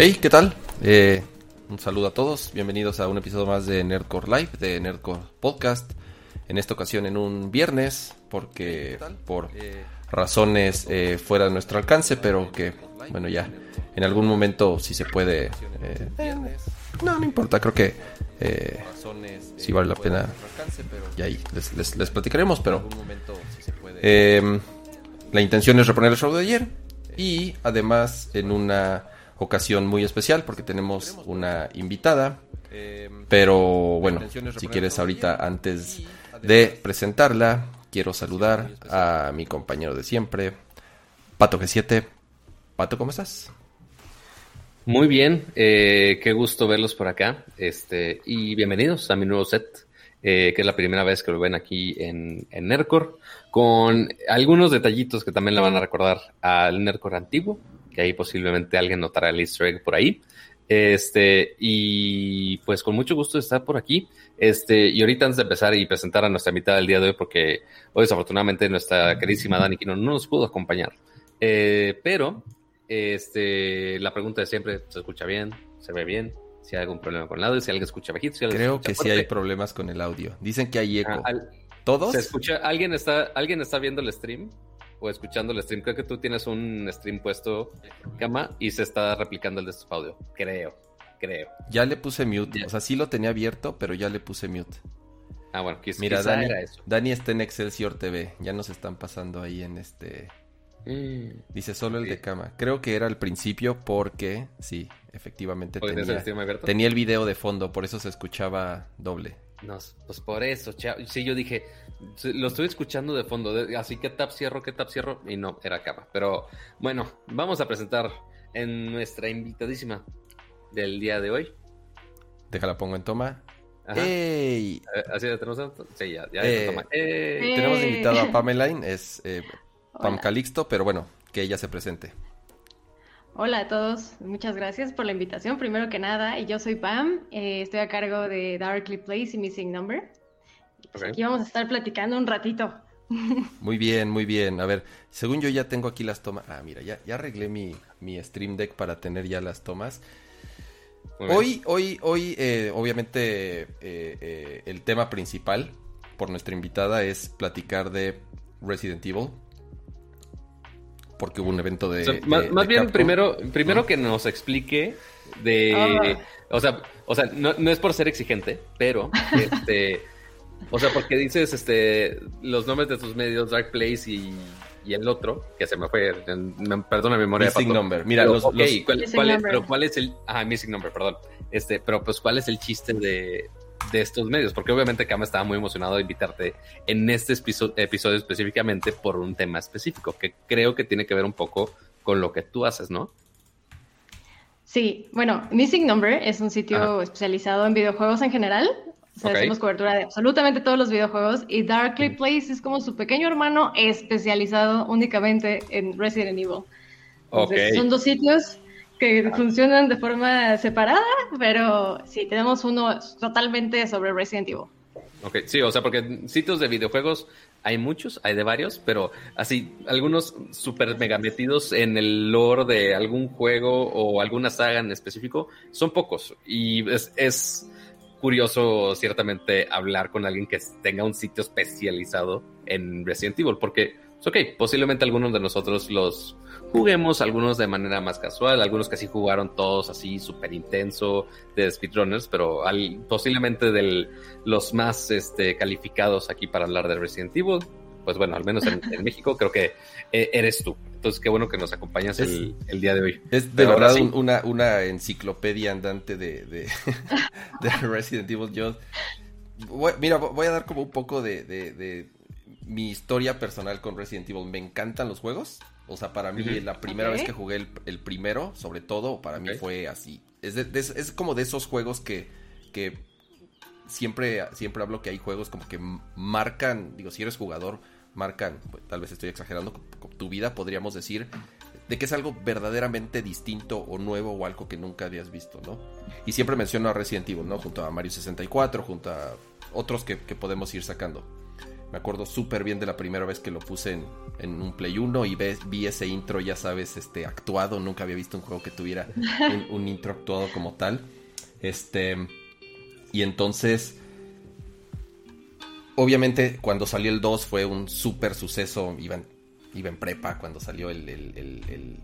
Hey, ¿qué tal? Eh, un saludo a todos, bienvenidos a un episodio más de Nerdcore Live, de Nerdcore Podcast. En esta ocasión en un viernes, porque por razones eh, fuera de nuestro alcance, pero que, bueno, ya en algún momento si se puede... Eh, no, no importa, creo que eh, sí vale la pena. Y ahí les, les, platicaremos, pero eh, la intención es reponer el show de ayer y además en una ocasión muy especial porque tenemos una invitada. Pero bueno, si quieres ahorita antes de presentarla, quiero saludar a mi compañero de siempre, Pato G7. Pato, ¿cómo estás? Muy bien, eh, qué gusto verlos por acá. Este, y bienvenidos a mi nuevo set, eh, que es la primera vez que lo ven aquí en, en Nercor, con algunos detallitos que también le van a recordar al Nercor antiguo, que ahí posiblemente alguien notará el easter egg por ahí. Este, y pues con mucho gusto de estar por aquí. Este, y ahorita antes de empezar y presentar a nuestra mitad del día de hoy, porque hoy desafortunadamente nuestra queridísima Dani Quino no nos pudo acompañar. Eh, pero este, la pregunta de siempre, ¿se escucha bien? ¿Se ve bien? Si hay algún problema con el audio, si alguien escucha bajito, si alguien Creo escucha que sí hay problemas con el audio. Dicen que hay eco. Ah, al- ¿Todos? ¿Se escucha? ¿Alguien está, ¿Alguien está viendo el stream? O escuchando el stream. Creo que tú tienes un stream puesto, cama, y se está replicando el de tu audio. Creo, creo. Ya le puse mute. Ya. O sea, sí lo tenía abierto, pero ya le puse mute. Ah, bueno, quizá, Mira, quizá Dani, era eso. Dani está en Excelsior TV. Ya nos están pasando ahí en este. Mm, Dice solo el Sí. de cama. Creo que era al principio porque, sí, efectivamente ¿Puede ser el tenía, tenía el video de fondo, por eso se escuchaba doble. No, pues por eso, chao. Sí, yo dije, lo estoy escuchando de fondo, de- así que tap cierro, que tap cierro, y no, era cama. Pero bueno, vamos a presentar en nuestra invitadísima del día de hoy. Déjala pongo en toma. Ajá. ¡Ey! Eh, ¿Así ya tenemos? Sí, ya, ya. Eh, toma. Eh, Tenemos ¡Ey! invitado a Pameline, es eh, Pam. Calixto, pero bueno, que ella se presente. Hola a todos, muchas gracias por la invitación. Primero que nada, y yo soy Pam, eh, estoy a cargo de Darkly Place y Missing Number. Pues. Aquí vamos a estar platicando un ratito. Muy bien, muy bien. A ver, según yo ya tengo aquí las tomas. Ah, mira, ya, ya arreglé mi, mi Stream Deck para tener ya las tomas. Hoy, hoy, hoy, eh, obviamente, eh, eh, el tema principal por nuestra invitada es platicar de Resident Evil. Porque hubo un evento de. O sea, de- más, de más bien, Capcom. primero, primero Ujú. que nos explique de. Ah. O sea, o sea no, no es por ser exigente, pero. este O sea, porque dices este los nombres de tus medios, Dark Place y, y el otro, que se me fue. en- me- perdona mi memoria. Missing Pato. Number. Mira, Pero, los- ok, los- ¿cuál, Missing cuál es, Number. pero ¿cuál es el. Ah, Missing Number, perdón. Este, pero pues, ¿cuál es el chiste de, de estos medios? Porque obviamente Kama estaba muy emocionado de invitarte en este episo- episodio específicamente por un tema específico, que creo que tiene que ver un poco con lo que tú haces, ¿no? Sí, bueno, Missing Number es un sitio Ajá. especializado en videojuegos en general. O sea, hacemos cobertura de absolutamente todos los videojuegos y Darkly Place es como su pequeño hermano especializado únicamente en Resident Evil. Entonces. Son dos sitios que funcionan de forma separada, pero sí, tenemos uno totalmente sobre Resident Evil. Ok, sí, o sea, porque sitios de videojuegos hay muchos, hay de varios, pero así, algunos súper mega metidos en el lore de algún juego o alguna saga en específico, son pocos. Y es, es curioso, ciertamente, hablar con alguien que tenga un sitio especializado en Resident Evil, porque, es ok, posiblemente algunos de nosotros los juguemos, algunos de manera más casual, algunos que sí jugaron todos así súper intenso de speedrunners, pero al, posiblemente de los más este, calificados aquí para hablar de Resident Evil, pues bueno, al menos en, en México creo que eh, eres tú. Entonces qué bueno que nos acompañas Es- el, el día de hoy. Es de verdad sí. una, una enciclopedia andante de, de, de Resident Evil. Yo, voy- mira, voy a dar como un poco de mi historia personal con Resident Evil. Me encantan los juegos. O sea, para mí la primera vez que jugué el, el primero, sobre todo, para mí fue así. Es, de- de- es como de esos juegos que, que siempre, siempre hablo que hay juegos como que marcan, digo, si eres jugador, marcan, pues, tal vez estoy exagerando, tu vida, podríamos decir, de que es algo verdaderamente distinto o nuevo o algo que nunca habías visto, ¿no? Y siempre menciono a Resident Evil, ¿no? Junto a Mario 64, junto a otros que, que podemos ir sacando. Me acuerdo súper bien de la primera vez que lo puse en, en un Play 1 y vi ese intro, ya sabes, este, actuado. Nunca había visto un juego que tuviera un, un intro actuado como tal. Este. Y entonces. Obviamente, cuando salió el 2 fue un súper suceso. Iba en, iba en prepa cuando salió el, el, el,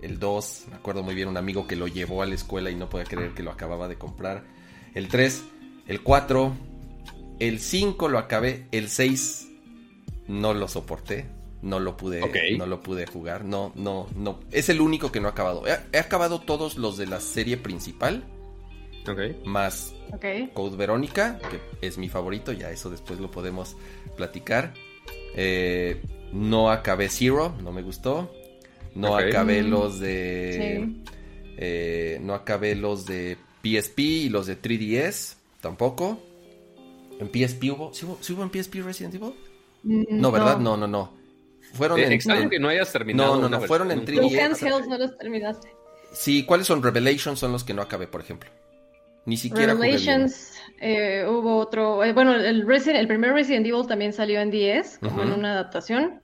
el, 2. Me acuerdo muy bien un amigo que lo llevó a la escuela y no podía creer que lo acababa de comprar. El 3, el 4, el 5 lo acabé. El 6 no lo soporté. No lo pude, no lo pude jugar. No, no, no. Es el único que no he acabado. He, he acabado todos los de la serie principal. Ok. Más Ok. Code Verónica, que es mi favorito, ya eso después lo podemos platicar. Eh, no acabé Zero, no me gustó. No acabé Mm, los de. sí. eh, no acabé los de PSP y los de 3DS, tampoco. ¿En PSP hubo? ¿Sí hubo, sí hubo en PSP Resident Evil? Mm, No, ¿verdad? No, no, no. Fueron Eh, en. extraño en- que no hayas terminado. No, no, no, fueron en versión. 3DS. Los handhelds no los terminaste. Sí, ¿cuáles son? Revelations son los que no acabé, por ejemplo. Ni siquiera. Revelations, eh, hubo otro, eh, bueno, el, Resident- el primer Resident Evil también salió en 10, como en una adaptación,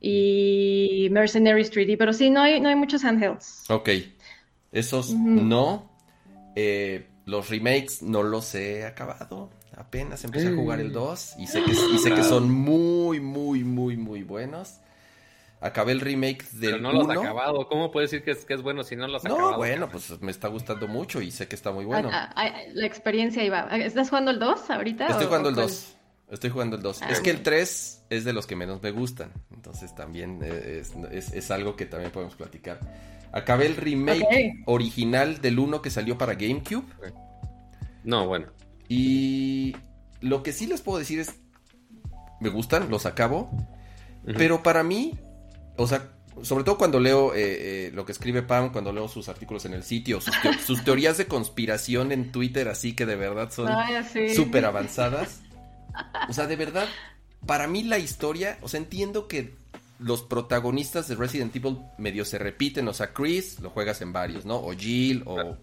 y Mercenaries 3D, pero sí, no hay, no hay muchos handhelds. Ok. Esos no. Eh, los remakes no los he acabado. Apenas empecé a jugar el 2 y sé que, y sé que son muy, muy, muy, muy buenos. Acabé el remake Pero del no lo has 1. acabado. ¿Cómo puedes decir que es, que es bueno si no lo has No, acabado? bueno, pues me está gustando mucho y sé que está muy bueno. Ah, ah, ah, la experiencia iba. ¿Estás jugando el 2 ahorita? Estoy o- jugando o el cuál? 2. Estoy jugando el 2. Ah, es que el bueno. 3 es de los que menos me gustan. Entonces también eh, es, es- es algo que también podemos platicar. Acabé el remake original del 1 que salió para GameCube. No, bueno. Y lo que sí les puedo decir es, me gustan, los acabo, pero para mí, o sea, sobre todo cuando leo eh, eh, lo que escribe Pam, cuando leo sus artículos en el sitio, sus, teo- sus teorías de conspiración en Twitter, así que de verdad son sí. súper avanzadas. O sea, de verdad, para mí la historia, o sea, entiendo que los protagonistas de Resident Evil medio se repiten, o sea, Chris lo juegas en varios, ¿no? O Jill, o...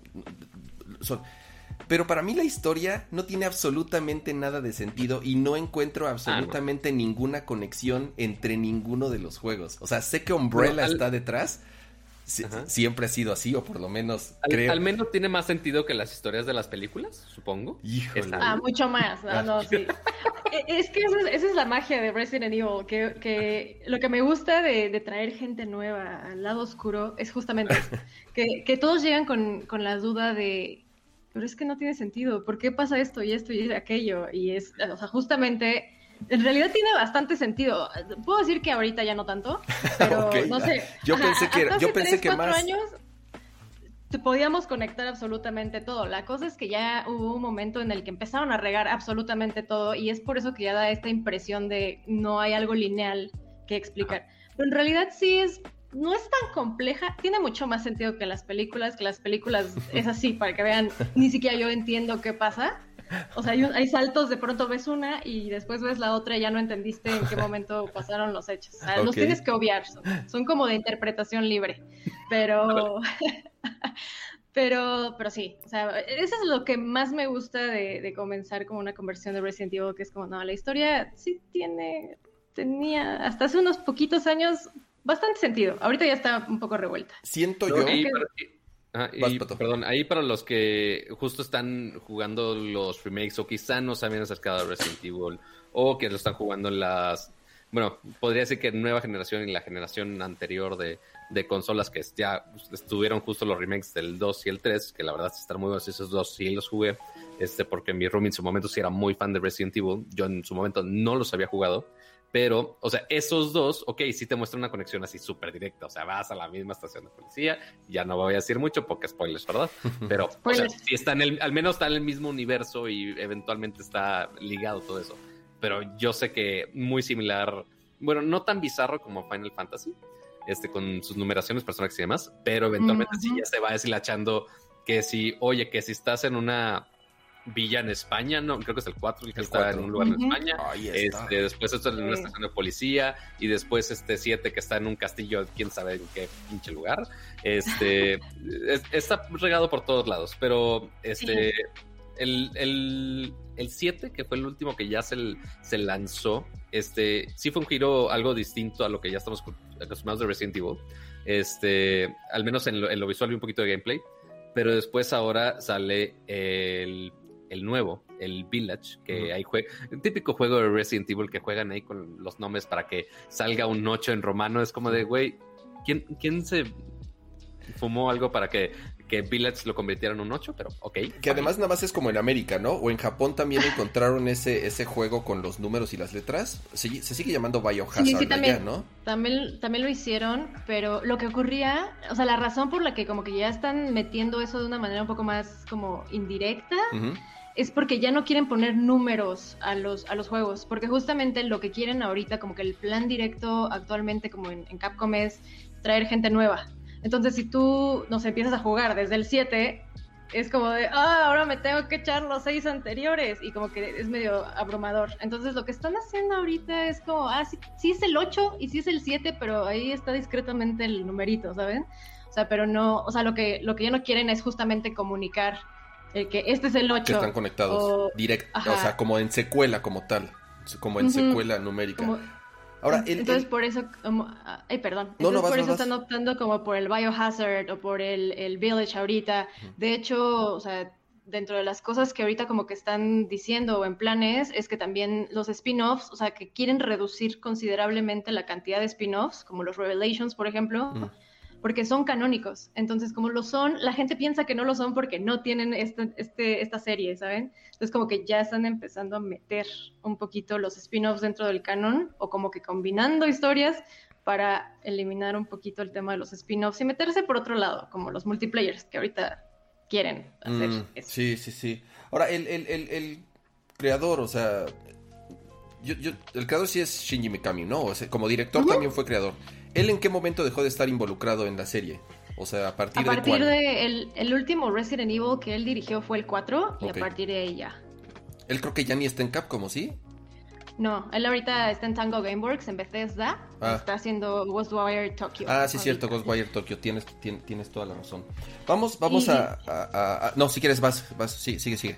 son- Pero para mí la historia no tiene absolutamente nada de sentido y no encuentro absolutamente ninguna conexión entre ninguno de los juegos. O sea, sé que Umbrella Bueno, al- está detrás. si- Ajá. siempre ha sido así, o por lo menos Al, creo. al menos tiene más sentido que las historias de las películas, supongo. Híjole. Ah, mucho más. No, no, sí. E- Es que esa es, esa es la magia de Resident Evil, que, que lo que me gusta de, de traer gente nueva al lado oscuro es justamente eso, que, que todos llegan con, con la duda de, pero es que no tiene sentido, ¿por qué pasa esto y esto y aquello? Y es, o sea, justamente, en realidad tiene bastante sentido. Puedo decir que ahorita ya no tanto, pero Ok, no sé. yo pensé que- hasta yo pensé tres, que cuatro más. años podíamos conectar absolutamente todo. La cosa es que ya hubo un momento en el que empezaron a regar absolutamente todo y es por eso que ya da esta impresión de no hay algo lineal que explicar. Pero en realidad sí es, no es tan compleja, tiene mucho más sentido que las películas, que las películas es así, para que vean, ni siquiera yo entiendo qué pasa. O sea, hay, saltos, de pronto ves una y después ves la otra y ya no entendiste en qué momento pasaron los hechos. O sea, los tienes que obviar, son, son como de interpretación libre. Pero, pero, pero sí, o sea, eso es lo que más me gusta de, de comenzar como una conversión de Resident Evil, que es como, no, la historia sí tiene, tenía hasta hace unos poquitos años bastante sentido. Ahorita ya está un poco revuelta. Siento yo... para- ah, y, Vas, Pato. perdón, ahí para los que justo están jugando los remakes o quizá no se habían acercado a Resident Evil o que lo están jugando en las, bueno, podría decir que nueva generación y la generación anterior de, de consolas que ya estuvieron justo los remakes del 2 y el 3, que la verdad están muy buenos esos dos, sí los jugué, este, porque mi roomie en su momento sí era muy fan de Resident Evil, yo en su momento no los había jugado, pero, o sea, esos dos, ok, sí te muestran una conexión así súper directa. O sea, vas a la misma estación de policía. Ya no voy a decir mucho porque spoilers, ¿verdad? Pero, o sea, Spoilers. sí está en el, al menos está en el mismo universo y eventualmente está ligado todo eso. Pero yo sé que muy similar, bueno, no tan bizarro como Final Fantasy, este, con sus numeraciones, personajes y demás, pero eventualmente sí ya se va deshilachando que si, oye, que si estás en una villa en España, no, creo que es el 4 el que El está cuatro. en un lugar en. España, Ahí está. este, después esto en una estación de policía y después este 7 que está en un castillo, quién sabe en qué pinche lugar. Este es- está regado por todos lados, pero este el, el, el 7, que fue el último que ya se, se lanzó, este, sí fue un giro algo distinto a lo que ya estamos acostumbrados de Resident Evil. Este, al menos en lo, en lo visual y un poquito de gameplay. Pero después ahora sale el, el nuevo, el Village, que hay juega, un típico juego de Resident Evil que juegan ahí con los nombres para que salga un 8 en romano. Es como de, güey, ¿quién, ¿quién se fumó algo para que, que Village lo convirtiera en un 8? Pero ok. Que además nada más es como en América, ¿no? O en Japón también encontraron ese, ese juego con los números y las letras. Se, se sigue llamando Biohazard Sí, sí, también, allá, ¿no? también, también lo hicieron, pero lo que ocurría, o sea, la razón por la que como que ya están metiendo eso de una manera un poco más como indirecta. Es porque ya no quieren poner números a los, a los juegos, porque justamente lo que quieren ahorita, como que el plan directo actualmente como en, Capcom es traer gente nueva. Entonces, si tú, no empiezas a jugar desde el 7, es como de, ah, ahora me tengo que echar los 6 anteriores, y como que es medio abrumador. Entonces, lo que están haciendo ahorita es como, ah, sí, sí es el 8 y sí es el 7, pero ahí está discretamente el numerito, ¿saben? O sea, pero no, o sea, lo que, lo que ya no quieren es justamente comunicar el que este es el 8. Que están conectados o- directo, o sea, como en secuela como tal, como en Ujú. secuela numérica. Como- Ahora, el- entonces el- por eso, como, ah, ay, perdón, entonces no, vas, por eso vas. están optando como por el Biohazard o por el, el Village ahorita. De hecho, o sea, dentro de las cosas que ahorita como que están diciendo o en planes es que también los spin-offs, o sea, que quieren reducir considerablemente la cantidad de spin-offs, como los Revelations, por ejemplo, Mm. Porque son canónicos. Entonces, como lo son, la gente piensa que no lo son porque no tienen este, este, esta serie, ¿saben? Entonces, como que ya están empezando a meter un poquito los spin-offs dentro del canon o como que combinando historias para eliminar un poquito el tema de los spin-offs y meterse por otro lado, como los multiplayers que ahorita quieren hacer Mm, eso. sí, sí, sí. Ahora, el, el, el, el creador, o sea, yo, yo- el creador sí es Shinji Mikami, ¿no? O sea, como director Ujú. también fue creador. ¿Él en qué momento dejó de estar involucrado en la serie? O sea, a partir, A de partir cuándo? de el, el último Resident Evil que él dirigió fue el 4 y a partir de ahí ya. Él creo que ya ni está en Capcom, ¿o ¿sí? No, él ahorita está en Tango Gameworks en Bethesda, Ah. está haciendo Ghostwire Tokyo. Ah, sí, ahorita. cierto, Ghostwire Tokyo, tienes, tien- tienes toda la razón. Vamos, vamos Y- a, a- a- a- No, si quieres, vas, vas, sí, sigue, sigue.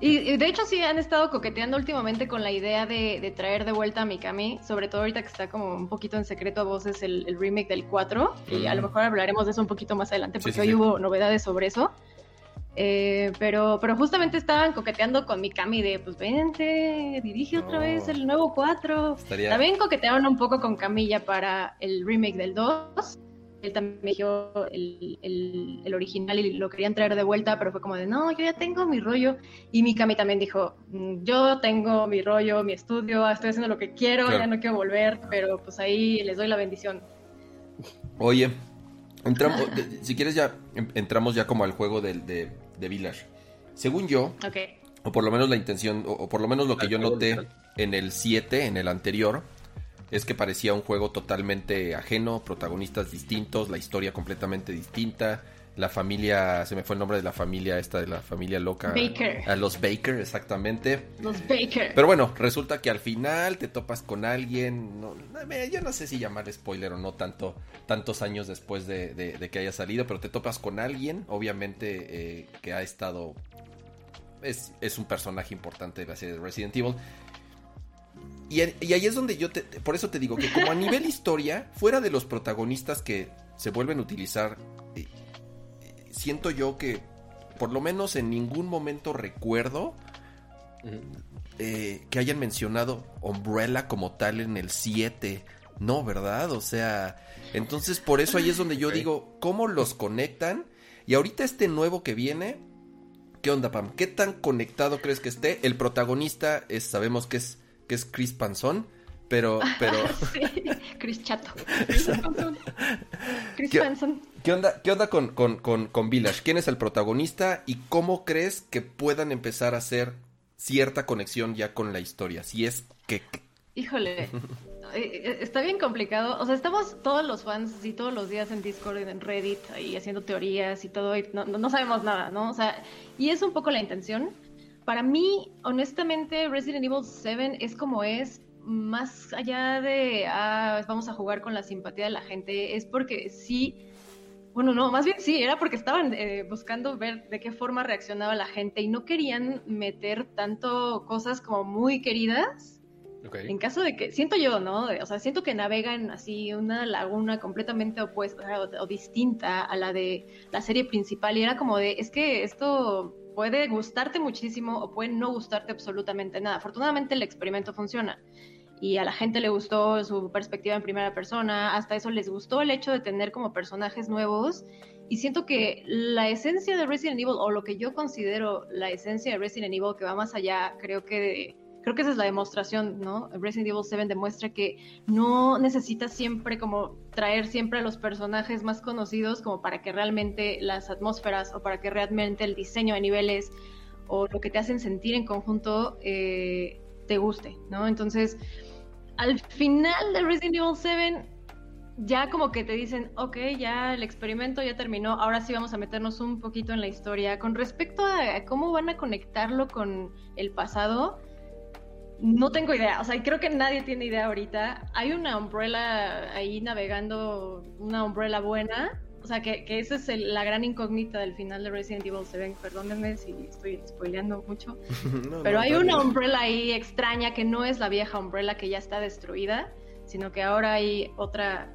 Y, y de hecho sí han estado coqueteando últimamente con la idea de, de traer de vuelta a Mikami, sobre todo ahorita que está como un poquito en secreto a voces el, el remake del 4, y a lo Mm. mejor hablaremos de eso un poquito más adelante Sí, porque sí, hoy sí. hubo novedades sobre eso. Eh, pero, pero justamente estaban coqueteando con Mikami de, pues vente, dirige otra Oh. vez el nuevo 4. Estaría... También coquetearon un poco con Camilla para el remake del 2. Él también dijo el, el, el original y lo querían traer de vuelta, pero fue como de, no, yo ya tengo mi rollo. Y Mikami también dijo, "Mm, yo tengo mi rollo, mi estudio, estoy haciendo lo que quiero, Claro. ya no quiero volver, pero pues ahí les doy la bendición. Oye, entramos, de- si quieres ya em- entramos ya como al juego del, de, de Village. Según yo, o por lo menos la intención, o, o por lo menos lo que Al yo noté en el 7, en el anterior, es que parecía un juego totalmente ajeno, protagonistas distintos, la historia completamente distinta, la familia, se me fue el nombre de la familia esta, de la familia loca. Baker. A los Baker, exactamente. Los Baker. Pero bueno, resulta que al final te topas con alguien, no, yo no sé si llamar spoiler o no tanto, tantos años después de, de- de que haya salido, pero te topas con alguien, obviamente eh, que ha estado, es, es un personaje importante de la serie de Resident Evil. Y, ahí es donde yo te, por eso te digo que como a nivel historia, fuera de los protagonistas que se vuelven a utilizar, eh, eh, siento yo que por lo menos en ningún momento recuerdo eh, que hayan mencionado Umbrella como tal en el 7. No, ¿verdad? O sea, entonces por eso ahí es donde yo digo, ¿cómo los conectan? Y ahorita este nuevo que viene, ¿qué onda, Pam? ¿Qué tan conectado crees que esté? El protagonista es, sabemos que es, que es Chris Panzón, pero, pero, Sí, Chris Chato. Chris. Chris ¿Qué- Manson. ¿qué onda, qué onda con, con, con, con Village? ¿Quién es el protagonista y cómo crees que puedan empezar a hacer cierta conexión ya con la historia? Si es que, Híjole, eh, está bien complicado. O sea, estamos todos los fans y todos los días en Discord y en Reddit ahí haciendo teorías y todo, y no- no sabemos nada, ¿no? O sea, y es un poco la intención. Para mí, honestamente, Resident Evil 7 es como es, más allá de, ah, vamos a jugar con la simpatía de la gente, es porque sí Bueno, no, más bien sí, era porque estaban eh, buscando ver de qué forma reaccionaba la gente y no querían meter tanto cosas como muy queridas. En caso de que, siento yo, ¿no? O sea, siento que navegan así una laguna completamente opuesta o, o distinta a la de la serie principal y era como de, es que esto puede gustarte muchísimo o puede no gustarte absolutamente nada. Afortunadamente el experimento funciona y a la gente le gustó su perspectiva en primera persona, hasta eso les gustó el hecho de tener como personajes nuevos y siento que la esencia de Resident Evil o lo que yo considero la esencia de Resident Evil que va más allá, creo que creo que esa es la demostración, ¿no? Resident Evil 7 demuestra que no necesitas siempre como traer siempre a los personajes más conocidos como para que realmente las atmósferas o para que realmente el diseño de niveles o lo que te hacen sentir en conjunto eh, te guste, ¿no? Entonces, al final de Resident Evil 7 ya como que te dicen, ok, ya el experimento ya terminó, ahora sí vamos a meternos un poquito en la historia. Con respecto a cómo van a conectarlo con el pasado, no tengo idea, o sea, creo que nadie tiene idea ahorita. Hay una umbrella ahí navegando, una umbrella buena, o sea, que, esa es la gran incógnita del final de Resident Evil 7. Perdónenme si estoy spoileando mucho. pero hay una Umbrella ahí extraña que no es la vieja Umbrella que ya está destruida, sino que ahora hay otra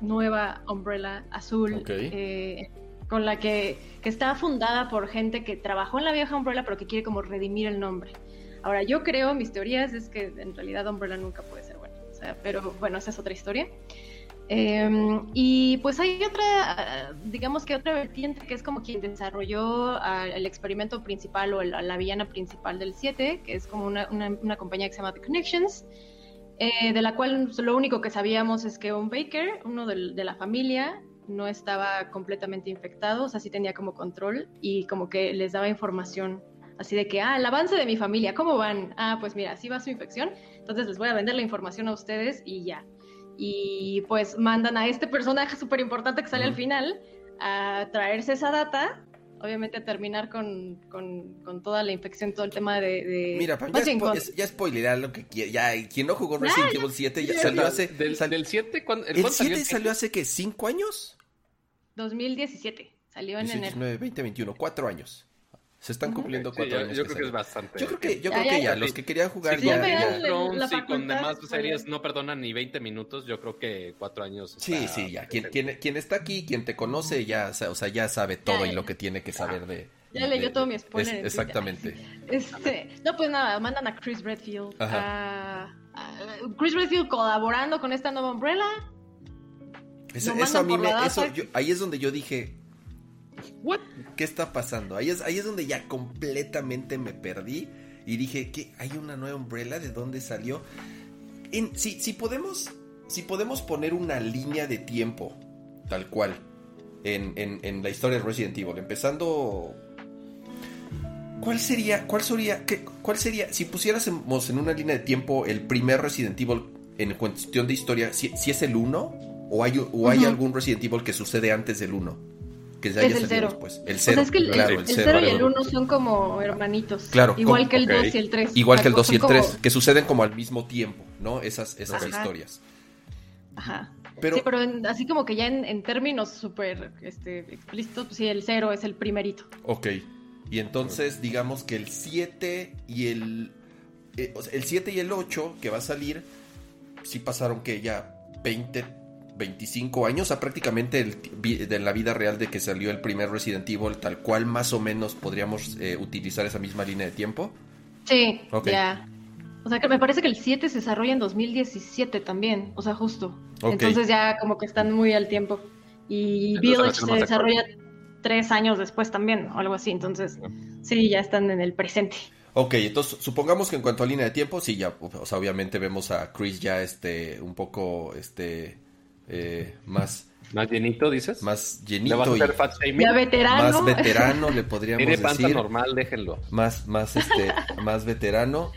nueva Umbrella azul. Eh, con la que, que está fundada por gente que trabajó en la vieja Umbrella pero que quiere como redimir el nombre. Ahora, yo creo, mis teorías es que en realidad Umbrella nunca puede ser buena. O sea, pero bueno, esa es otra historia. Em, y pues hay otra, digamos que otra vertiente que es como quien desarrolló el experimento principal o la villana principal del 7, que es como una, una, compañía que se llama The Connections, eh, de la cual lo único que sabíamos es que un Baker, uno de, de la familia, no estaba completamente infectado, o sea, sí tenía como control y como que les daba información así de que, ah, el avance de mi familia, ¿cómo van? Ah, pues mira, así va su infección, entonces les voy a vender la información a ustedes y ya y pues mandan a este personaje súper importante que sale al final a traerse esa data, obviamente a terminar con, con, toda la infección, todo el tema de... Mira, ya, spo ya lo que quiera, ya, quien no jugó Resident Evil 7 ya salió hace... Del, 7, ¿el, 7 salió hace que 5 años? 2017, salió en enero. 20, 21, 4 años. Se están cumpliendo cuatro años. Yo creo que es bastante. Yo creo que, yo creo que ya, los que querían jugar ya. ya con demás series no perdonan ni 20 minutos, yo creo que cuatro años. sí, sí, ya. Quien, quien, quien, está aquí, quien te conoce, ya, o sea, ya sabe todo y lo que tiene que saber de. Ya leyó todo mi spoiler. exactamente. Este, no, pues nada, mandan a Chris Redfield. A, Chris Redfield colaborando con esta nueva Umbrella. Eso, eso a mí me. Eso, ahí es donde yo dije, ¿Qué está pasando? Ahí es, ahí es donde ya completamente me perdí y dije, que ¿Hay una nueva Umbrella? ¿De dónde salió? En, si, si, podemos, si podemos poner una línea de tiempo, tal cual, en, en, la historia de Resident Evil, empezando... ¿Cuál sería, cuál sería, qué, cuál sería, si pusiéramos en una línea de tiempo el primer Resident Evil en cuestión de historia, si, es el 1 o hay, o hay algún Resident Evil que sucede antes del 1? Que es el cero. El cero, es que el, claro, el, cero, y el uno son como hermanitos. Claro. Igual que el 2 y el 3. Igual que el 2 y el 3, que suceden como al mismo tiempo, ¿no? Esas, esas historias. Ajá. Pero, sí, pero así como que ya en, términos súper este, explícitos, pues sí, el cero es el primerito. Ok. Y entonces, digamos que el 7 y el... Eh, o sea, el 7 y el 8 que va a salir, sí pasaron que ya 20, 25 años, a prácticamente de la vida real de que salió el primer Resident Evil, tal cual más o menos podríamos eh, utilizar esa misma línea de tiempo. Sí, ya. O sea, que me parece que el 7 se desarrolla en 2017 también, o sea, justo. Entonces ya como que están muy al tiempo. Y Village se desarrolla tres años después también, o algo así. Entonces, sí, ya están en el presente. Ok, entonces supongamos que en cuanto a línea de tiempo, sí, ya, o sea, obviamente vemos a Chris ya este, un poco, este, eh, más... Más llenito, dices. Más llenito y veterano. más veterano le podríamos Tiene panza normal, déjenlo. Más, más, este, más veterano.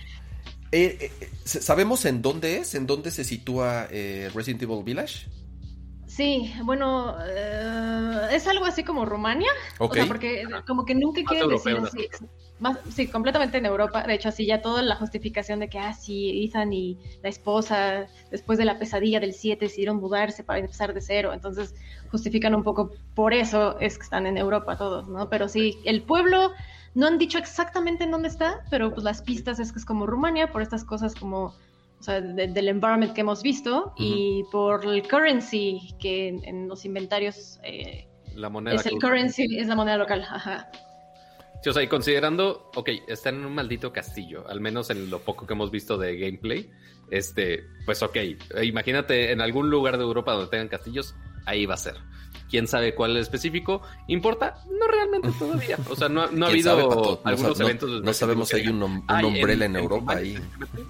Eh, eh, ¿Sabemos en dónde es? ¿En dónde se sitúa Resident Evil Village? Sí, bueno, eh, es algo así como Rumania. O sea, porque como que nunca quieren decir así. Más, sí, completamente en Europa. De hecho, así ya toda la justificación de que, ah, sí, Ethan y la esposa, después de la pesadilla del 7, decidieron mudarse para empezar de cero. Entonces, justifican un poco por eso es que están en Europa todos, ¿no? Pero sí, el pueblo no han dicho exactamente en dónde está, pero pues las pistas es que es como Rumania por estas cosas como o sea, del environment que hemos visto y por el currency que en, los inventarios eh, la moneda es el currency, es la moneda local, ajá. Sí, o sea, y considerando, ok, están en un maldito castillo, al menos en lo poco que hemos visto de gameplay, este, pues ok, imagínate en algún lugar de Europa donde tengan castillos, ahí va a ser. ¿Quién sabe cuál es específico? ¿Importa? No realmente todavía. O sea, no, ha habido algunos eventos. No, sabemos si hay un, un umbrella en, Europa ahí.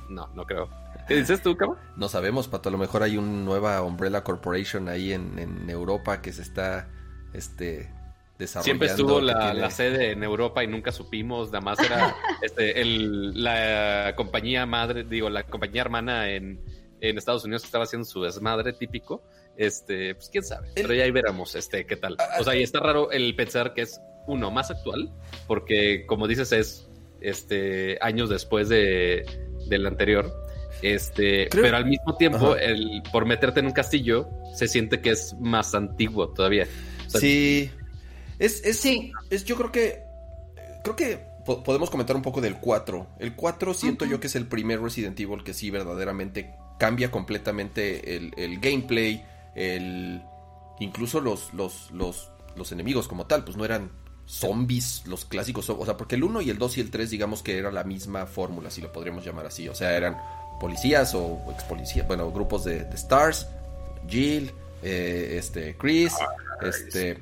No, no creo. ¿Qué dices tú, Cabo? No sabemos, Pato. A lo mejor hay una nueva Umbrella Corporation ahí en, Europa que se está este, desarrollando. Siempre estuvo la, sede en Europa y nunca supimos. Nada más era este, el, la compañía madre, digo, la compañía hermana en, Estados Unidos que estaba haciendo su desmadre típico. Este, pues quién sabe. Pero ya ahí veremos este, qué tal. O sea, y está raro el pensar que es uno más actual, porque como dices, es este años después de, del anterior. Este, pero al mismo tiempo, el, por meterte en un castillo, se siente que es más antiguo todavía. sí. Es, es, sí. es, yo creo que, creo que podemos comentar un poco del 4. El 4 siento yo que es el primer Resident Evil que sí verdaderamente cambia completamente el, el gameplay, el, incluso los, los, los, los enemigos como tal, pues no eran zombies, los clásicos, o sea, porque el 1 y el 2 y el 3 digamos que era la misma fórmula, si lo podríamos llamar así, o sea, eran policías o ex policías, bueno, grupos de, Stars, Jill, eh, este, Chris, este,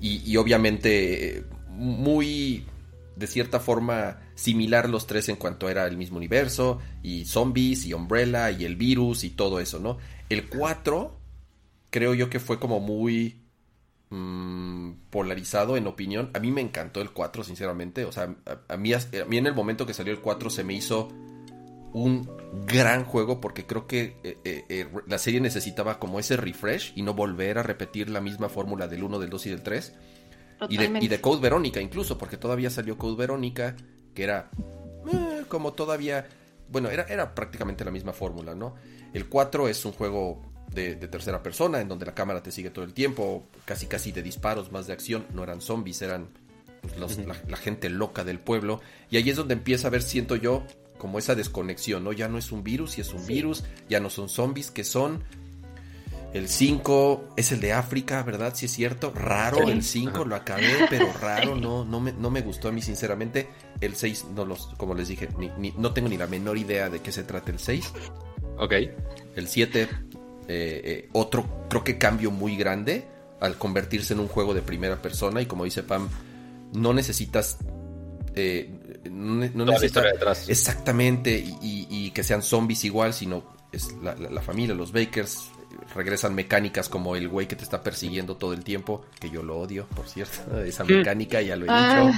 y, obviamente muy, de cierta forma, similar los tres en cuanto era el mismo universo, y zombies, y Umbrella, y el virus, y todo eso, ¿no? El 4, creo yo que fue como muy mm, polarizado en opinión. A mí me encantó el 4, sinceramente. O sea, a, mí, a mí en el momento que salió el 4 se me hizo un gran juego porque creo que eh, eh, eh, la serie necesitaba como ese refresh y no volver a repetir la misma fórmula del 1, del 2 y del 3. Y de, y de, Code Verónica incluso, porque todavía salió Code Verónica, que era como todavía, bueno, era, era prácticamente la misma fórmula, ¿no? El 4 es un juego de, tercera persona, en donde la cámara te sigue todo el tiempo, casi casi de disparos, más de acción, no eran zombies, eran pues, la, la, gente loca del pueblo. Y ahí es donde empieza a ver, siento yo, como esa desconexión, ¿no? Ya no es un virus, y es un virus, ya no son zombies, que son. El 5 es el de África, ¿verdad? Sí es cierto. Raro el 5, lo acabé, pero raro, no, no, me, no me gustó a mí, sinceramente. El 6, no los, como les dije, ni, no tengo ni la menor idea de qué se trata el 6. Ok. El 7, eh, eh, otro, creo que cambio muy grande al convertirse en un juego de primera persona. Y como dice Pam, no necesitas eh, no, necesitas exactamente y, que sean zombies igual, sino es la, familia, los Bakers regresan mecánicas como el güey que te está persiguiendo todo el tiempo, que yo lo odio, por cierto, esa mm. mecánica ya lo he ah,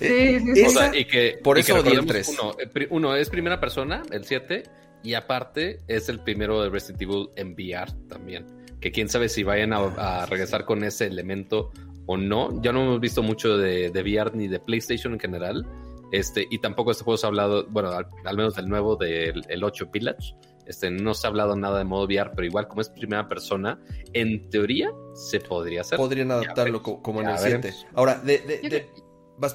dicho. y que, por eso el 3. Eh, uno, es primera persona, el 7, y aparte es el primero de Resident Evil en VR también. Que quién sabe si vayan a regresar con ese elemento o no. Ya no hemos visto mucho de, de VR ni de PlayStation en general. Este, y tampoco este juego se ha hablado, bueno, al, menos del nuevo del el 8 Village. Este, no se ha hablado nada de modo VR, pero igual como es primera persona, en teoría se podría hacer. Podrían adaptarlo como en el 7. Ahora, de, de, Vas,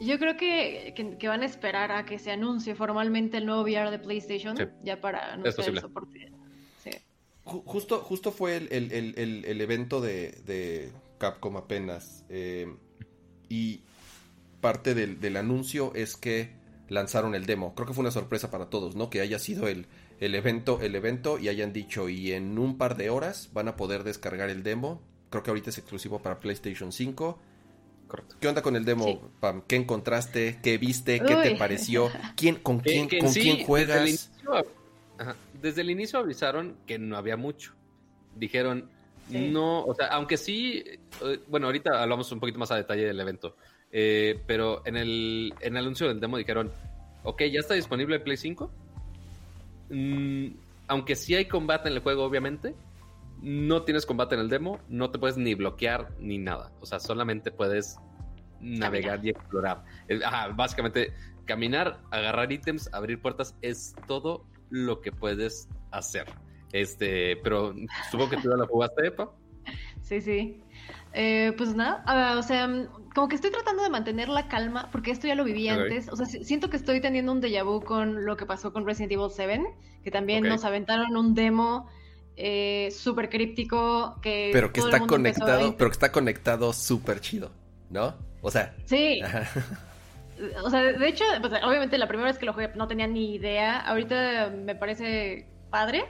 Yo creo que, que, van a esperar a que se anuncie formalmente el nuevo VR de PlayStation, ya para no el soporte. Justo, justo fue el, el, el, el evento de, Capcom apenas. Eh, y parte del, anuncio es que lanzaron el demo. Creo que fue una sorpresa para todos, ¿no? Que haya sido el, el, evento, el evento y hayan dicho y en un par de horas van a poder descargar el demo. Creo que ahorita es exclusivo para PlayStation 5. Correcto. ¿Qué onda con el demo, Pam? ¿Qué encontraste? ¿Qué viste? ¿Qué te pareció? ¿Quién, ¿Con quién, con quién juegas? Desde el, inicio, avisaron que no había mucho. Dijeron, no, o sea, aunque sí, eh, bueno, ahorita hablamos un poquito más a detalle del evento, eh, pero en el, en el anuncio del demo dijeron, ok, ya está disponible el Play 5. Mm, aunque sí hay combate en el juego, obviamente, no tienes combate en el demo, no te puedes ni bloquear ni nada. O sea, solamente puedes navegar y explorar. básicamente caminar, agarrar ítems, abrir puertas, es todo lo que puedes hacer. Este, pero supongo que tú ya lo jugaste, Epa. Sí, sí. Eh, pues nada, o sea, como que estoy tratando de mantener la calma, porque esto ya lo viví antes. O sea, siento que estoy teniendo un déjà vu con lo que pasó con Resident Evil 7, que también nos aventaron un demo eh, súper críptico que... Pero que está conectado, pero que está conectado súper chido, ¿no? O sea... Sí. O sea, de hecho, pues, obviamente la primera vez que lo jugué no tenía ni idea. Ahorita me parece padre,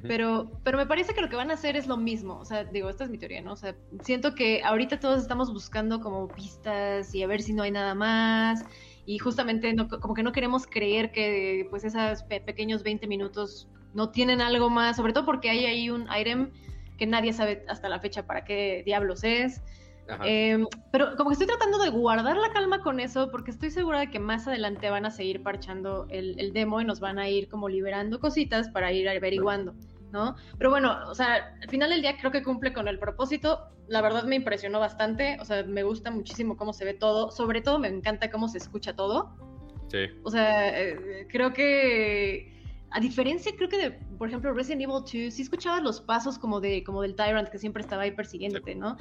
pero, pero me parece que lo que van a hacer es lo mismo. O sea, digo, esta es mi teoría, ¿no? O sea, siento que ahorita todos estamos buscando como pistas y a ver si no hay nada más. Y justamente como que no queremos creer que pues esos pequeños 20 minutos no tienen algo más, sobre todo porque hay ahí un item que nadie sabe hasta la fecha para qué diablos es. Em, pero como que estoy tratando de guardar la calma con eso porque estoy segura de que más adelante van a seguir parchando el, demo y nos van a ir como liberando cositas para ir averiguando, ¿no? Pero bueno, o sea, al final del día creo que cumple con el propósito. La verdad me impresionó bastante, o sea, me gusta muchísimo cómo se ve todo, sobre todo me encanta cómo se escucha todo. Sí. O sea, eh, creo que a diferencia, creo que de, por ejemplo, Resident Evil 2, sí escuchabas los pasos como de como del Tyrant que siempre estaba ahí persiguiéndote, ¿no?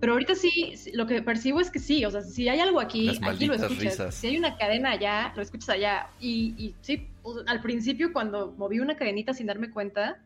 Pero ahorita sí, lo que percibo es que sí, o sea, si hay algo aquí, aquí lo escuchas. Si hay una cadena allá, lo escuchas allá. Y, y sí, pues, al principio cuando moví una cadenita sin darme cuenta,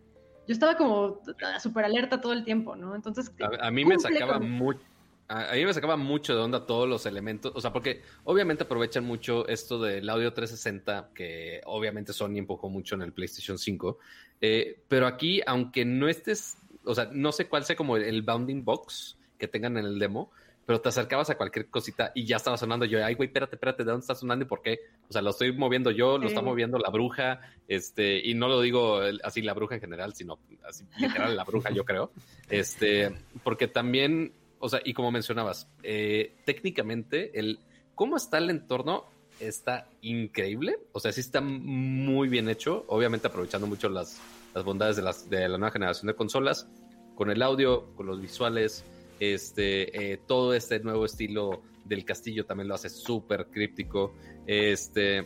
yo estaba como súper alerta todo el tiempo, ¿no? Entonces... A, mí me sacaba mucho... A mí me sacaba mucho de onda todos los elementos, o sea, porque obviamente aprovechan mucho esto del audio 360, que obviamente Sony empujó mucho en el PlayStation 5, eh, pero aquí, aunque no estés, o sea, no sé cuál sea como el bounding box, que tengan en el demo, pero te acercabas a cualquier cosita y ya estaba sonando. Yo, ay, güey, espérate, espérate, ¿de dónde está sonando y por qué? O sea, lo estoy moviendo yo, lo está moviendo la bruja, este, y no lo digo así la bruja en general, sino así literal la bruja, yo creo. Este, porque también, o sea, y como mencionabas, eh, técnicamente, el cómo está el entorno está increíble. O sea, sí está muy bien hecho, obviamente aprovechando mucho las, las bondades de, las, de la nueva generación de consolas, con el audio, con los visuales este, eh, todo este nuevo estilo del castillo también lo hace súper críptico. Este,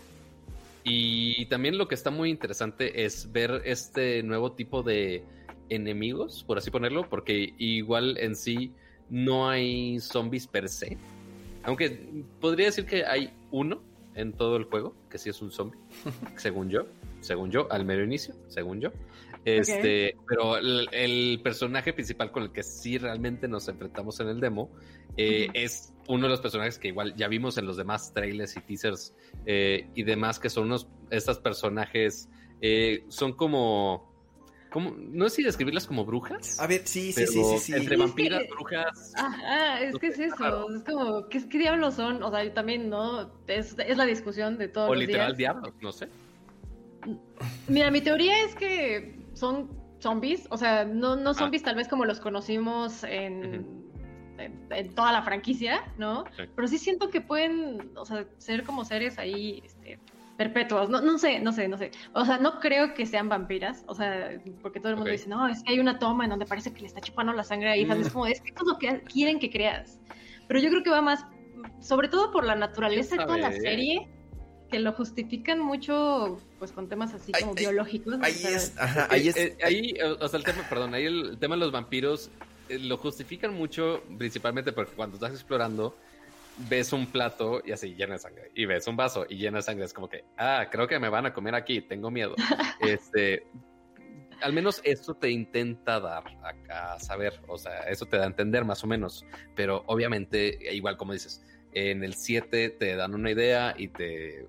y también lo que está muy interesante es ver este nuevo tipo de enemigos, por así ponerlo, porque igual en sí no hay zombies per se. Aunque podría decir que hay uno en todo el juego, que sí es un zombie, según yo, según yo, al mero inicio, según yo. Este, pero el, personaje principal con el que sí realmente nos enfrentamos en el demo eh, es uno de los personajes que igual ya vimos en los demás trailers y teasers eh, y demás, que son unos, estos personajes, eh, son como, como, no sé si describirlas como brujas. A ver, sí, sí, sí, sí, Entre vampiras, brujas. Ah, es que es eso, es como, ¿qué, ¿qué, diablos son? O sea, yo también, ¿no? Es, es la discusión de todos o los literal diablos, no sé. Mira, mi teoría es que son zombies, o sea, no, no ah. zombies tal vez como los conocimos en, en, toda la franquicia, ¿no? Pero sí siento que pueden, o sea, ser como seres ahí, este, perpetuos, no, no sé, no sé, no sé. O sea, no creo que sean vampiras, o sea, porque todo el mundo dice, no, es que hay una toma en donde parece que le está chupando la sangre a hijas, es como, es que esto es lo que quieren que creas. Pero yo creo que va más, sobre todo por la naturaleza de toda la serie, que lo justifican mucho pues con temas así como biológicos. Ahí es, ajá, ahí es. Eh, ahí, o sea, el tema, perdón, ahí el, tema de los vampiros eh, lo justifican mucho principalmente porque cuando estás explorando ves un plato y así llena de sangre y ves un vaso y llena de sangre es como que ah creo que me van a comer aquí tengo miedo este al menos eso te intenta dar a, a, saber o sea eso te da a entender más o menos pero obviamente igual como dices en el 7 te dan una idea y te,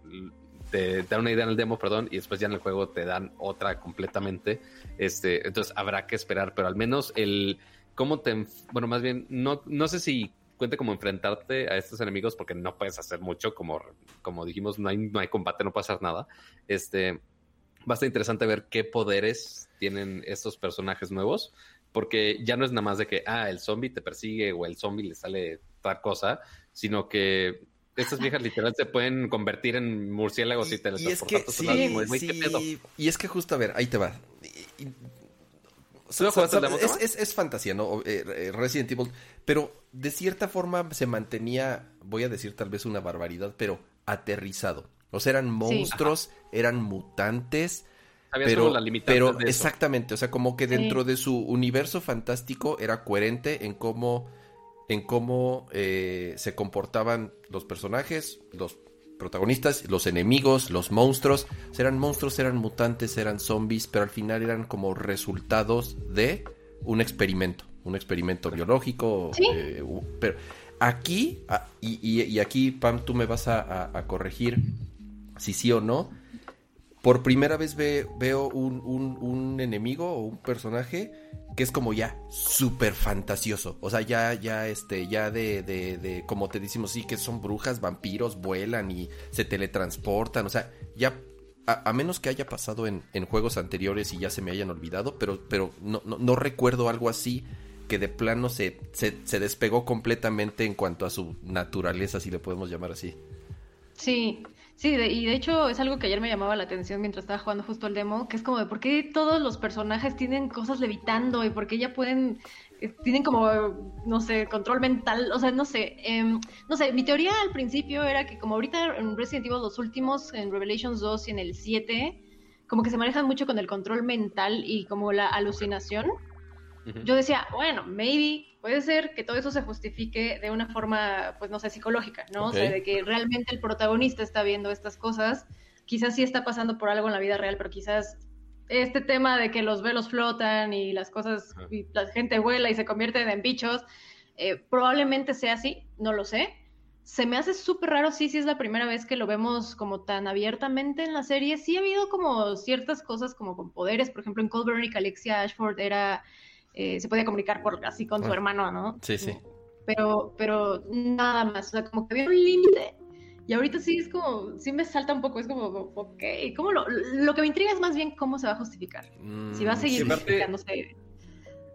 te dan una idea en el demo, perdón, y después ya en el juego te dan otra completamente. Este, entonces habrá que esperar, pero al menos el cómo te, bueno, más bien, no, no sé si cuente como enfrentarte a estos enemigos porque no puedes hacer mucho, como, como dijimos, no hay, no hay combate, no puede hacer nada. Este, va a estar interesante ver qué poderes tienen estos personajes nuevos, porque ya no es nada más de que, ah, el zombie te persigue o el zombie le sale tal cosa, sino que estas viejas literal se pueden convertir en murciélagos y, y Y es que, sí, y es que justo, a ver, ahí te va. es, fantasía, ¿no? Eh, eh, Resident Evil, pero de cierta forma se mantenía, voy a decir tal vez una barbaridad, pero aterrizado. O sea, eran monstruos, eran mutantes, pero, pero exactamente, o sea, como que dentro de su universo fantástico era coherente en cómo, en cómo eh, se comportaban los personajes, los protagonistas, los enemigos, los monstruos. Eran monstruos, eran mutantes, eran zombies, pero al final eran como resultados de un experimento, un experimento biológico. Eh, pero aquí, ah, y, aquí, Pam, tú me vas a, corregir si sí o no. Por primera vez veo un, enemigo o un personaje que es como ya súper fantasioso. O sea, ya, ya, este, ya de, de, de, como te decimos, sí, que son brujas, vampiros, vuelan y se teletransportan. O sea, ya, a, menos que haya pasado en, juegos anteriores y ya se me hayan olvidado, pero, pero no, recuerdo algo así que de plano se, se despegó completamente en cuanto a su naturaleza, si le podemos llamar así. Sí, Sí, y de hecho es algo que ayer me llamaba la atención mientras estaba jugando justo el demo, que es como de por qué todos los personajes tienen cosas levitando y por qué ya pueden, eh, tienen como, no sé, control mental, o sea, no sé, em, no sé, mi teoría al principio era que como ahorita en Resident Evil los últimos, en Revelations 2 y en el 7, como que se manejan mucho con el control mental y como la alucinación. Yo decía, bueno, maybe puede ser que todo eso se justifique de una forma, pues no sé, psicológica, ¿no? O sea, de que realmente el protagonista está viendo estas cosas. Quizás sí está pasando por algo en la vida real, pero quizás este tema de que los velos flotan y las cosas, y la gente vuela y se convierte en bichos, eh, probablemente sea así, no lo sé. Se me hace súper raro, sí, sí es la primera vez que lo vemos como tan abiertamente en la serie. Sí ha habido como ciertas cosas como con poderes, por ejemplo en Cold y Alexia Ashford era eh, se podía comunicar por así con su hermano, ¿no? Sí, sí. Pero, pero nada más, o sea, como que había un límite. Y ahorita sí es como, sí me salta un poco, es como, ok, ¿cómo lo, lo que me intriga es más bien cómo se va a justificar. si va a mm, seguir justificándose.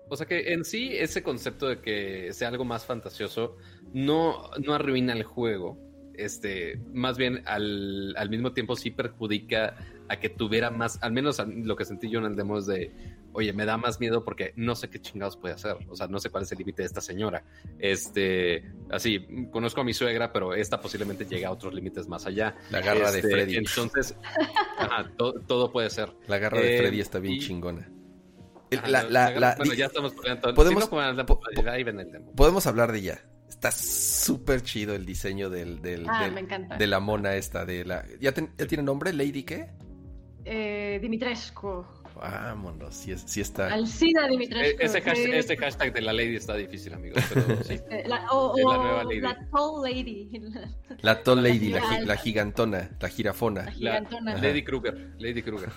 O sea que en sí ese concepto de que sea algo más fantasioso no, no arruina el juego. Este, más bien al, al mismo tiempo sí perjudica a que tuviera más, al menos lo que sentí yo en el demo es de, oye, me da más miedo porque no sé qué chingados puede hacer, o sea, no sé cuál es el límite de esta señora. Este, así, conozco a mi suegra, pero esta posiblemente llega a otros límites más allá. La garra de este, Freddy. Entonces, todo puede ser. La garra de Freddy está bien chingona. bueno, ya estamos podemos, podemos hablar de ella. Está súper chido el diseño del, del, ah, de la mona esta. De la, ¿ya, ¿Ya tiene nombre? ¿Lady qué? Eh, Dimitrescu. Vámonos, sí, sí está. Alcina Dimitrescu. E-, ese, hashtag, ese hashtag de la lady está difícil, amigos. Pero sí. Este, la, o, la nueva lady. La tall lady. La tall lady, la, gigantona, la girafona. La gigantona. lady Kruger. Lady Kruger.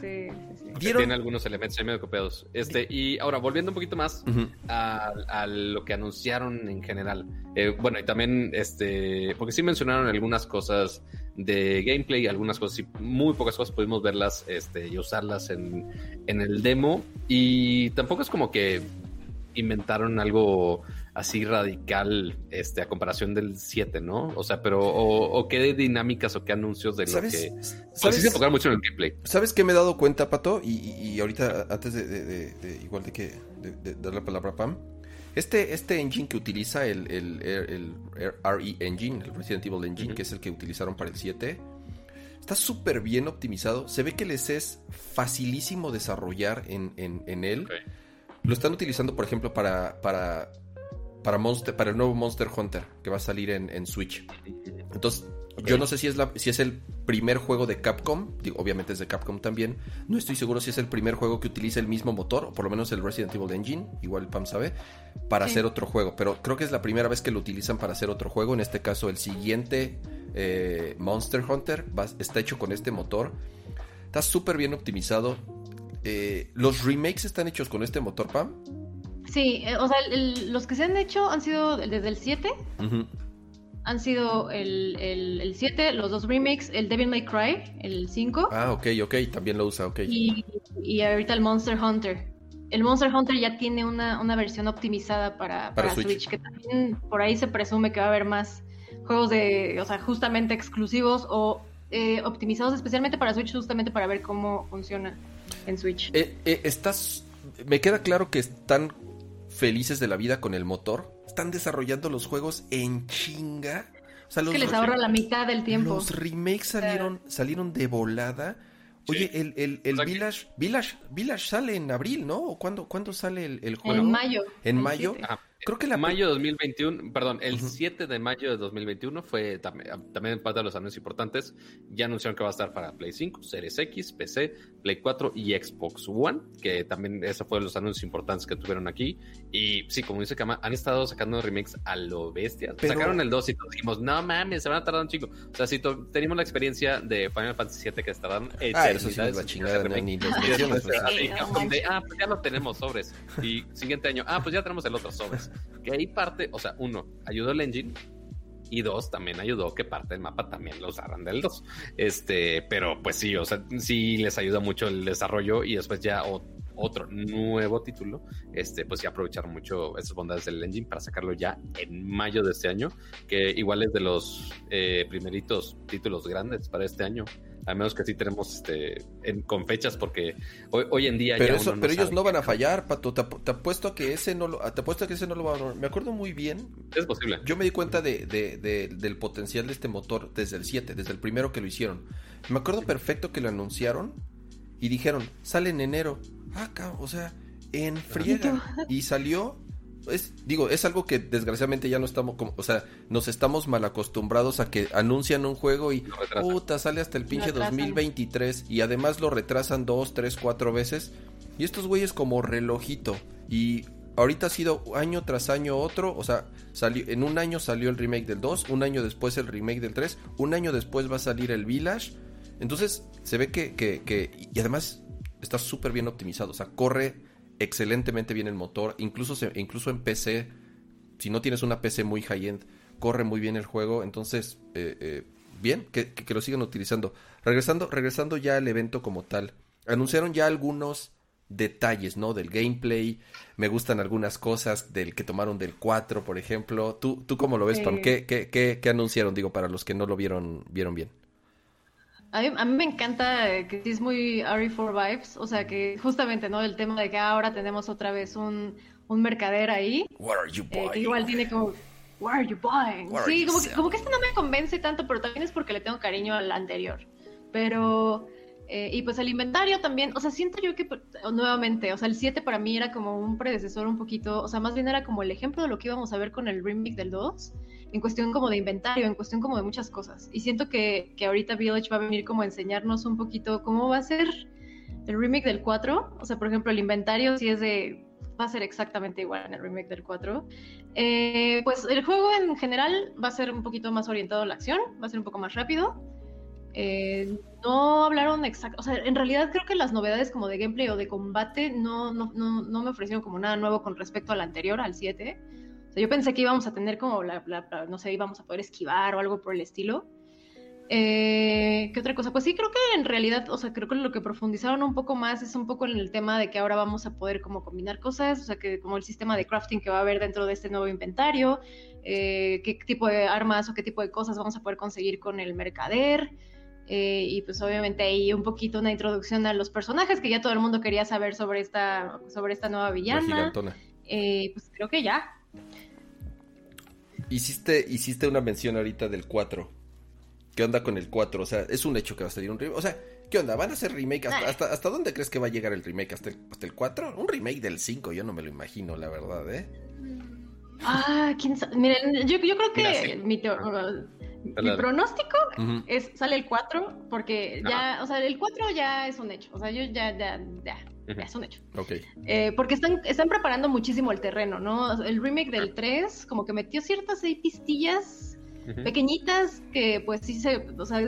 Sí, sí, Tiene algunos elementos medio copiados. Este, y ahora, volviendo un poquito más a, lo que anunciaron en general. Eh, bueno, y también, este, porque sí mencionaron algunas cosas de gameplay, algunas cosas, y muy pocas cosas pudimos verlas este, y usarlas en, en el demo. Y tampoco es como que inventaron algo así radical este, a comparación del 7, ¿no? O sea, pero, o, qué dinámicas o qué anuncios de lo que... ¿sabes? se enfocar mucho en el gameplay. ¿Sabes qué me he dado cuenta, Pato? Y, ahorita, antes de, igual de que de, dar la palabra a Pam, este, este engine que utiliza el, el, el, RE Engine, el Resident Evil Engine, que es el que utilizaron para el 7, está súper bien optimizado. Se ve que les es facilísimo desarrollar en, en, él. Lo están utilizando, por ejemplo, para, para para, Monster, para el nuevo Monster Hunter que va a salir en, Switch. Entonces, yo no sé si es, la, si es el primer juego de Capcom, digo, obviamente es de Capcom también. No estoy seguro si es el primer juego que utiliza el mismo motor, o por lo menos el Resident Evil Engine, igual Pam sabe, para hacer otro juego. Pero creo que es la primera vez que lo utilizan para hacer otro juego. En este caso, el siguiente eh, Monster Hunter está hecho con este motor. Está súper bien optimizado. Eh, los remakes están hechos con este motor, Pam. Sí, eh, o sea, los que se han hecho han sido desde el 7. Han sido el, el, 7, los dos remakes, el Devil May Cry, el 5. Ah, ok, ok, también lo usa, ok. Y, y ahorita el Monster Hunter. El Monster Hunter ya tiene una, una versión optimizada para, para, Switch. que también por ahí se presume que va a haber más juegos de, o sea, justamente exclusivos o eh, optimizados especialmente para Switch, justamente para ver cómo funciona en Switch. Eh, eh, ¿Estás me queda claro que están felices de la vida con el motor. Están desarrollando los juegos en chinga. O sea, los, que les ahorra la mitad del tiempo. Los remakes salieron, salieron de volada. Oye, el, el, el Village, Village, Village sale en abril, ¿no? ¿O cuándo, cuándo sale el, juego? En mayo. En mayo. Creo que la mayo de 2021, perdón, el 7 de mayo de 2021 fue también, también parte de los anuncios importantes. Ya anunciaron que va a estar para Play 5, Series X, PC, Play 4 y Xbox One, que también esos fueron los anuncios importantes que tuvieron aquí. Y sí, como dice Kama, han estado sacando remakes a lo bestia. Sacaron el 2 y dijimos, no mames, se van a tardar un chico. O sea, si teníamos la experiencia de Final Fantasy 7 que estaban ah, eso sí es la chingada, ni los Ah, pues ya lo tenemos sobres. Y siguiente año, ah, pues ya tenemos el otro sobres. Que ahí parte, o sea, uno, ayudó el engine. Y dos, también ayudó que parte del mapa también lo usaran del 2. Este, pero pues sí, o sea, sí les ayuda mucho el desarrollo y después ya otro nuevo título, este, pues ya aprovechar mucho esas bondades del engine para sacarlo ya en mayo de este año, que igual es de los eh, primeritos títulos grandes para este año a menos que sí tenemos este con fechas porque hoy, hoy en día pero eso, pero ellos no van a fallar pato. Te, apuesto que ese no lo te apuesto que ese no lo va a me acuerdo muy bien. Es posible. Yo me di cuenta de, del potencial de este motor desde el 7 desde el primero que lo hicieron. Me acuerdo perfecto que lo anunciaron y dijeron sale en enero ah o sea en friega. Y salió es, digo, es algo que desgraciadamente ya no estamos, como, o sea, nos estamos mal acostumbrados a que anuncian un juego y puta, sale hasta el pinche 2023 y además lo retrasan dos, tres, cuatro veces. Y estos güeyes como relojito. Y ahorita ha sido año tras año otro, o sea, salió, en un año salió el remake del 2, un año después el remake del 3, un año después va a salir el Village. Entonces, se ve que, que, que y además está súper bien optimizado, o sea, corre excelentemente bien el motor, incluso, incluso en PC, si no tienes una PC muy high-end, corre muy bien el juego, entonces, eh, eh, bien, que, lo sigan utilizando. Regresando, regresando ya al evento como tal, anunciaron ya algunos detalles, ¿no? Del gameplay, me gustan algunas cosas del que tomaron del 4, por ejemplo. ¿Tú, tú cómo lo ves, Pam? ¿Qué, qué, qué, qué anunciaron, digo, para los que no lo vieron, vieron bien? A mí, me encanta que es muy RE4 vibes, o sea que justamente, ¿no? El tema de que ahora tenemos otra vez un, un mercader ahí. What are you buying? Eh, que igual tiene como, what are you buying? sí, como que, como que este no me convence tanto, pero también es porque le tengo cariño al anterior. Pero eh, y pues el inventario también, o sea, siento yo que pues, nuevamente, o sea, el 7 para mí era como un predecesor un poquito, o sea, más bien era como el ejemplo de lo que íbamos a ver con el remake del 2, en cuestión como de inventario, en cuestión como de muchas cosas. Y siento que, que ahorita Village va a venir como a enseñarnos un poquito cómo va a ser el remake del 4. O sea, por ejemplo, el inventario si es de va a ser exactamente igual en el remake del 4. Eh, pues el juego en general va a ser un poquito más orientado a la acción, va a ser un poco más rápido. Eh, no hablaron exacto, o sea, en realidad creo que las novedades como de gameplay o de combate no, no, no, me ofrecieron como nada nuevo con respecto al anterior, al 7. O sea, yo pensé que íbamos a tener como, la, no sé, íbamos a poder esquivar o algo por el estilo. Eh, ¿Qué otra cosa? Pues sí, creo que en realidad, o sea, creo que lo que profundizaron un poco más es un poco en el tema de que ahora vamos a poder como combinar cosas, o sea, que como el sistema de crafting que va a haber dentro de este nuevo inventario, eh, qué tipo de armas o qué tipo de cosas vamos a poder conseguir con el mercader. Eh, y pues obviamente ahí un poquito una introducción a los personajes que ya todo el mundo quería saber sobre esta, sobre esta nueva villana. Eh, pues creo que ya. Hiciste, hiciste una mención ahorita del 4. ¿Qué onda con el 4? O sea, es un hecho que va a salir un remake. O sea, ¿qué onda? ¿Van a hacer remake? ¿Hasta, hasta, dónde crees que va a llegar el remake? ¿Hasta el, ¿Hasta el 4? Un remake del 5, yo no me lo imagino, la verdad, ¿eh? Ah, quién sabe. Miren, yo, yo creo que mi, mi pronóstico es sale el 4 porque ya, o sea, el 4 ya es un hecho. O sea, yo ya, ya, ya, ya es un hecho. Ok. Eh, porque están, están preparando muchísimo el terreno, ¿no? El remake del 3 como que metió ciertas pistillas pequeñitas que pues sí se, o sea,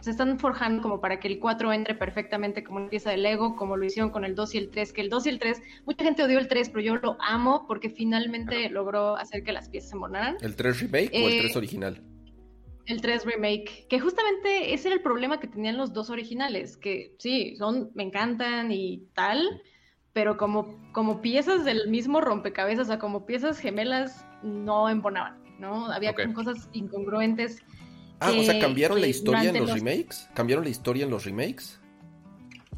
se están forjando como para que el 4 entre perfectamente como una pieza de Lego, como lo hicieron con el 2 y el 3, que el 2 y el 3, mucha gente odió el 3, pero yo lo amo porque finalmente logró hacer que las piezas se monaran. ¿El 3 remake o el 3 eh, original? El 3 remake, que justamente ese era el problema que tenían los dos originales, que sí, son, me encantan y tal, pero como, como piezas del mismo rompecabezas, o sea, como piezas gemelas, no embonaban, ¿no? Había cosas incongruentes. Ah, o sea, ¿cambiaron la historia en los, remakes? ¿Cambiaron la historia en los remakes?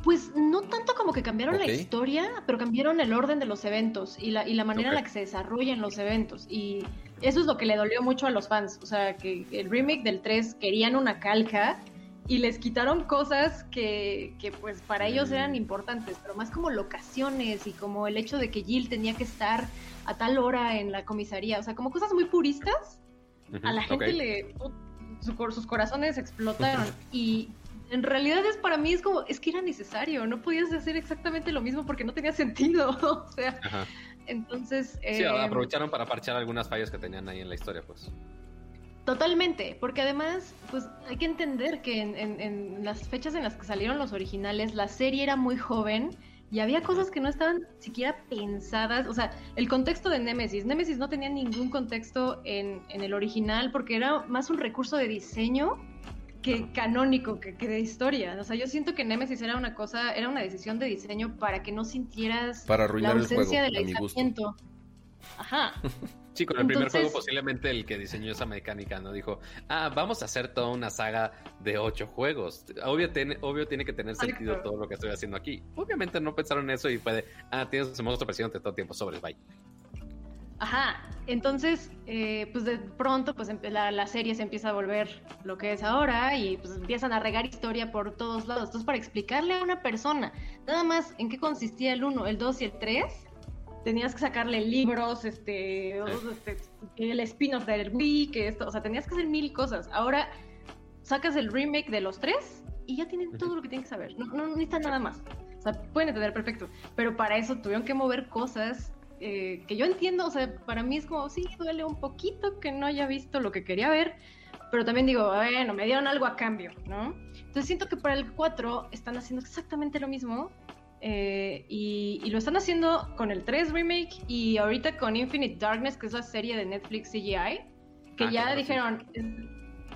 Pues no tanto como que cambiaron la historia, pero cambiaron el orden de los eventos y la, y la manera en la que se desarrollan los eventos. Y eso es lo que le dolió mucho a los fans. O sea, que el remake del 3 querían una calca y les quitaron cosas que, que pues para ellos eran mm. importantes, pero más como locaciones y como el hecho de que Jill tenía que estar a tal hora en la comisaría. O sea, como cosas muy puristas. a la gente le... sus corazones explotaron y en realidad es para mí es como, es que era necesario, no podías hacer exactamente lo mismo porque no tenía sentido, o sea, entonces... Sí, em, aprovecharon para parchar algunas fallas que tenían ahí en la historia, pues. Totalmente, porque además, pues hay que entender que en, en, las fechas en las que salieron los originales, la serie era muy joven y había cosas que no estaban siquiera pensadas. O sea, el contexto de Nemesis. Nemesis no tenía ningún contexto en, en el original porque era más un recurso de diseño que canónico, que, de historia. O sea, yo siento que Nemesis era una cosa, era una decisión de diseño para que no sintieras para la ausencia del aislamiento. Ajá. Sí, con el primer juego posiblemente el que diseñó esa mecánica, ¿no? Dijo, ah, vamos a hacer toda una saga de ocho juegos. Obvio tiene, obvio tiene que tener sentido todo lo que estoy haciendo aquí. Obviamente no pensaron en eso y fue de, ah, tienes ese monstruo presidente todo el tiempo, sobres, bye. Ajá, entonces, eh, pues de pronto, pues la, la, serie se empieza a volver lo que es ahora y pues empiezan a regar historia por todos lados. Entonces, para explicarle a una persona nada más en qué consistía el 1, el 2 y el 3, tenías que sacarle libros, este, este el spin-off del Wii, que esto, o sea, tenías que hacer mil cosas. Ahora sacas el remake de los tres y ya tienen todo lo que tienen que saber. No, no necesitan nada más. O sea, pueden entender perfecto. Pero para eso tuvieron que mover cosas eh, que yo entiendo, o sea, para mí es como, sí, duele un poquito que no haya visto lo que quería ver, pero también digo, bueno, me dieron algo a cambio, ¿no? Entonces siento que para el 4 están haciendo exactamente lo mismo eh, y, lo están haciendo con el 3 remake y ahorita con Infinite Darkness, que es la serie de Netflix CGI, que ah, ya dijeron,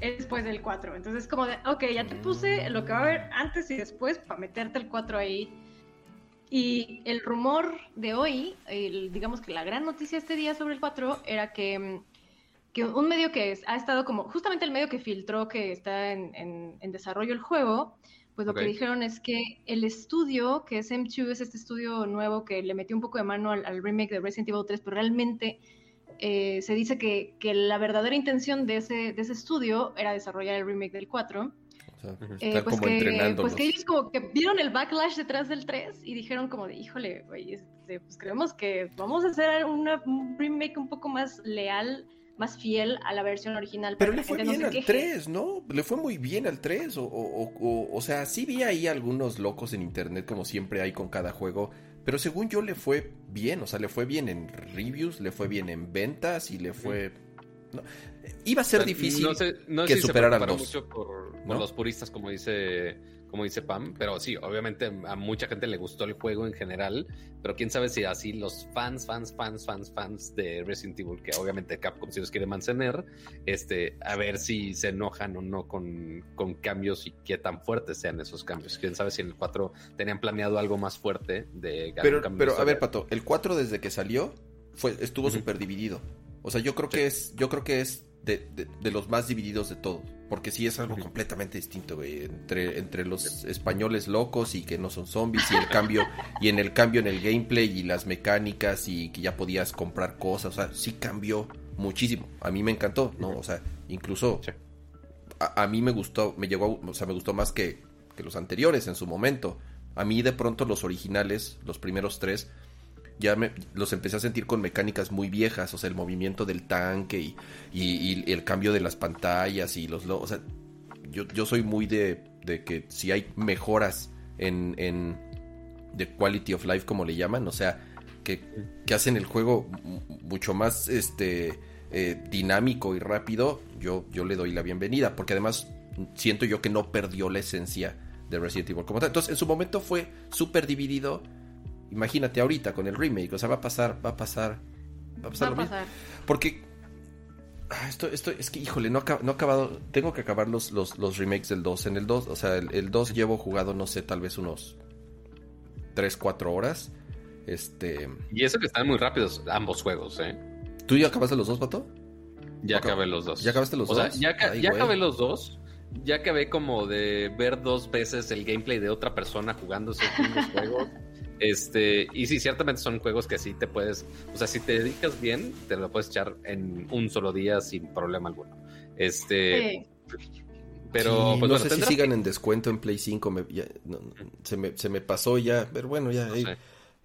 es, después del 4. Entonces es como de, ok, ya te puse lo que va a haber antes y después para meterte el 4 ahí y el rumor de hoy, digamos que la gran noticia este día sobre el 4 era que, mm, que un medio que ha estado como, justamente el medio que filtró que está en, en, desarrollo el juego, pues lo que dijeron es que el estudio, que es M2, es este estudio nuevo que le metió un poco de mano al, remake de Resident Evil 3, pero realmente eh, se dice que, que, la verdadera intención de ese, de ese estudio era desarrollar el remake del 4 eh, pues como que, Pues que ellos como que vieron el backlash detrás del 3 y dijeron como de, híjole, güey, este, pues creemos que vamos a hacer una, un remake un poco más leal, más fiel a la versión original. Pero le fue bien al 3, ¿no? Le fue muy bien al 3. O, o, sea, sí vi ahí algunos locos en internet como siempre hay con cada juego. Pero según yo le fue bien, o sea, le fue bien en reviews, le fue bien en ventas y le fue... Iba a ser difícil que superaran dos. mucho por, los puristas, como dice, como dice Pam, pero sí, obviamente a mucha gente le gustó el juego en general, pero quién sabe si así los fans, fans, fans, fans, fans de Resident Evil, que obviamente Capcom si los quiere mantener, este, a ver si se enojan o no con, con cambios y qué tan fuertes sean esos cambios. Quién sabe si en el 4 tenían planeado algo más fuerte de Pero, pero a ver, Pato, el 4 desde que salió fue, estuvo súper dividido. O sea, yo creo que es, yo creo que es de, de, los más divididos de todos. Porque sí es algo completamente distinto, güey. Entre, entre los españoles locos y que no son zombies y el cambio, y en el cambio en el gameplay y las mecánicas y que ya podías comprar cosas. O sea, sí cambió muchísimo. A mí me encantó, ¿no? O sea, incluso a, mí me gustó, me llegó, o sea, me gustó más que, que los anteriores en su momento. A mí de pronto los originales, los primeros tres, ya me, los empecé a sentir con mecánicas muy viejas, o sea, el movimiento del tanque y, el cambio de las pantallas y los... O sea, yo, yo soy muy de, de que si hay mejoras en, en the quality of life, como le llaman, o sea, que, que hacen el juego mucho más este eh, dinámico y rápido, yo, yo le doy la bienvenida, porque además siento yo que no perdió la esencia de Resident Evil como tal. Entonces, en su momento fue súper dividido Imagínate ahorita con el remake, o sea, va a pasar, va a pasar, va a pasar lo mismo. Porque ah, esto, esto es que, híjole, no, no he acabado, tengo que acabar los, los, los, remakes del 2. En el 2, o sea, el, 2 llevo jugado, no sé, tal vez unos 3, 4 horas. Este... Y eso que están muy rápidos ambos juegos, ¿eh? ¿Tú ya acabaste los dos, Pato? Ya acabé los dos. ¿Ya acabaste los o dos? Sea, ya, ya acabé los dos ya acabé como de ver dos veces el gameplay de otra persona jugando esos mismos juegos. Este, y sí, ciertamente son juegos que sí te puedes, o sea, si te dedicas bien, te lo puedes echar en un solo día sin problema alguno. Este, pero Sí, pues, no bueno, sé si sigan que- en descuento en Play 5. me- ya- no, no, se, me, se me pasó ya. Pero bueno, ya. no sé.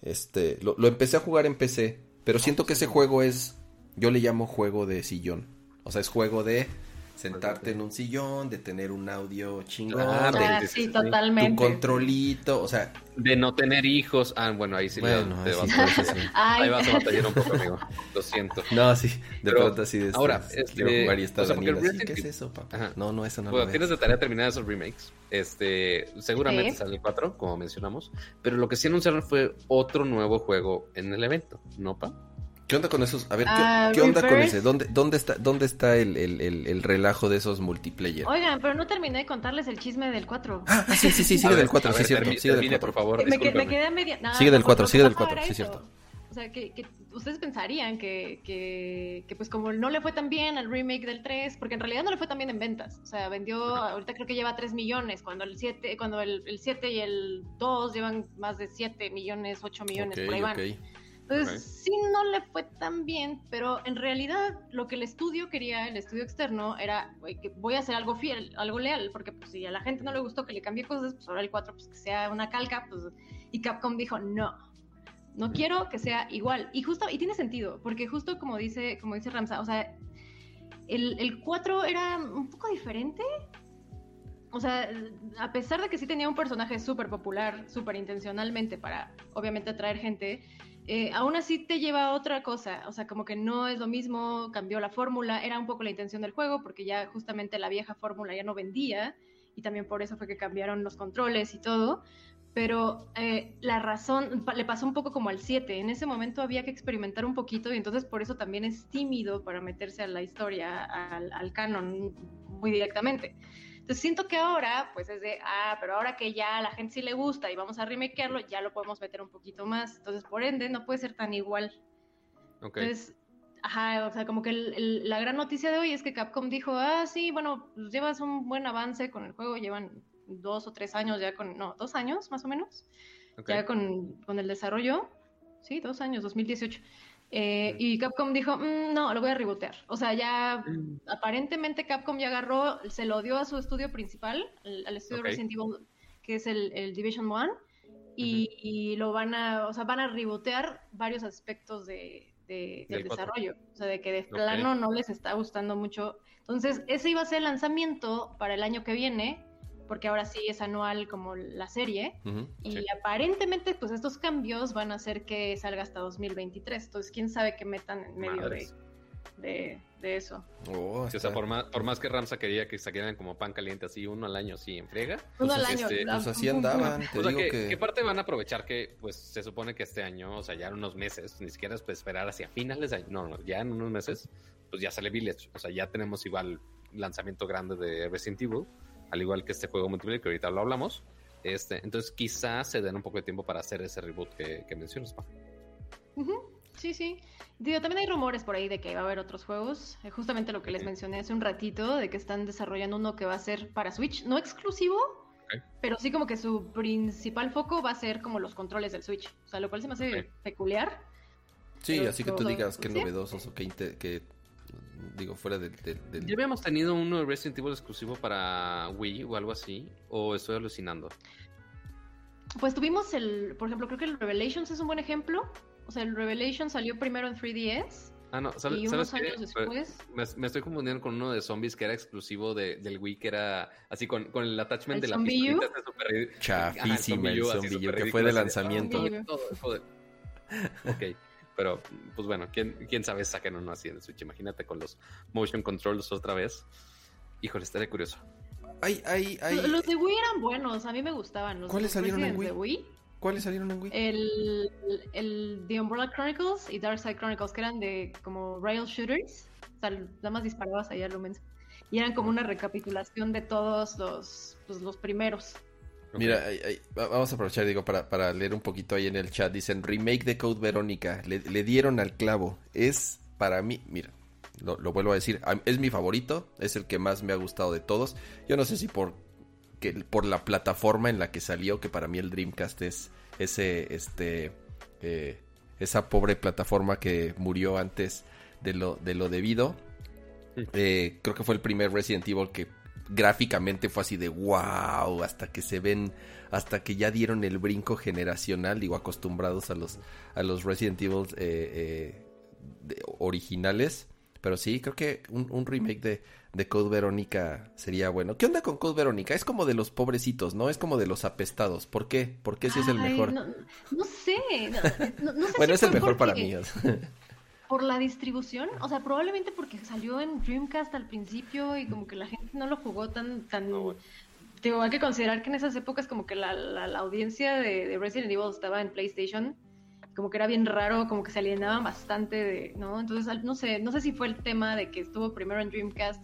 este, lo, lo empecé a jugar en PC. Pero siento que ese juego es. Yo le llamo juego de sillón. O sea, es juego de sentarte en un sillón, de tener un audio chingón, Claro, de Ah, sí, tu controlito. O sea, de no tener hijos. Ah, bueno, ahí sí le- bueno, te vas, sí, a- pues, sí. Ay, ahí vas a batallar un poco, amigo. Lo siento. No, sí, de Pero, pronto así de ahora, este, este, quiero jugar y está o sea, ¿qué es eso, papá? Ajá. No, no, eso no Bueno, lo tienes de tarea terminar esos remakes. Este, seguramente Sí. sale el 4, como mencionamos. Pero lo que sí anunciaron fue otro nuevo juego en el evento, ¿no, pa? ¿Qué onda con esos? A ver, ¿qué, Ah, qué onda con ese? ¿Dónde, dónde está, dónde está el, el, el, el relajo de esos multiplayer? Oigan, pero no terminé de contarles el chisme del 4. Ah, sí, sí, sí, A sigue ver, del 4, a sí, ver, es cierto. Sigue del termine, 4. por favor, me, quedé a media. nada, Sigue del lo- cuatro, lo sigue del que pasaba cuatro, era sí, es eso. cierto. O sea, que, que ustedes pensarían que, que, que, pues como no le fue tan bien al remake del 3, porque en realidad no le fue tan bien en ventas. O sea, vendió, ahorita creo que lleva 3 millones, cuando el 7, cuando el, el 7 y el 2 llevan más de 7 millones, 8 millones, Ok, por ahí van. Entonces, sí no le fue tan bien, pero en realidad lo que el estudio quería, el estudio externo, era "Güey, que voy a hacer algo fiel, algo leal, porque pues, si a la gente no le gustó que le cambie cosas, pues ahora el 4 pues, que sea una calca, pues, y Capcom dijo, no, no quiero que sea igual. Y justo, y tiene sentido, porque justo como dice, como dice Ramsa, o sea, el, el 4 era un poco diferente. O sea, a pesar de que sí tenía un personaje súper popular, súper intencionalmente para, obviamente, atraer gente, eh, aún así te lleva a otra cosa, o sea, como que no es lo mismo, cambió la fórmula, era un poco la intención del juego, porque ya justamente la vieja fórmula ya no vendía, y también por eso fue que cambiaron los controles y todo, pero eh, la razón, le pasó un poco como al 7, en ese momento había que experimentar un poquito, y entonces por eso también es tímido para meterse a la historia, al canon, muy directamente. Entonces siento que ahora, pues es de, ah, pero ahora que ya a la gente sí le gusta y vamos a remakearlo, ya lo podemos meter un poquito más. Entonces, por ende, no puede ser tan igual. Ok. Entonces, ajá, o sea, como que el- el- la gran noticia de hoy es que Capcom dijo, ah, sí, bueno, pues llevas un buen avance con el juego, llevan dos o tres años ya con, no, dos años más o menos, ya con, con el desarrollo. Sí, dos años, 2018. Eh, y Capcom dijo, "Mm, no, lo voy a rebotear. O sea, ya Mm, aparentemente Capcom ya agarró, se lo dio a su estudio principal, al, al estudio. Resident Evil, que es el, el Division One, y, y lo van a, o sea, van a rebotear varios aspectos de, de- del desarrollo, o sea, de que de plano no les está gustando mucho. Entonces, ese iba a ser el lanzamiento para el año que viene, porque ahora sí es anual como la serie, y Sí. aparentemente, pues estos cambios van a hacer que salga hasta 2023. Entonces, quién sabe qué metan en medio de, de, de eso. Oh, Sí, o sea, por más, por más que Ramsa quería que saquieran como pan caliente así uno al año así en friega. Uno Pues al así- año. este, Pues así andaban, te O sea, digo que, que... que parte van a aprovechar que, pues, se supone que este año, o sea, ya en unos meses, ni siquiera es pues, esperar hacia finales de año, no, no, ya en unos meses, pues ya sale Village, o sea, ya tenemos igual lanzamiento grande de Resident Evil, al igual que este juego multiplayer que ahorita lo hablamos, este, entonces quizás se den un poco de tiempo para hacer ese reboot que, que mencionas, Pa. Sí, sí. Digo, también hay rumores por ahí de que va a haber otros juegos. Eh, Justamente lo que les mencioné hace un ratito, de que están desarrollando uno que va a ser para Switch, no exclusivo, pero sí como que su principal foco va a ser como los controles del Switch. O sea, lo cual se me hace peculiar. Sí, pero- así que tú digas qué sí. novedosos o qué, qué, digo, fuera del... del- del- ¿Ya habíamos tenido uno de Resident Evil exclusivo para Wii o algo así? ¿O estoy alucinando? Pues tuvimos el, por ejemplo, creo que el Revelations es un buen ejemplo. O sea, el Revelations salió primero en 3DS Ah, no, ¿sabes, y ¿sabes unos qué? años después Me, me estoy confundiendo con uno de zombies que era exclusivo de, del Wii, que era así con, con el attachment ¿El de la pistolita, Ajá, el U, Zombie U, que fue de lanzamiento. Todo, joder. Ok, pero pues bueno, ¿quién, quién sabe saquen uno así en el Switch? Imagínate con los motion controls otra vez. Híjole, estaría curioso. Los de Wii eran buenos, a mí me gustaban. Los ¿Cuáles salieron en Resident de Wii. ¿Cuáles salieron en Wii? El, el The Umbrella Chronicles y Dark Side Chronicles, que eran de como rail shooters. O sea, nada más disparabas allá lo menso. Y eran como una recapitulación de todos los, pues, los primeros. Mira, hay- va- vamos a aprovechar, digo, para, para leer un poquito ahí en el chat. Dicen, remake de Code Verónica. Le, le dieron al clavo. Es para mí, mira, lo, lo, vuelvo a decir, es mi favorito, es el que más me ha gustado de todos. Yo no sé si por, que, por la plataforma en la que salió, que para mí el Dreamcast es ese, este, eh, esa pobre plataforma que murió antes de lo, de lo debido. Eh, creo que fue el primer Resident Evil que gráficamente fue así de wow, hasta que se ven, hasta que ya dieron el brinco generacional, digo, acostumbrados a los, a los Resident Evil eh, originales. Pero sí, creo que un, remake de, de, Code Verónica sería bueno. ¿Qué onda con Code Verónica? Es como de los pobrecitos, ¿no? Es como de los apestados. ¿Por qué? ¿Por qué si es el mejor? No, sé. bueno, es el mejor para mí. Por la distribución, o sea, probablemente porque salió en Dreamcast al principio y como que la gente no lo jugó tan... tan... Tengo hay que considerar que en esas épocas como que la, la, audiencia de, de Resident Evil estaba en PlayStation como que era bien raro, como que se alienaban bastante de, ¿no? Entonces, no sé, no sé si fue el tema de que estuvo primero en Dreamcast.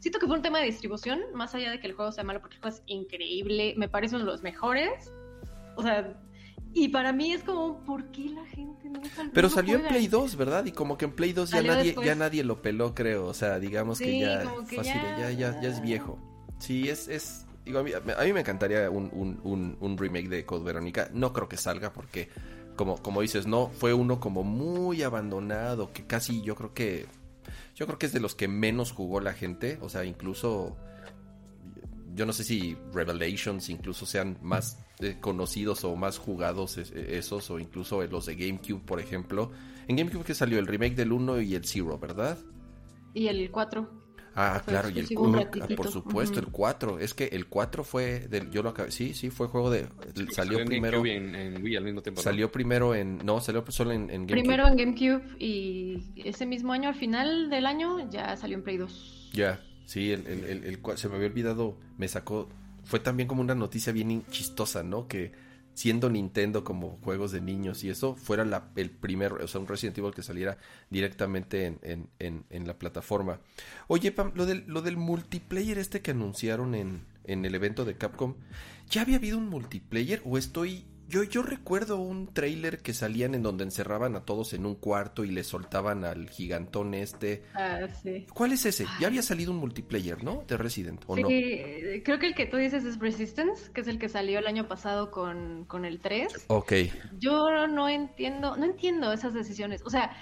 Siento que fue un tema de distribución, más allá de que el juego sea malo, porque el juego es increíble, me parece uno de los mejores. O sea, y para mí es como, ¿por qué la gente no Pero salió en Play 2, ¿verdad? Y como que en Play 2 ya nadie, ya nadie lo peló, creo. O sea, digamos que ya, ya... Ya, ya, es viejo. Sí, es, es digo, a mí, a mí me encantaría un, un, un, un, remake de Code Verónica. No creo que salga porque como, como dices, no, fue uno como muy abandonado, que casi yo creo que, yo creo que es de los que menos jugó la gente, o sea, incluso, yo no sé si Revelations incluso sean más eh, conocidos o más jugados esos, o incluso los de GameCube, por ejemplo. En GameCube que salió el remake del 1 y el 0, ¿verdad? Y el 4. Ah, claro, y el 4, por supuesto, el 4. Es que el 4 fue del, yo lo acabé, sí, sí, fue juego de salió, primero en, Wii al mismo tiempo. Salió primero en no, salió solo en, GameCube. Primero en GameCube y ese mismo año al final del año ya salió en Play 2. Ya, sí, el, el, el, se me había olvidado, me sacó fue también como una noticia bien chistosa, ¿no? Que siendo Nintendo como juegos de niños y eso, fuera el primer, o sea, un Resident Evil que saliera directamente en, en, en, la plataforma. Oye, Pam, lo del, lo del multiplayer este que anunciaron en, en el evento de Capcom, ¿ya había habido un multiplayer o estoy yo, yo recuerdo un trailer que salían en donde encerraban a todos en un cuarto y le soltaban al gigantón este. Ah, sí. ¿Cuál es ese? Ya había salido un multiplayer, ¿no? De Resident, ¿o sí, no? creo que el que tú dices es Resistance, que es el que salió el año pasado con, con el 3. Ok. Yo no entiendo, no entiendo esas decisiones. O sea,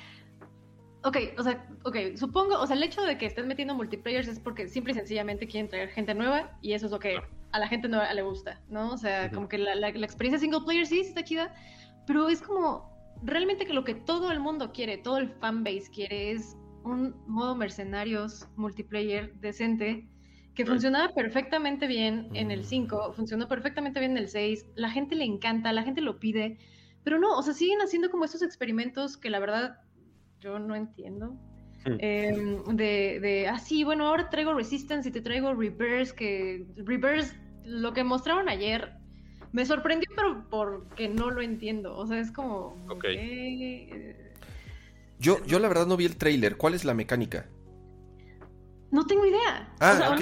Ok, o sea, ok, supongo, o sea, el hecho de que estén metiendo multiplayers es porque simple y sencillamente quieren traer gente nueva y eso es lo que a la gente nueva le gusta, ¿no? O sea, como que la, la, experiencia single player sí está chida, pero es como realmente que lo que todo el mundo quiere, todo el fanbase quiere es un modo mercenarios multiplayer decente que funcionaba perfectamente bien en el 5, funcionó perfectamente bien en el 6, la gente le encanta, la gente lo pide, pero no, o sea, siguen haciendo como estos experimentos que la verdad yo no entiendo. Hmm. Em, de, de, ah, sí, bueno, ahora traigo Resistance y te traigo Reverse, que Reverse, lo que mostraron ayer, me sorprendió, pero porque no lo entiendo. O sea, es como... Ok. Yo, yo la verdad no vi el trailer. ¿Cuál es la mecánica? No tengo idea. Ah,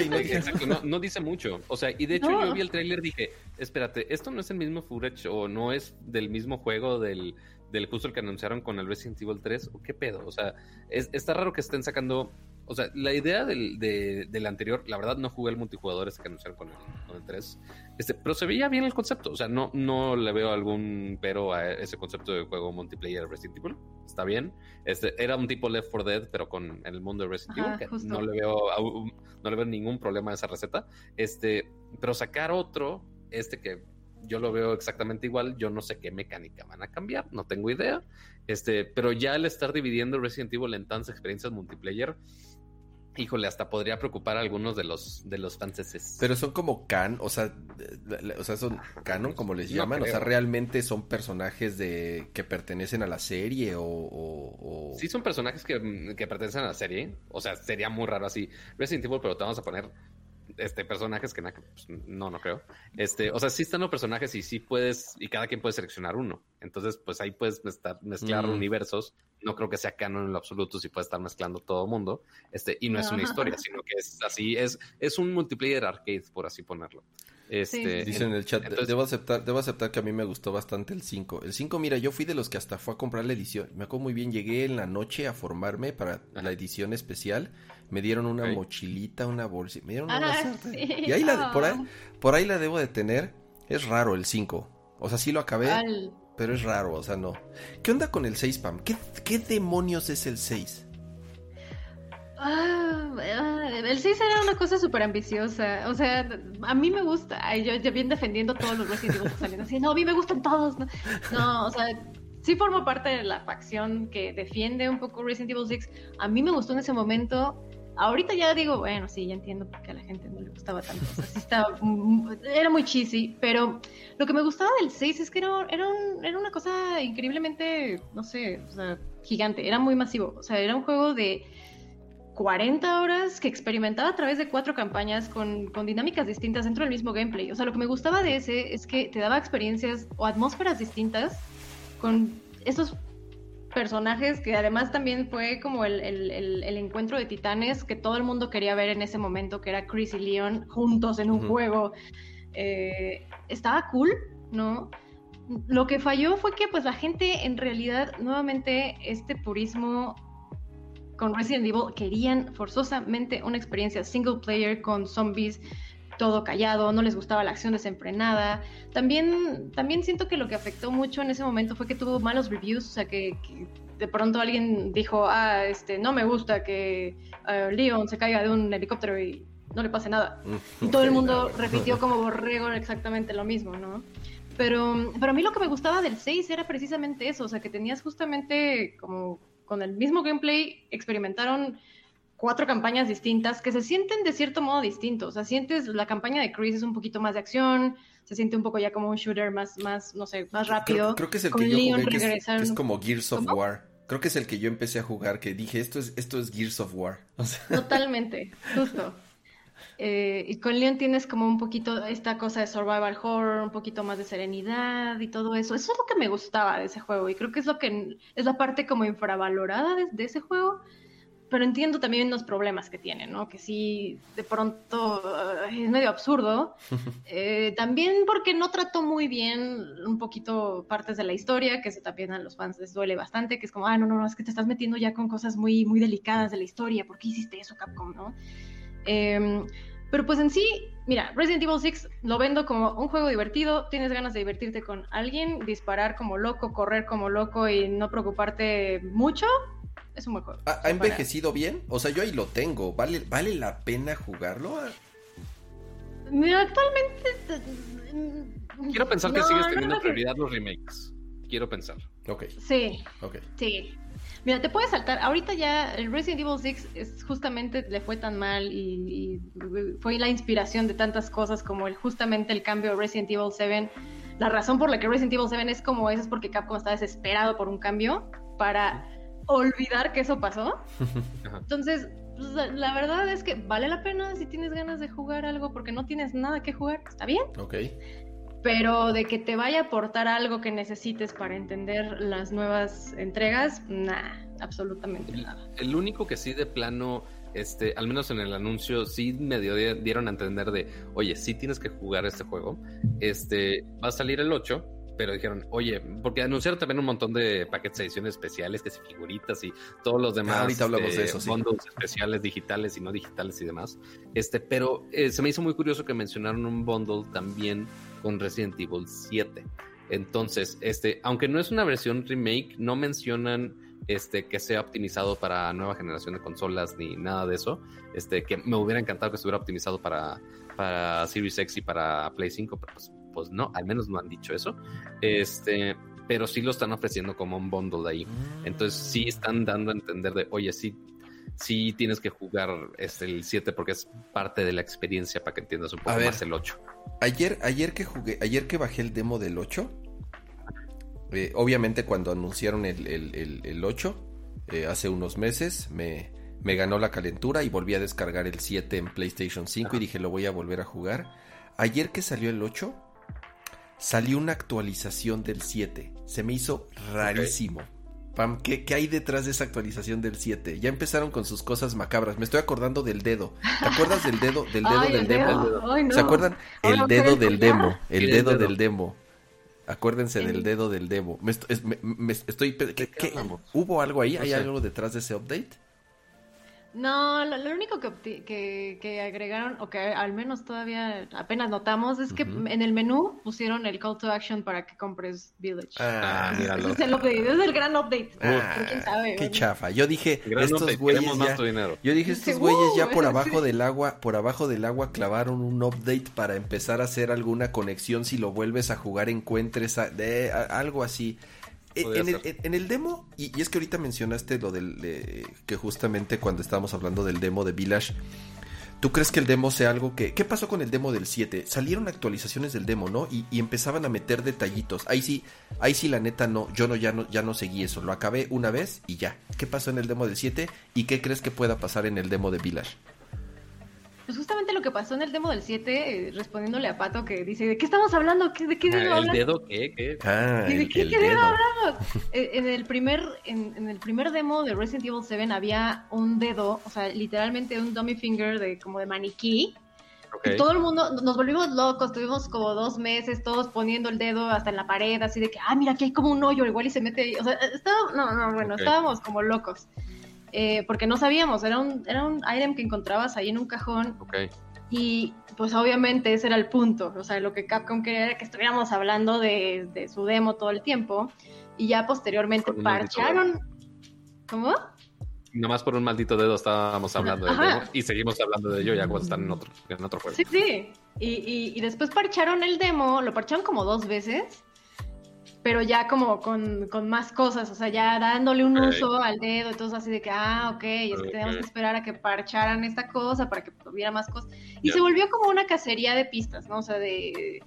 no, no, dice mucho. O sea, y de hecho yo vi el trailer dije, espérate, esto no es el mismo footage o no es del mismo juego del del justo el que anunciaron con el Resident Evil 3, ¿o qué pedo? O sea, es, está raro que estén sacando. O sea, la idea del, del anterior, la verdad no jugué el multijugador este que anunciaron con el, con el 3, este, pero se veía bien el concepto. O sea, no, no le veo algún pero a ese concepto de juego multiplayer Resident Evil. Está bien. Este, era un tipo Left 4 Dead, pero con el mundo de Resident Evil. Que no le veo no le veo ningún problema a esa receta. Este, pero sacar otro, este que yo lo veo exactamente igual, yo no sé qué mecánica van a cambiar, no tengo idea, este, pero ya el estar dividiendo Resident Evil en tantas experiencias multiplayer, híjole, hasta podría preocupar a algunos de los de los franceses. Pero son como can, o sea, o sea, son canon como les llaman, o sea, realmente son personajes de que pertenecen a la serie o, o, Sí son personajes que, que, pertenecen a la serie, o sea, sería muy raro así. Resident Evil, pero te vamos a poner este, personajes que pues, no, no creo. Este, o sea, sí están los personajes y sí puedes, y cada quien puede seleccionar uno. Entonces, pues ahí puedes mezclar, mezclar mm. universos. No creo que sea canon en lo absoluto si puedes estar mezclando todo el mundo. Este, y no es una historia, sino que es así, es, es un multiplayer arcade, por así ponerlo. Este, Dicen en el chat, debo, aceptar, debo aceptar que a mí me gustó bastante el 5. El 5, mira, yo fui de los que hasta fue a comprar la edición. Me acuerdo muy bien, llegué en la noche a formarme para la edición especial. Me dieron una mochilita, una bolsa. Me dieron una ah, Y ahí la, por, ahí, ah. por ahí la debo de tener. Es raro el 5. O sea, sí lo acabé, pero es raro, o sea, no. ¿Qué onda con el 6, Pam? ¿Qué, qué demonios es el 6? Ah, ah, el 6 era una cosa súper ambiciosa. O sea, a mí me gusta. yo, yo bien defendiendo todos los Resident Evil saliendo así. No, a mí me gustan todos. No, o sea, sí formo parte de la facción que defiende un poco Resident Evil 6. A mí me gustó en ese momento. Ahorita ya digo, bueno, sí, ya entiendo por qué a la gente no le gustaba tanto. Era muy cheesy, pero lo que me gustaba del 6 es que era, era, era una cosa increíblemente, no sé, o sea, gigante. Era muy masivo. O sea, era un juego de 40 horas que experimentaba a través de cuatro campañas con, dinámicas distintas dentro del mismo gameplay. O sea, lo que me gustaba de ese es que te daba experiencias o atmósferas distintas con estos personajes que además también fue como el, encuentro de titanes que todo el mundo quería ver en ese momento, que era Chris y Leon juntos en un juego. Eh, estaba cool, ¿no? Lo que falló fue que pues la gente en realidad nuevamente este purismo con Resident Evil querían forzosamente una experiencia single player con zombies todo callado, no les gustaba la acción desenfrenada. También, también siento que lo que afectó mucho en ese momento fue que tuvo malos reviews, o sea que, de pronto alguien dijo, ah, este, no me gusta que uh, Leon se caiga de un helicóptero y no le pase nada. Mm, y todo el mudo repitió como borrego exactamente lo mismo, ¿no? Pero, pero a mí lo que me gustaba del 6 era precisamente eso, o sea, que tenías justamente como con el mismo gameplay experimentaron cuatro campañas distintas que se sienten de cierto modo distintos. O sea, sientes la campaña de Chris es un poquito más de acción, se siente un poco ya como un shooter más, más no sé, más rápido. Creo, que es el que yo jugué, que es, como Gears of War. Creo que es el que yo empecé a jugar, que dije, esto es, esto es Gears of War. Totalmente, justo. Eh, y con Leon tienes como un poquito esta cosa de survival horror, un poquito más de serenidad y todo eso. Eso es lo que me gustaba de ese juego y creo que es lo que es la parte como infravalorada de, ese juego. Pero entiendo también los problemas que tiene, ¿no? Que sí, de pronto eh, es medio absurdo. Eh, también porque no trató muy bien un poquito partes de la historia, que eso también a los fans les duele bastante, que es como, ah, no, no, no, es que te estás metiendo ya con cosas muy, muy delicadas de la historia, ¿por qué hiciste eso, Capcom, no? Em, pero pues en sí, mira, Resident Evil 6 lo vendo como un juego divertido, tienes ganas de divertirte con alguien, disparar como loco, correr como loco y no preocuparte mucho, es un buen juego. ¿Ha, envejecido bien? O sea, yo ahí lo tengo, ¿vale, ¿vale la pena jugarlo? Mira, actualmente... Mm, Quiero pensar que sigues teniendo prioridad los remakes. Quiero pensar. Ok. Sí. Ok. Sí. Mira, te puedes saltar. Ahorita ya el Resident Evil 6 es justamente le fue tan mal y, fue la inspiración de tantas cosas como el justamente el cambio de Resident Evil 7. La razón por la que Resident Evil 7 es como es es porque Capcom está desesperado por un cambio para olvidar que eso pasó. Entonces, pues, la verdad es que vale la pena si tienes ganas de jugar algo porque no tienes nada que jugar, está bien. Ok pero de que te vaya a aportar algo que necesites para entender las nuevas entregas, nada, absolutamente nada. El único que sí de plano, este, al menos en el anuncio, sí me dieron a entender de, oye, sí tienes que jugar este juego, este, va a salir el 8, pero dijeron, oye, porque anunciaron también un montón de paquetes de ediciones especiales, que si figuritas y todos los demás. Ah, ahorita hablamos de eso, Fondos especiales digitales y no digitales y demás. Este, pero eh, se me hizo muy curioso que mencionaron un bundle también con Resident Evil 7. Entonces, este, aunque no es una versión remake, no mencionan este, que sea optimizado para nueva generación de consolas ni nada de eso. Este, que me hubiera encantado que estuviera optimizado para, para Series X y para Play 5, pero pues, pues, no, al menos no han dicho eso. Este, pero sí lo están ofreciendo como un bundle ahí. Entonces sí están dando a entender de, oye, sí, sí tienes que jugar este, el 7 porque es parte de la experiencia para que entiendas un poco más el 8. Ayer, ayer que jugué, ayer que bajé el demo del 8, eh, obviamente cuando anunciaron el, el, 8, eh, hace unos meses, me, me, ganó la calentura y volví a descargar el 7 en PlayStation 5 y dije lo voy a volver a jugar. Ayer que salió el 8, salió una actualización del 7. Se me hizo rarísimo. Pam, ¿qué, ¿qué, hay detrás de esa actualización del 7? Ya empezaron con sus cosas macabras. Me estoy acordando del dedo. ¿Te acuerdas del dedo, del dedo del demo? ¿Se acuerdan? El dedo del demo. El dedo del demo. Acuérdense del dedo del demo. Me, estoy. ¿qué, ¿Hubo algo ahí? ¿Hay algo detrás de ese update? No, lo, único que, que, agregaron, o que al menos todavía apenas notamos, es que en el menú pusieron el call to action para que compres Village. Ah, ah míralo. Es el, update, es el gran update. Ah, quién sabe. Qué chafa. Yo dije, estos güeyes ya, yo dije, estos güeyes ya por abajo del agua, por abajo del agua clavaron un update para empezar a hacer alguna conexión si lo vuelves a jugar encuentres de, algo así. En el, demo, y, es que ahorita mencionaste lo del. que justamente cuando estábamos hablando del demo de Village, ¿tú crees que el demo sea algo que. ¿Qué pasó con el demo del 7? Salieron actualizaciones del demo, ¿no? Y, empezaban a meter detallitos. Ahí sí, ahí sí, la neta, no. Yo no ya, no, ya no seguí eso. Lo acabé una vez y ya. ¿Qué pasó en el demo del 7? ¿Y qué crees que pueda pasar en el demo de Village? Pues justamente lo que pasó en el demo del 7, eh, respondiéndole a Pato que dice, ¿de qué estamos hablando? ¿De qué dedo ah, ¿El dedo qué? ¿Qué? Ah, ¿De qué, dedo hablamos? Eh, en, el primer, en, el primer demo de Resident Evil 7 había un dedo, o sea, literalmente un dummy finger de como de maniquí. Y todo el mundo, nos volvimos locos, tuvimos como dos meses todos poniendo el dedo hasta en la pared, así de que, ah, mira, aquí hay como un hoyo, igual y se mete ahí. O sea, estaba, no, no, bueno, estábamos como locos. Eh, porque no sabíamos, era un, era un item que encontrabas ahí en un cajón. Y pues obviamente ese era el punto, o sea, lo que Capcom quería era que estuviéramos hablando de, de su demo todo el tiempo y ya posteriormente parcharon... ¿Cómo? Nomás por un maldito dedo estábamos hablando de demo y seguimos hablando de ello ya cuando están en otro, en otro juego. Sí, sí. Y, y, y después parcharon el demo, lo parcharon como dos veces pero ya como con, más cosas, o sea, ya dándole un uso al dedo, entonces así de que, ah, ok, es que tenemos que esperar a que parcharan esta cosa para que hubiera más cosas. Y se volvió como una cacería de pistas, ¿no? O sea, de...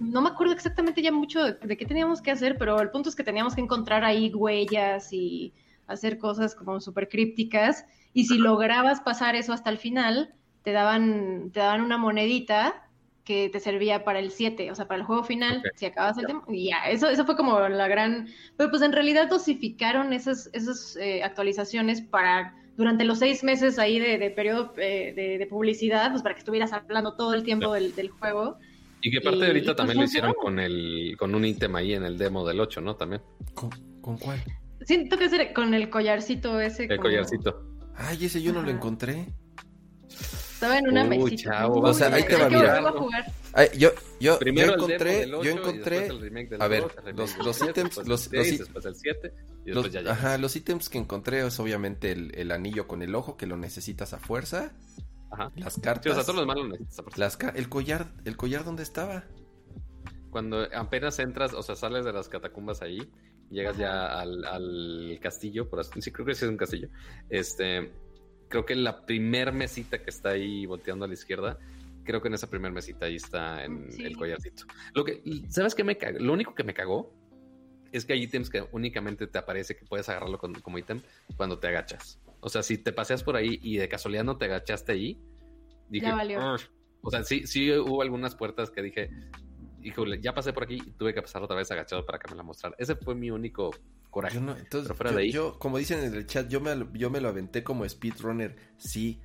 No me acuerdo exactamente ya mucho de, qué teníamos que hacer, pero el punto es que teníamos que encontrar ahí huellas y hacer cosas como súper crípticas. Y si lograbas pasar eso hasta el final, te daban, te daban una monedita que te servía para el 7, o sea, para el juego final, si acabas el tema, y ya, eso, eso fue como la gran, pero pues en realidad dosificaron esas, esas eh, actualizaciones para, durante los seis meses ahí de, periodo eh, de, publicidad, pues para que estuvieras hablando todo el tiempo del, juego. Y que parte de ahorita pues, también lo hicieron con el, con un ítem ahí en el demo del 8, ¿no? También. ¿Con, cuál? Siento que es con el collarcito ese. El collarcito. Ay, ese yo no lo encontré. Estaba en una Uy, mesita. Chavo, o sea, ahí te va, mira. Ay, yo, yo, yo encontré, yo encontré, a ver, los, los ítems, los, los, el 7, y los, ya ajá, los ítems que encontré es obviamente el, el, anillo con el ojo que lo necesitas a fuerza, ajá. las cartas, sí, o sea, todos los malos necesitas a fuerza. Las, el collar, el collar dónde estaba. Cuando apenas entras, o sea, sales de las catacumbas ahí, llegas ya al, al castillo, por así, sí creo que sí es un castillo, este creo que la primer mesita que está ahí volteando a la izquierda, creo que en esa primer mesita ahí está en el collarcito. Lo que, ¿sabes qué me cagó? Lo único que me cagó es que hay ítems que únicamente te aparece que puedes agarrarlo como ítem cuando te agachas. O sea, si te paseas por ahí y de casualidad no te agachaste ahí, dije, ya valió. o sea, sí, sí hubo algunas puertas que dije, híjole, ya pasé por aquí y tuve que pasar otra vez agachado para que me la mostrara. Ese fue mi único coraje. Yo no, entonces, yo, como dicen en el chat, yo me, yo me lo aventé como speedrunner, sí,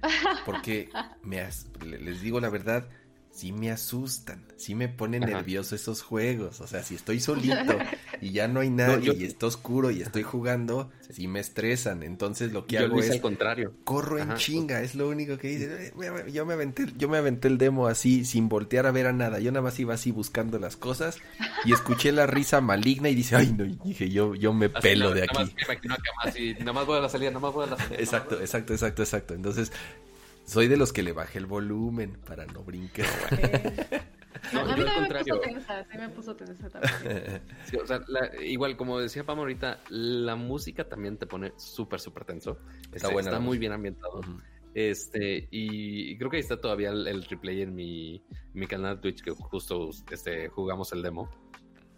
porque me, les digo la verdad, sí me asustan, sí me ponen nervioso esos juegos. O sea, si estoy solito y ya no hay nadie y está oscuro y estoy jugando, sí me estresan. Entonces lo que hago es al contrario. corro en chinga, es lo único que dice. Eh, yo me aventé, yo me aventé el demo así sin voltear a ver a nada. Yo nada más iba así buscando las cosas y escuché la risa maligna y dice, "Ay, no", dije, "Yo yo me pelo de aquí." nada más voy a la salida, nada más voy a la salida. Exacto, exacto, exacto, exacto. Entonces, soy de los que le bajé el volumen para no brincar. No, a mí me puso tensa, sí me puso tensa también. o sea, igual, como decía Pam ahorita, la música también te pone súper, súper tenso. Está, buena, está muy bien ambientado. Este, y, creo que ahí está todavía el, replay en mi, mi canal de Twitch, que justo este, jugamos el demo.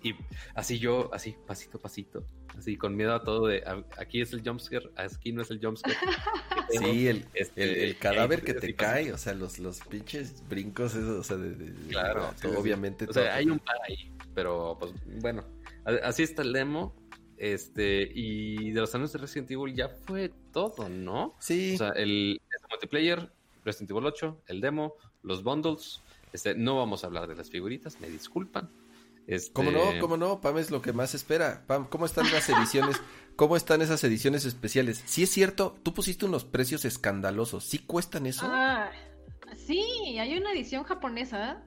Y así yo, así, pasito, pasito, así con miedo a todo de, aquí es el jumpscare, aquí no es el jumpscare. sí, el, este, el, cadáver que te cae, o sea, los, los pinches brincos, eso, o sea, de, claro, obviamente. O sea, hay un par ahí, pero pues bueno, así está el demo. Este, y de los años de Resident Evil ya fue todo, ¿no? Sí. O sea, el, el multiplayer, Resident Evil 8, el demo, los bundles. Este, no vamos a hablar de las figuritas, me disculpan. Este, ¿Cómo no? ¿Cómo no? Pam es lo que más espera. Pam, ¿cómo están las ediciones? ¿Cómo están esas ediciones especiales? Si es cierto, tú pusiste unos precios escandalosos. ¿Sí cuestan eso? Ah, sí, hay una edición japonesa.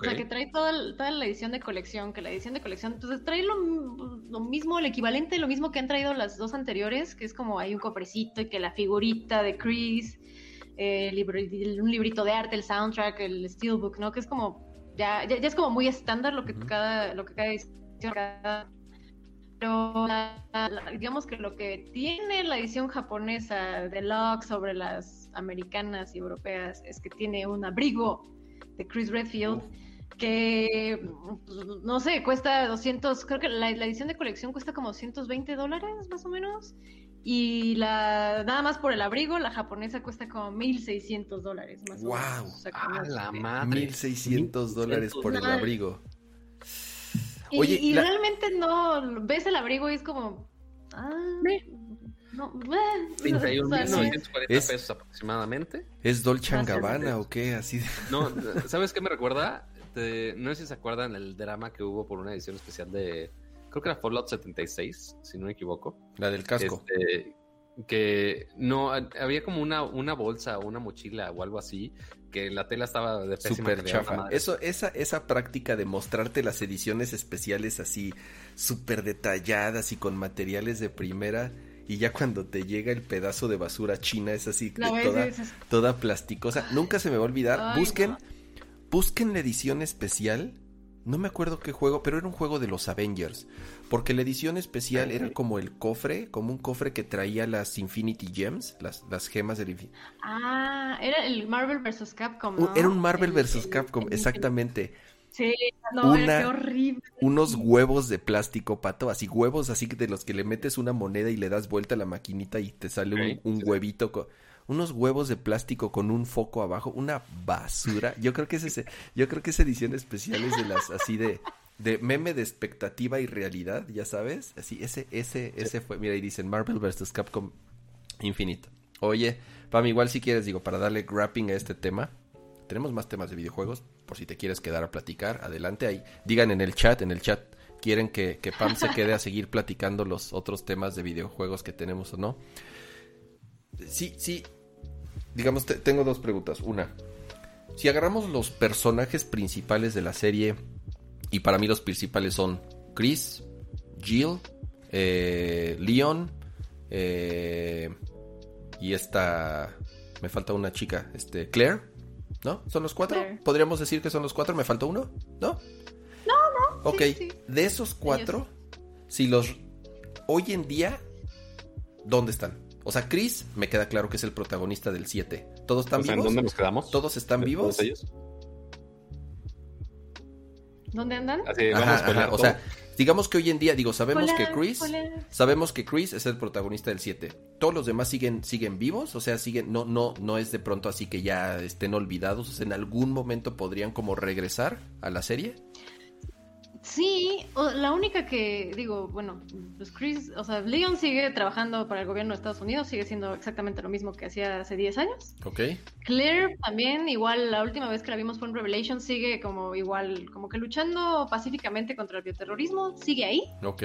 O sea, que trae toda, toda, la edición de colección, que la edición de colección, entonces trae lo, lo, mismo, el equivalente, lo mismo que han traído las dos anteriores, que es como hay un cofrecito y que la figurita de Chris, eh, libro, un librito de arte, el soundtrack, el steelbook, ¿no? Que es como ya, ya, es como muy estándar lo que cada, lo que cada edición pero digamos que lo que tiene la edición japonesa de Locke sobre las americanas y europeas es que tiene un abrigo de Chris Redfield que pues, no sé, cuesta 200, creo que la, la, edición de colección cuesta como 120 dólares más o menos y la nada más por el abrigo, la japonesa cuesta como 1600 dólares más wow. o menos. O sea, ¡Ah, la madre! 1600 dólares por el abrigo. Y, Oye, y la... realmente no ves el abrigo y es como. Ah, no, 31.940 es, pesos aproximadamente. ¿Es Dolce Gabbana o qué? Así de... No, ¿sabes qué me recuerda? Te, no sé si se acuerdan el drama que hubo por una edición especial de creo que era Fallout 76, si no me equivoco. La del casco. Este, que no, había como una, una bolsa o una mochila o algo así, que la tela estaba de Super chafa. Eso, esa, esa práctica de mostrarte las ediciones especiales así, súper detalladas y con materiales de primera, y ya cuando te llega el pedazo de basura china es así, toda, toda plasticosa. Nunca se me va a olvidar. Ay, busquen, no. busquen la edición especial no me acuerdo qué juego, pero era un juego de los Avengers. Porque la edición especial era como el cofre, como un cofre que traía las Infinity Gems, las, las gemas del infinito. Ah, era el Marvel vs. Capcom. ¿no? Era un Marvel El- vs. Capcom, exactamente. Sí, no, Una- qué horrible. Unos huevos de plástico, pato, así huevos así de los que le metes una moneda y le das vuelta a la maquinita y te sale un, un huevito. co- unos huevos de plástico con un foco abajo, una basura. Yo creo que es ese, yo creo que esa edición especial es de las así de de meme de expectativa y realidad, ya sabes, así ese ese ese fue, mira, y dicen Marvel vs Capcom Infinite. Oye, Pam, igual si quieres digo para darle grapping a este tema, tenemos más temas de videojuegos, por si te quieres quedar a platicar, adelante ahí. Digan en el chat, en el chat quieren que, que Pam se quede a seguir platicando los otros temas de videojuegos que tenemos o no. Sí, sí. Digamos, te- tengo dos preguntas. Una, si agarramos los personajes principales de la serie, y para mí los principales son Chris, Jill, eh, Leon, eh, y esta... Me falta una chica, este, Claire, ¿no? ¿Son los cuatro? Claire. ¿Podríamos decir que son los cuatro? ¿Me falta uno? ¿No? No, no. Ok, sí, sí. de esos cuatro, si los... Hoy en día, ¿dónde están? O sea, Chris, me queda claro que es el protagonista del 7. ¿Todos están O sea, ¿En vivos? dónde nos quedamos? ¿Todos están ¿De vivos? ellos? ¿Dónde andan? Así, vamos Ajá, a spoilear ajá, O sea, digamos que hoy en día, digo, sabemos Hola, que Chris, hola. sabemos que Chris es el protagonista del 7. Todos los demás siguen siguen vivos, o sea, siguen no no no es de pronto así que ya estén olvidados, o sea, en algún momento podrían como regresar a la serie. Sí, o- la única que digo, bueno, pues Chris, o sea, Leon sigue trabajando para el gobierno de Estados Unidos, sigue siendo exactamente lo mismo que hacía hace 10 años. ¿Ok? Claire también, igual la última vez que la vimos fue en Revelation, sigue como igual, como que luchando pacíficamente contra el bioterrorismo, sigue ahí. Ok.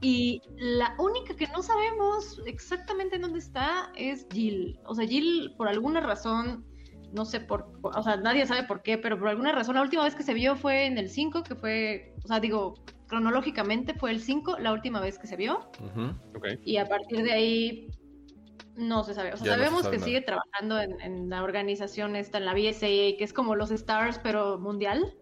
Y la única que no sabemos exactamente dónde está es Jill. O sea, Jill, por alguna razón, no sé por, o sea, nadie sabe por qué, pero por alguna razón, la última vez que se vio fue en el 5, que fue, o sea, digo, cronológicamente fue el 5, la última vez que se vio. Ujú. Ok. Y a partir de ahí no se sabe. O sea, Ya no se sabemos sabe que nada. sigue trabajando en, en la organización esta, en la BSAA, que es como los Stars, pero mundial.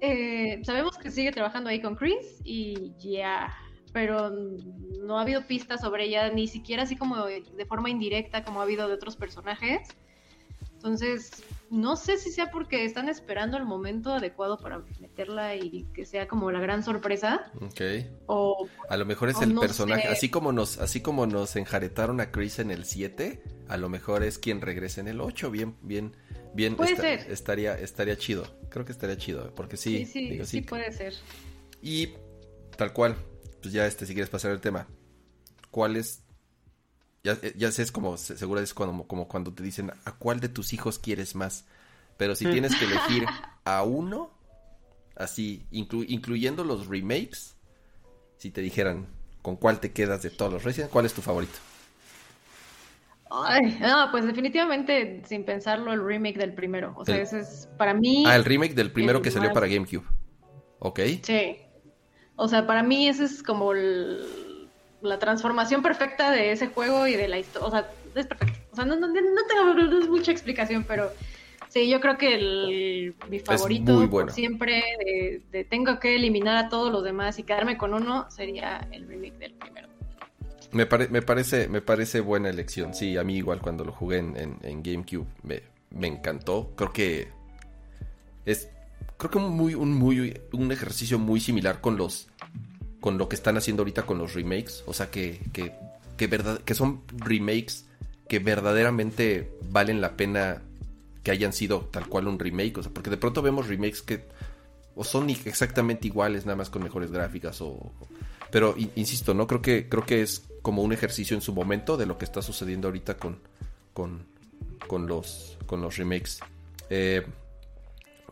Eh, sabemos que sigue trabajando ahí con Chris y ya, pero no ha habido pistas sobre ella, ni siquiera así como de, de forma indirecta como ha habido de otros personajes. Entonces, no sé si sea porque están esperando el momento adecuado para meterla y que sea como la gran sorpresa, Ok. o A lo mejor es el no personaje, sé. así como nos así como nos enjaretaron a Chris en el 7, a lo mejor es quien regrese en el 8, bien bien bien Puede esta- ser. estaría estaría chido. Creo que estaría chido, porque sí, sí, sí, digo, sí puede ser. Y tal cual, pues ya este, si quieres pasar el tema, ¿cuál es? Ya, ya sé, es como, seguro es como, como cuando te dicen, ¿a cuál de tus hijos quieres más? Pero si tienes que elegir a uno, así, incluyendo los remakes, si te dijeran, ¿con cuál te quedas de todos los Resident? ¿Cuál es tu favorito? Ay, no, pues definitivamente, sin pensarlo, el remake del primero. O sea, ese es para mí. Ah, el remake del primero que salió para GameCube. Ok. Sí. O sea, para mí ese es como la transformación perfecta de ese juego y de la historia. O sea, es perfecto. O sea, no, no, no tengo mucha explicación, pero sí, yo creo que el, mi favorito siempre de tengo que eliminar a todos los demás y quedarme con uno sería el remake del primero. Me, me, parece, me parece buena elección. Sí, a mí igual cuando lo jugué en, en, GameCube me, me, encantó. Creo que es creo que un muy, un muy un ejercicio muy similar con los con lo que están haciendo ahorita con los remakes. O sea que, que, que, verdad, que son remakes que verdaderamente valen la pena que hayan sido tal cual un remake. O sea, porque de pronto vemos remakes que o son exactamente iguales, nada más con mejores gráficas. O, pero insisto, no creo que creo que es como un ejercicio en su momento de lo que está sucediendo ahorita con, con, con, los, con los remakes. Eh,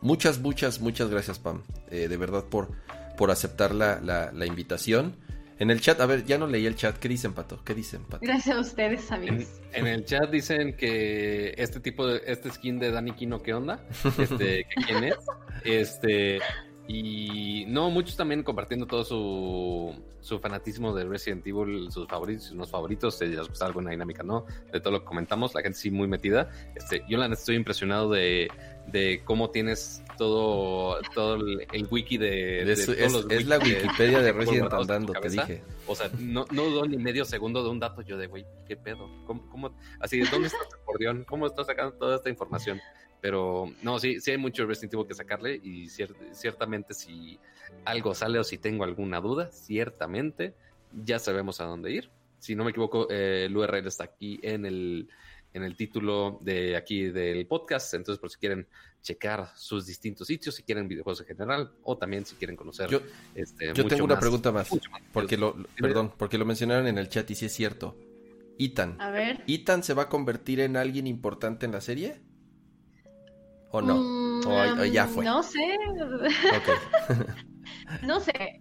muchas, muchas, muchas gracias, Pam. Eh, de verdad por, por aceptar la, la, invitación. En el chat, a ver, ya no leí el chat. ¿Qué dicen, Pato? ¿Qué dicen, Pato? Gracias a ustedes, amigos. En, el chat dicen que este tipo de, este skin de Dani Kino, ¿qué onda? Este, ¿quién es? Este, y no, muchos también compartiendo todo su, su fanatismo de Resident Evil, sus favoritos, sus no favoritos, si les gusta alguna dinámica, ¿no? De todo lo que comentamos, la gente sí muy metida. Este, yo la estoy impresionado de, de cómo tienes todo, todo el, wiki de, es, la Wikipedia de, Resident andando, te dije. O sea, no, no ni medio segundo de un dato yo de, güey, ¿qué pedo? ¿Cómo, cómo? Así, ¿dónde está tu acordeón? ¿Cómo estás sacando toda esta información? Pero no, sí, sí hay mucho Resident Evil que sacarle y ciertamente si algo sale o si tengo alguna duda, ciertamente ya sabemos a dónde ir. Si no me equivoco, eh, el URL está aquí en el, en el título de aquí del podcast. Entonces, por si quieren checar sus distintos sitios, si quieren videojuegos en general, o también si quieren conocer. Yo, este, yo tengo una pregunta más, porque lo, perdón, porque lo mencionaron en el chat y si es cierto. Ethan. A ver. ¿Ethan se va a convertir en alguien importante en la serie? ¿O no? ¿O, ya fue? No sé. no sé.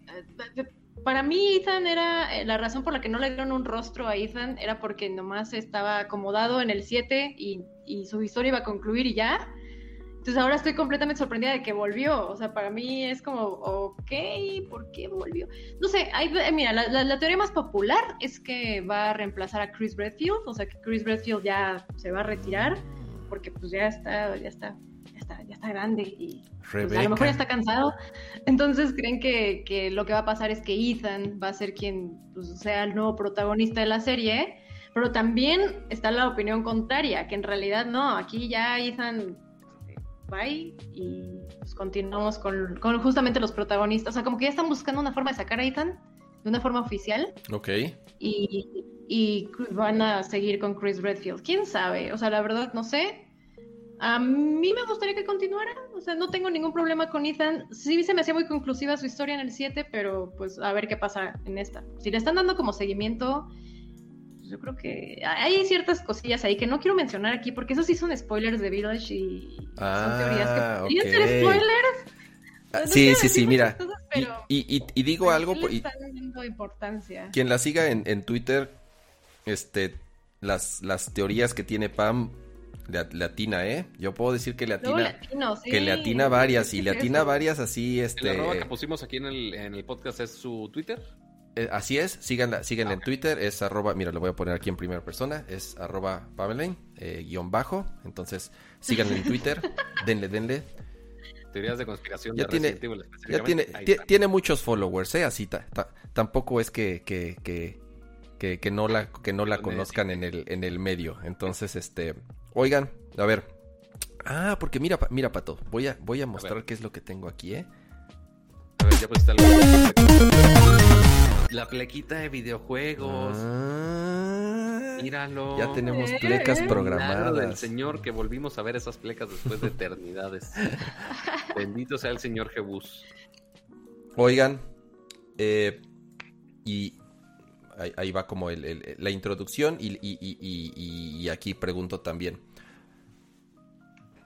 Para mí, Ethan era. La razón por la que no le dieron un rostro a Ethan era porque nomás estaba acomodado en el 7 y, su historia iba a concluir y ya. Entonces ahora estoy completamente sorprendida de que volvió. O sea, para mí es como, ok, ¿por qué volvió? No sé, mira, la, la, teoría más popular es que va a reemplazar a Chris Redfield. O sea, que Chris Redfield ya se va a retirar porque pues ya está, ya está ya está grande y pues, a lo mejor ya está cansado. Entonces creen que, lo que va a pasar es que Ethan va a ser quien pues, sea el nuevo protagonista de la serie. Pero también está la opinión contraria, que en realidad no, aquí ya Ethan bye y pues, continuamos con, justamente los protagonistas. O sea, como que ya están buscando una forma de sacar a Ethan de una forma oficial. Ok. Y, y van a seguir con Chris Redfield. ¿Quién sabe? O sea, la verdad no sé. A mí me gustaría que continuara, o sea, no tengo ningún problema con Ethan. Sí se me hacía muy conclusiva su historia en el 7, pero pues a ver qué pasa en esta. Si le están dando como seguimiento, pues, yo creo que hay ciertas cosillas ahí que no quiero mencionar aquí porque esos sí son spoilers de Village y son teorías que ah, ser spoilers. Ah, sí, sí, sí, mira. y, y, digo pues, algo. Y, importancia. Quien la siga en, en Twitter, este, las, las teorías que tiene Pam le, atina, ¿eh? Yo puedo decir que le atina. Que le atina varias, y le atina varias así, este... El arroba que pusimos aquí en el, en el podcast es su Twitter. Eh, así es, síganla, síganla en Twitter, es arroba, mira, lo voy a poner aquí en primera persona, es arroba Pamelaine, eh, guion bajo, entonces síganla en Twitter, denle, denle. Teorías de conspiración ya tiene, ya tiene, tiene muchos followers, ¿eh? Así, tampoco es que, que, que, que, no la, que no la conozcan en el, en el medio, entonces, este, Oigan, a ver. Ah, porque mira, mira, Pato. Voy a, voy a mostrar qué es lo que tengo aquí, ¿eh? A ver, ya pues está algo. La plequita de videojuegos. Ah, Míralo. Ya tenemos plecas programadas. del Señor que volvimos a ver esas plecas después de eternidades. Bendito sea el Señor Jebús. Oigan, eh, y ahí, va como la introducción y, aquí pregunto también.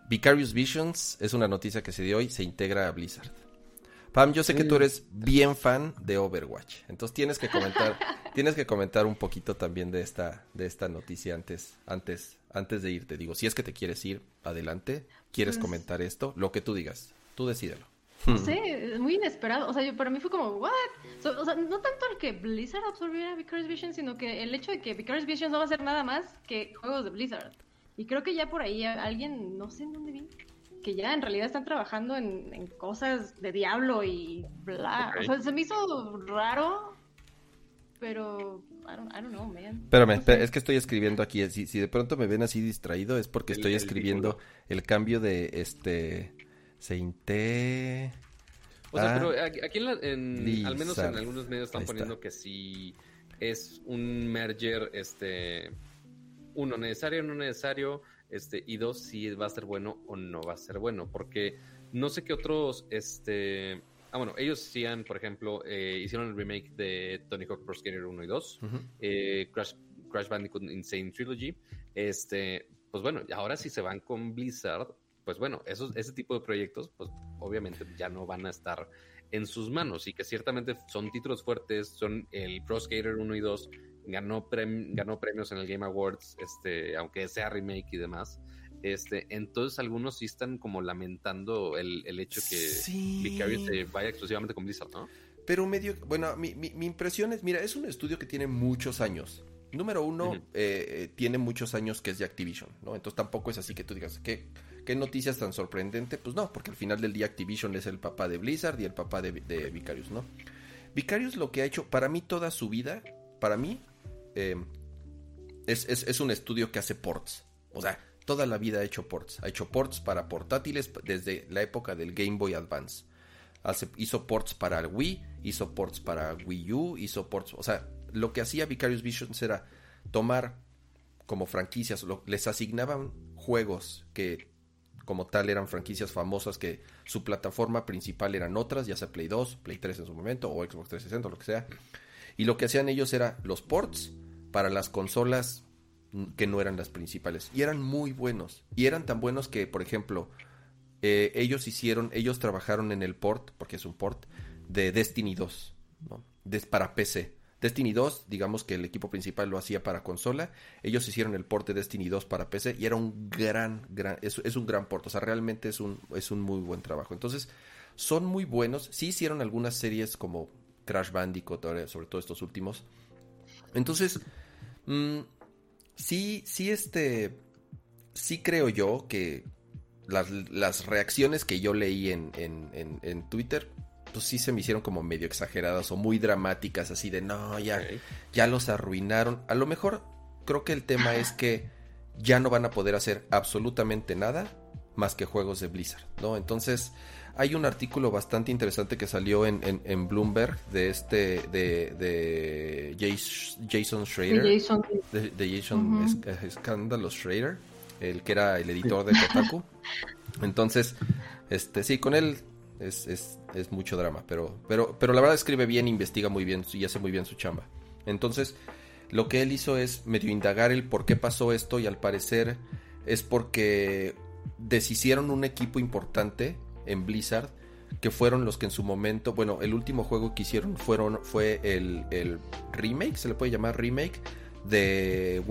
Vicarious Visions es una noticia que se dio hoy, se integra a Blizzard. Pam, yo sé que tú eres bien fan de Overwatch, entonces tienes que comentar, tienes que comentar un poquito también de esta, de esta noticia antes, antes, antes de irte. Digo, si es que te quieres ir, adelante, quieres pues comentar esto, lo que tú digas, tú decídelo. No sé, muy inesperado. O sea, yo, para mí fue como, ¿what? o sea, no tanto el que Blizzard absorbiera Vicarious Visions, sino que el hecho de que Vicarious Visions no va a ser nada más que juegos de Blizzard. Y creo que ya por ahí alguien, no sé en dónde vi, que ya en realidad están trabajando en, cosas de Diablo y bla. O sea, se me hizo raro, pero I don't, I don't know, man. Espérame, es que estoy escribiendo aquí. Si, si, de pronto me ven así distraído es porque estoy escribiendo el cambio de este se inte... O sea, pero aquí en, al menos en algunos medios están poniendo que si es un merger, este, uno necesario o no necesario, este, y dos si va a ser bueno o no va a ser bueno, porque no sé qué otros, este, ah bueno, ellos hacían, por ejemplo, eh, hicieron el remake de Tony Hawk Pro Skater 1 y 2, eh, Crash, Crash Bandicoot Insane Trilogy, este, pues bueno, ahora si se van con Blizzard, pues bueno, esos, ese tipo de proyectos, pues obviamente ya no van a estar en sus manos y que ciertamente son títulos fuertes, son el Pro Skater 1 y 2, ganó, ganó premios en el Game Awards, este, aunque sea remake y demás. Este, entonces algunos sí están como lamentando el, el hecho que Vicarious se vaya exclusivamente con Blizzard, ¿no? Pero medio, bueno, mi, mi, mi impresión es, mira, es un estudio que tiene muchos años. Número uno, eh, eh, tiene muchos años que es de Activision, ¿no? Entonces tampoco es así que tú digas, ¿qué, qué noticias tan sorprendente? Pues no, porque al final del día Activision es el papá de Blizzard y el papá de, Vicarious, ¿no? Vicarious lo que ha hecho, para mí toda su vida, para mí, eh, es, es, un estudio que hace ports. O sea, toda la vida ha hecho ports. Ha hecho ports para portátiles desde la época del Game Boy Advance. Hace, hizo ports para el Wii, hizo ports para Wii U, hizo ports, o sea, lo que hacía Vicarious Visions era tomar como franquicias, les asignaban juegos que como tal eran franquicias famosas que su plataforma principal eran otras, ya sea Play 2, Play 3 en su momento, o Xbox 360, lo que sea. Y lo que hacían ellos era los ports para las consolas que no eran las principales. Y eran muy buenos. Y eran tan buenos que, por ejemplo, eh, ellos hicieron, ellos trabajaron en el port, porque es un port, de Destiny 2, ¿no? para PC. Destiny 2, digamos que el equipo principal lo hacía para consola. Ellos hicieron el porte Destiny 2 para PC y era un gran, gran, es, un gran porte. O sea, realmente es un, es un muy buen trabajo. Entonces, son muy buenos. Sí hicieron algunas series como Crash Bandicoot, sobre todo estos últimos. Entonces, mm, sí, sí, este, sí creo yo que las, reacciones que yo leí en, en, en Twitter pues sí se me hicieron como medio exageradas o muy dramáticas, así de no, ya, ya los arruinaron. A lo mejor creo que el tema es que ya no van a poder hacer absolutamente nada más que juegos de Blizzard, ¿no? Entonces, hay un artículo bastante interesante que salió en, en, Bloomberg de este, de, de Jason Schrader. De Jason, de, Jason Scandalous Schrader, el que era el editor de Kotaku. Entonces, este, sí, con él es, es, es, mucho drama, pero, pero, pero la verdad escribe bien, investiga muy bien y hace muy bien su chamba. Entonces, lo que él hizo es medio indagar el por qué pasó esto y al parecer es porque deshicieron un equipo importante en Blizzard que fueron los que en su momento, bueno, el último juego que hicieron fueron, fue el, el remake, se le puede llamar remake de,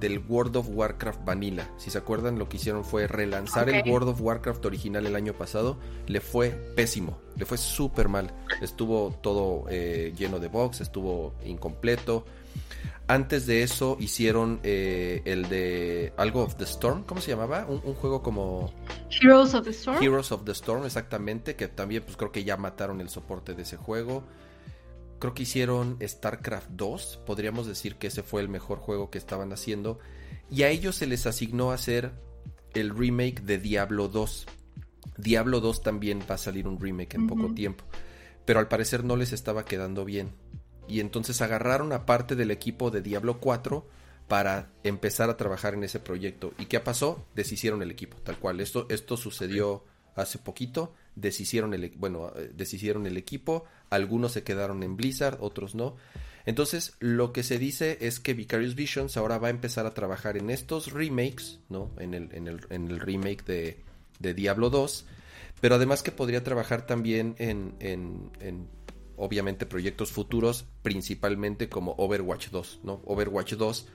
del, World of Warcraft Vanilla. Si se acuerdan, lo que hicieron fue relanzar el World of Warcraft original el año pasado. Le fue pésimo, le fue súper mal. Estuvo todo eh, lleno de bugs, estuvo incompleto. Antes de eso hicieron eh, el de algo of the Storm, ¿cómo se llamaba? Un, un, juego como Heroes of the Storm. Heroes of the Storm, exactamente, que también pues creo que ya mataron el soporte de ese juego. Creo que hicieron StarCraft 2, podríamos decir que ese fue el mejor juego que estaban haciendo. Y a ellos se les asignó hacer el remake de Diablo 2. Diablo 2 también va a salir un remake en poco tiempo. Pero al parecer no les estaba quedando bien. Y entonces agarraron a parte del equipo de Diablo 4 para empezar a trabajar en ese proyecto. ¿Y qué pasó? Deshicieron el equipo, tal cual. Esto, esto sucedió hace poquito, deshicieron el, bueno, eh, deshicieron el equipo, algunos se quedaron en Blizzard, otros no. Entonces, lo que se dice es que Vicarious Visions ahora va a empezar a trabajar en estos remakes, ¿no? En el, en el, en el remake de, de, Diablo 2, pero además que podría trabajar también en, en, en, obviamente, proyectos futuros, principalmente como Overwatch 2, ¿no? Overwatch 2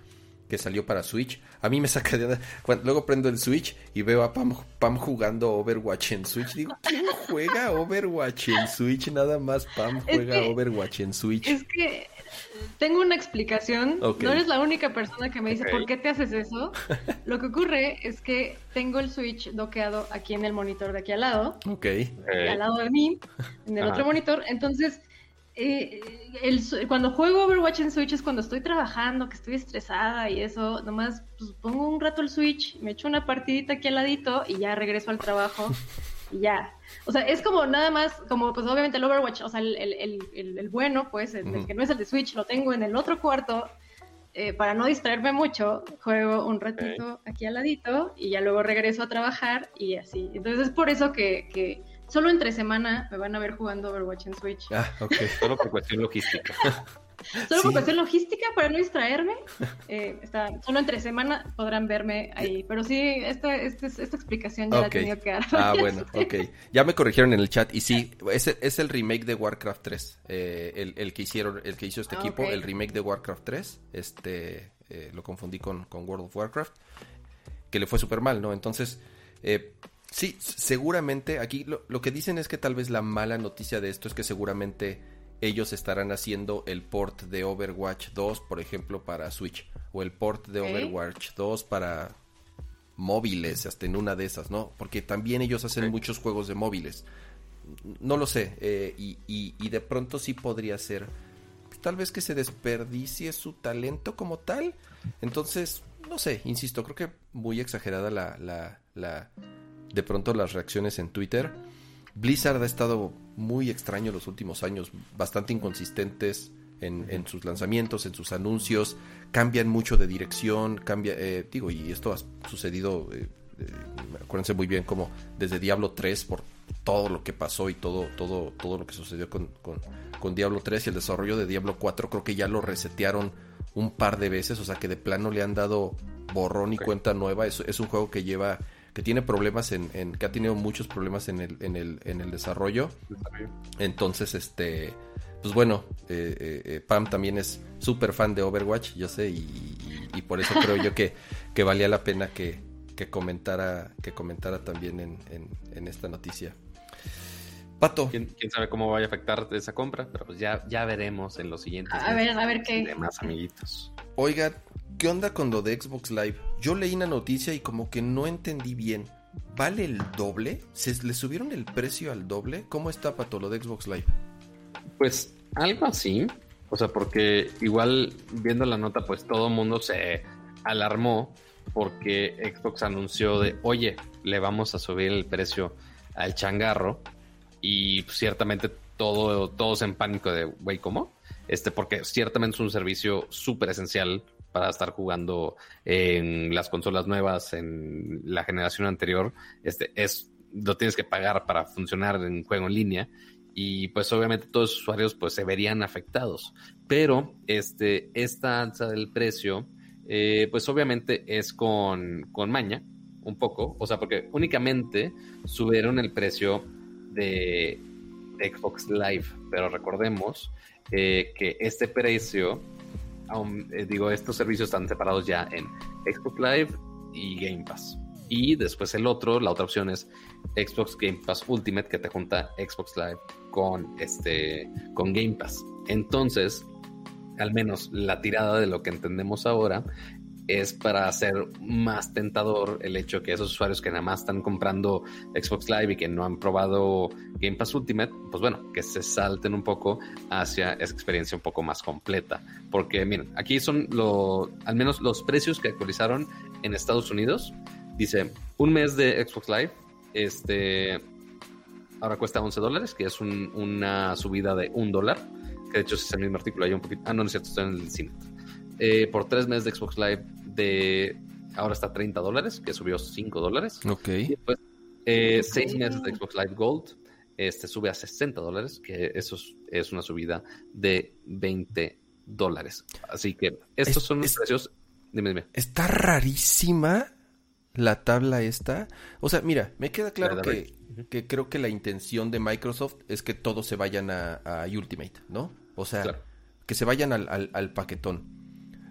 que salió para Switch. A mí me saca de... Cuando, luego prendo el Switch y veo a Pam, Pam jugando Overwatch en Switch. Digo, ¿quién juega Overwatch en Switch? Nada más Pam juega Overwatch en Switch. Es que tengo una explicación. No eres la única persona que me dice por qué te haces eso. Lo que ocurre es que tengo el Switch doqueado aquí en el monitor de aquí al lado. Ok. al lado de mí, en el otro monitor. Entonces, eh, el, cuando juego Overwatch en Switch es cuando estoy trabajando, que estoy estresada y eso. Nomás pues, pongo un rato el Switch, me echo una partidita aquí al ladito y ya regreso al trabajo. y ya. O sea, es como nada más, como pues obviamente el Overwatch, o sea, el, el, el, bueno, pues, el, que no es el de Switch, lo tengo en el otro cuarto. Eh, para no distraerme mucho, juego un ratito aquí al ladito y ya luego regreso a trabajar y así. Entonces es por eso que, que solo entre semana me van a ver jugando Overwatch en Switch. Ah, ok. Solo por cuestión logística. Solo por cuestión logística, para no distraerme. Eh, está, solo entre semana podrán verme ahí. Pero sí, esta, esta, esta explicación ya la he tenido que dar. Ah, bueno, ok. Ya me corrigieron en el chat. Y sí, es, es el remake de Warcraft 3. Eh, el, el, que hicieron, el que hizo este ah, equipo, el remake de Warcraft 3. Este, eh, lo confundí con, con, World of Warcraft. Que le fue súper mal, ¿no? Entonces, sí, seguramente aquí lo, lo que dicen es que tal vez la mala noticia de esto es que seguramente ellos estarán haciendo el port de Overwatch 2, por ejemplo, para Switch, o el port de Overwatch 2 para móviles, hasta en una de esas, ¿no? Porque también ellos hacen muchos juegos de móviles. No lo sé, eh, y, y, de pronto sí podría ser, tal vez que se desperdicie su talento como tal. Entonces, no sé, insisto, creo que muy exagerada la, la, la de pronto las reacciones en Twitter. Blizzard ha estado muy extraño los últimos años, bastante inconsistentes en, sus lanzamientos, en sus anuncios, cambian mucho de dirección, cambia, eh, digo, y esto ha sucedido, eh, eh, acuérdense muy bien, como desde Diablo 3 por todo lo que pasó y todo, todo, todo lo que sucedió con, con, Diablo 3 y el desarrollo de Diablo 4, creo que ya lo resetearon un par de veces, o sea que de plano le han dado borrón y cuenta nueva, es, es un juego que lleva que tiene problemas en, que ha tenido muchos problemas en el, en el, en el desarrollo. Entonces, este, pues bueno, eh, eh, eh, Pam también es súper fan de Overwatch, yo sé, y, por eso creo yo que, que valía la pena que, que comentara, que comentara también en, en, esta noticia. Pato. ¿Quién, sabe cómo vaya a afectar esa compra, pero pues ya, ya veremos en los siguientes. A ver, a ver qué. Demás amiguitos. Oiga, ¿qué onda con lo de Xbox Live? Yo leí una noticia y como que no entendí bien. ¿Vale el doble? ¿Se le subieron el precio al doble? ¿Cómo está Pato lo de Xbox Live? Pues algo así. O sea, porque igual viendo la nota, pues todo el mundo se alarmó porque Xbox anunció de, oye, le vamos a subir el precio al changarro. Y ciertamente todo, todos en pánico de, güey, ¿cómo? Este, porque ciertamente es un servicio súper esencial para estar jugando en las consolas nuevas, en la generación anterior, este es lo tienes que pagar para funcionar en juego en línea. Y pues obviamente todos los usuarios pues se verían afectados. Pero este, esta alza del precio eh, pues obviamente es con, con maña un poco, o sea, porque únicamente subieron el precio de, Xbox Live, pero recordemos eh, que este precio eh, digo, estos servicios están separados ya en Xbox Live y Game Pass. Y después el otro, la otra opción es Xbox Game Pass Ultimate, que te junta Xbox Live con, este, con Game Pass. Entonces, al menos la tirada de lo que entendemos ahora es para hacer más tentador el hecho que esos usuarios que nada más están comprando Xbox Live y que no han probado Game Pass Ultimate, pues bueno, que se salten un poco hacia esa experiencia un poco más completa. Porque miren, aquí son lo, al menos los precios que actualizaron en Estados Unidos. Dice, un mes de Xbox Live, este, ahora cuesta 11 dólares, que es una subida de un dólar. Que de hecho es el mismo artículo, hay un poquito... Ah, no, no es cierto, está en el cine. Eh, por tres meses de Xbox Live de ahora está 30 dólares, que subió 5 dólares. Ok. Y después Eh, seis meses de Xbox Live Gold este, sube a 60 dólares, que eso es, una subida de 20 dólares. Así que estos son los precios. Dime, dime. Está rarísima la tabla esta. O sea, mira, me queda claro que, que, creo que la intención de Microsoft es que todos se vayan a, Ultimate, ¿no? O sea, que se vayan al, al, paquetón.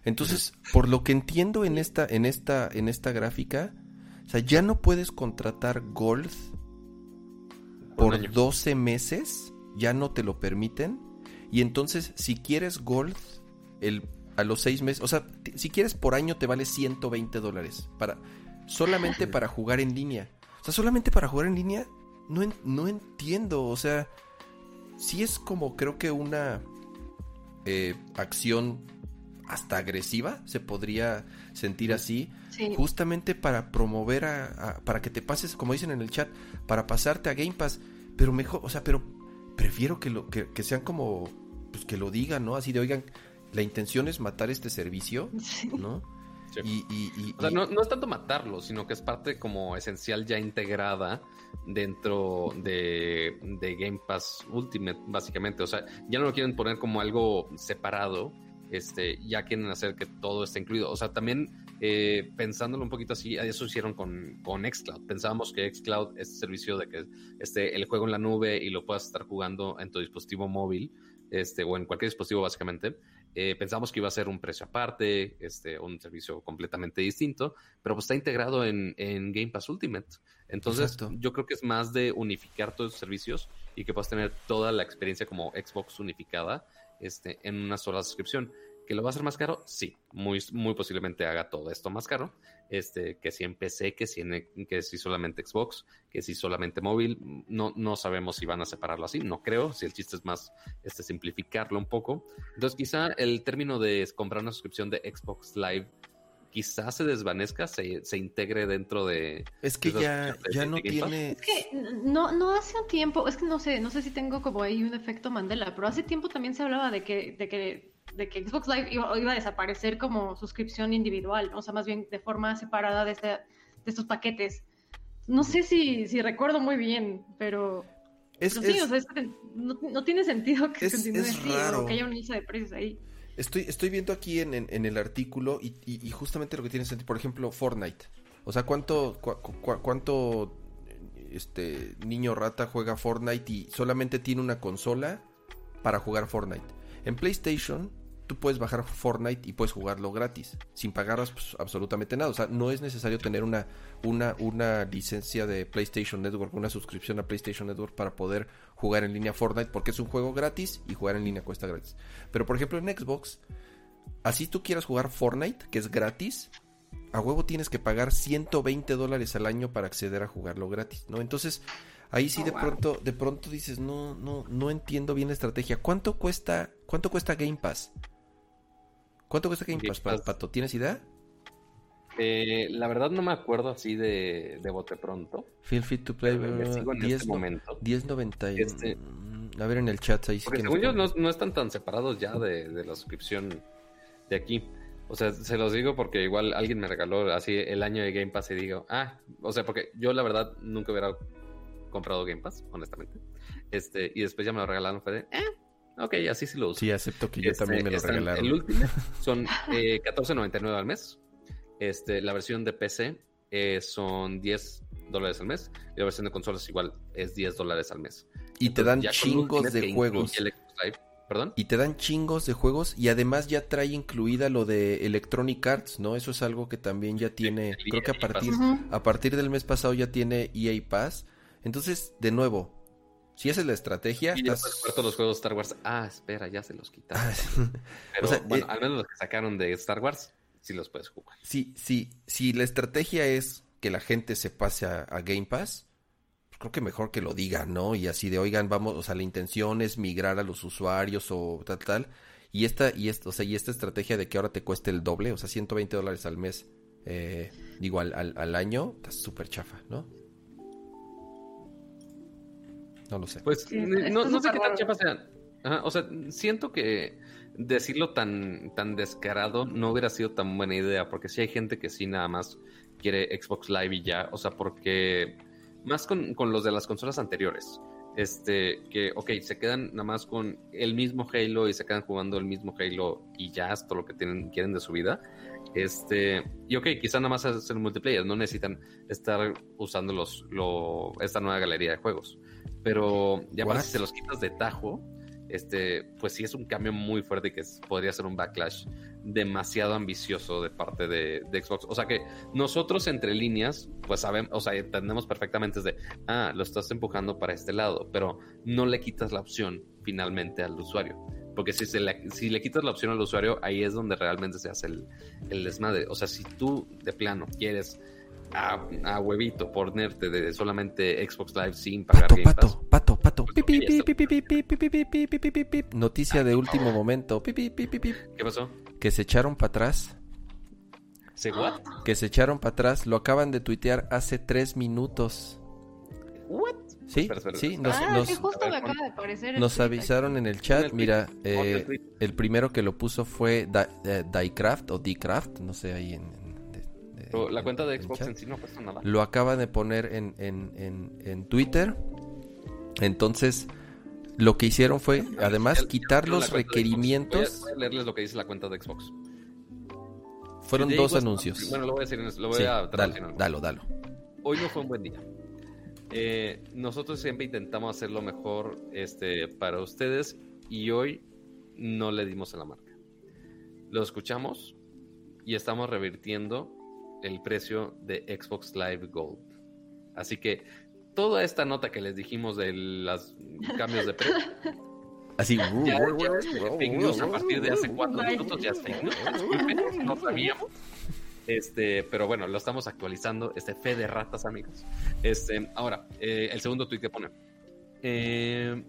Entonces, por lo que entiendo en esta, en esta, en esta gráfica, o sea, ya no puedes contratar Gold por 12 meses, ya no te lo permiten. Y entonces, si quieres Gold, el, a los 6 meses, o sea, si quieres por año te vale 120 dólares. Para, solamente para jugar en línea. O sea, solamente para jugar en línea, no, no entiendo. O sea, si es como creo que una eh, acción hasta agresiva, se podría sentir así, justamente para promover a, para que te pases, como dicen en el chat, para pasarte a Game Pass, pero mejor, o sea, pero prefiero que lo que, sean como pues que lo digan, ¿no? Así de, oigan, la intención es matar este servicio, ¿no? Y, o sea, no, no, es tanto matarlo, sino que es parte como esencial ya integrada dentro de, de, Game Pass Ultimate, básicamente. O sea, ya no lo quieren poner como algo separado, este, ya quieren hacer que todo esté incluido. O sea, también eh, pensándolo un poquito así, eso hicieron con, con Xcloud. Pensábamos que Xcloud es servicio de que esté el juego en la nube y lo puedas estar jugando en tu dispositivo móvil, este, o en cualquier dispositivo básicamente. Eh, pensamos que iba a ser un precio aparte, este, un servicio completamente distinto, pero pues está integrado en, Game Pass Ultimate. Entonces, yo creo que es más de unificar todos los servicios y que puedas tener toda la experiencia como Xbox unificada este, en una sola suscripción. ¿Que lo va a hacer más caro? Sí, muy, muy posiblemente haga todo esto más caro. Este, que si en PC, que si, en, que si solamente Xbox, que si solamente móvil. No, no sabemos si van a separarlo así, no creo. Si el chiste es más este, simplificarlo un poco. Entonces, quizá el término de comprar una suscripción de Xbox Live quizás se desvanezca, se, se, integre dentro de... Es que ya, ya no tiene... Es que no, no hace un tiempo, es que no sé, no sé si tengo como ahí un efecto Mandela, pero hace tiempo también se hablaba de que, de que de que Xbox Live iba, a desaparecer como suscripción individual, o sea, más bien de forma separada de, este, de estos paquetes. No sé si, si recuerdo muy bien, pero... Es, sí, o sea, no, tiene sentido que continúe así, o que haya una lista de precios ahí. Estoy, estoy viendo aquí en, en, el artículo y, y, justamente lo que tiene por ejemplo, Fortnite. O sea, ¿cuánto, cuánto este niño rata juega Fortnite y solamente tiene una consola para jugar Fortnite? En PlayStation tú puedes bajar Fortnite y puedes jugarlo gratis, sin pagar pues, absolutamente nada. O sea, no es necesario tener una, una, una licencia de PlayStation Network, una suscripción a PlayStation Network para poder jugar en línea Fortnite, porque es un juego gratis y jugar en línea cuesta gratis. Pero por ejemplo en Xbox, así tú quieras jugar Fortnite, que es gratis, a huevo tienes que pagar 120 dólares al año para acceder a jugarlo gratis, ¿no? Entonces, ahí sí oh, de pronto, de pronto dices, no, no, no entiendo bien la estrategia. ¿Cuánto cuesta, cuánto cuesta Game Pass? ¿Cuánto cuesta Game Pass, Pato? ¿Tienes idea? Eh, la verdad no me acuerdo así de, de bote pronto. Feel fit to play. 10, este momento. 10.90. Este, a ver en el chat ahí sí que según yo no, están tan separados ya de, de, la suscripción de aquí. O sea, se los digo porque igual alguien me regaló así el año de Game Pass y digo, ah, o sea, porque yo la verdad nunca hubiera comprado Game Pass, honestamente. Este, y después ya me lo regalaron, fue de, eh, Ok, así sí lo uso. Sí, acepto que yo este, también me lo regalaron. El último son eh, 14.99 al mes. Este, la versión de PC eh, son 10 dólares al mes. Y la versión de consolas igual es 10 dólares al mes. Y te dan chingos de juegos. ¿Perdón? Y te dan chingos de juegos y además ya trae incluida lo de Electronic Arts, ¿no? Eso es algo que también ya tiene, creo que a partir, a partir del mes pasado ya tiene EA Pass. Entonces, de nuevo, si esa es la estrategia. Y estás... todos los juegos de Star Wars. Ah, espera, ya se los quitaron. Ah, Pero bueno, eh, al menos los que sacaron de Star Wars, sí los puedes jugar. Sí, sí. Si la estrategia es que la gente se pase a, Game Pass, pues creo que mejor que lo digan, ¿no? Y así de, oigan, vamos, o sea, la intención es migrar a los usuarios o tal, tal. Y esta, y esto, o sea, y esta estrategia de que ahora te cueste el doble, o sea, 120 dólares al mes, eh, digo, al, al, al año, está súper chafa, ¿no? No lo sé. Pues no, sé qué tan chafa sea. o sea, siento que decirlo tan, tan descarado no hubiera sido tan buena idea, porque si hay gente que sí nada más quiere Xbox Live y ya, o sea, porque más con, con los de las consolas anteriores. Este, que, ok, se quedan nada más con el mismo Halo y se quedan jugando el mismo Halo y ya es todo lo que tienen, quieren de su vida. Este, y ok, quizá nada más hacer multiplayer, no necesitan estar usando los, lo, esta nueva galería de juegos. Pero ya para si se los quitas de tajo, este, pues sí es un cambio muy fuerte que podría ser un backlash demasiado ambicioso de parte de, Xbox. O sea que nosotros entre líneas, pues sabemos, o sea, entendemos perfectamente de, ah, lo estás empujando para este lado, pero no le quitas la opción finalmente al usuario. Porque si, se le, si le quitas la opción al usuario, ahí es donde realmente se hace el, el desmadre. O sea, si tú de plano quieres a, a, huevito ponerte de solamente Xbox Live sin pagar pato, Game Pass. Pato, pato, Noticia de último momento. ¿Qué pasó? Que se echaron para atrás. ¿Se what? Que se echaron para atrás. Lo acaban de tuitear hace tres minutos. ¿What? Sí, sí, nos, ah, justo me acaba de aparecer el nos avisaron en el chat. Mira, eh, el primero que lo puso fue eh, Diecraft o Dcraft, no sé ahí en, en- Pero la cuenta de en Xbox chat. en sí no cuesta nada. Lo acaba de poner en, en, en, en Twitter. Entonces, lo que hicieron fue, además, quitar los requerimientos. Voy a, voy a leerles lo que dice la cuenta de Xbox. Fueron dos anuncios. Bueno, lo voy a decir, en- lo voy Sí, a dalo, en- dalo, dalo. Hoy no fue un buen día. Eh, nosotros siempre intentamos hacer lo mejor este, para ustedes y hoy no le dimos en la marca. Lo escuchamos y estamos revirtiendo el precio de Xbox Live Gold. Así que toda esta nota que les dijimos de los cambios de precio Así. ya, ya fake news a partir de hace cuatro minutos ya es fake news. Disculpen, no sabíamos. Este, pero bueno, lo estamos actualizando. Este fe de ratas, amigos. Este, ahora, eh, el segundo tweet que pone. Eh,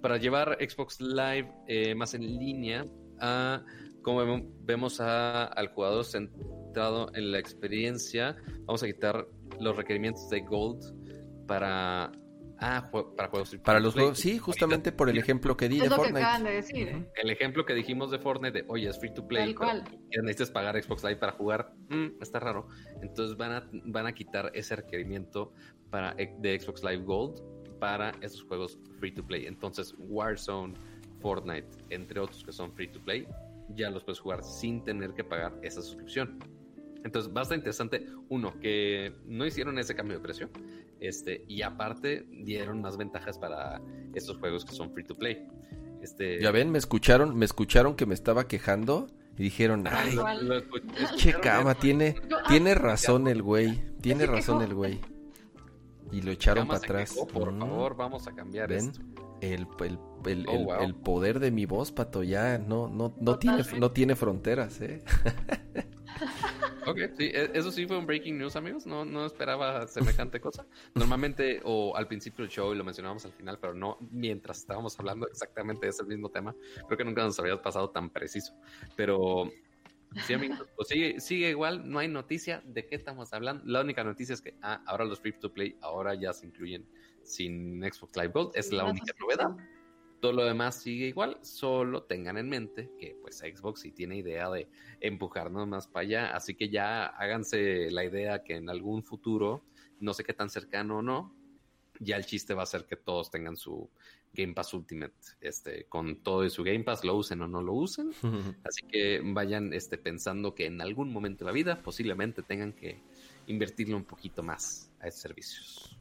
para llevar Xbox Live eh, más en línea, a, como vemo- vemos a- al jugador centrado en la experiencia, vamos a quitar los requerimientos de Gold para, ah, jue- para juegos free Para to los play. juegos, sí, justamente por el ejemplo que di Es de lo que Fortnite. acaban de decir. ¿eh? El ejemplo que dijimos de Fortnite, de, oye, es free to play, cual. que necesitas pagar Xbox Live para jugar, mm, está raro. Entonces van a, van a quitar ese requerimiento para, de Xbox Live Gold para esos juegos free to play. Entonces Warzone, Fortnite, entre otros que son free to play, ya los puedes jugar sin tener que pagar esa suscripción. Entonces estar interesante, uno, que no hicieron ese cambio de precio, este, y aparte dieron más ventajas para estos juegos que son free to play. Este, Ya ven, me escucharon, me escucharon que me estaba quejando y dijeron, ay, che cama, tiene, ah, tiene razón el güey, tiene razón el güey. Y lo echaron para atrás. quejó, por Mm, favor, vamos a cambiar ¿Ven? esto. El, el, el, Oh, el- wow. el poder de mi voz, pato, ya no, no, no, tiene, no tiene fronteras, ¿eh? Ok, sí, e- eso sí fue un breaking news, amigos. No, no esperaba semejante cosa. Normalmente, o al principio del show, y lo mencionábamos al final, pero no mientras estábamos hablando exactamente de ese mismo tema. Creo que nunca nos había pasado tan preciso. Pero sí, amigos, pues sigue, sigue igual, no hay noticia de qué estamos hablando. La única noticia es que ah, ahora los free to play ahora ya se incluyen sin Xbox Live Gold. Es la única novedad. Todo lo demás sigue igual, solo tengan en mente que pues Xbox sí tiene idea de empujarnos más para allá, así que ya háganse la idea que en algún futuro, no sé qué tan cercano o no, ya el chiste va a ser que todos tengan su Game Pass Ultimate, este, con todo y su Game Pass, lo usen o no lo usen, así que vayan este, pensando que en algún momento de la vida posiblemente tengan que invertirle un poquito más a esos servicios.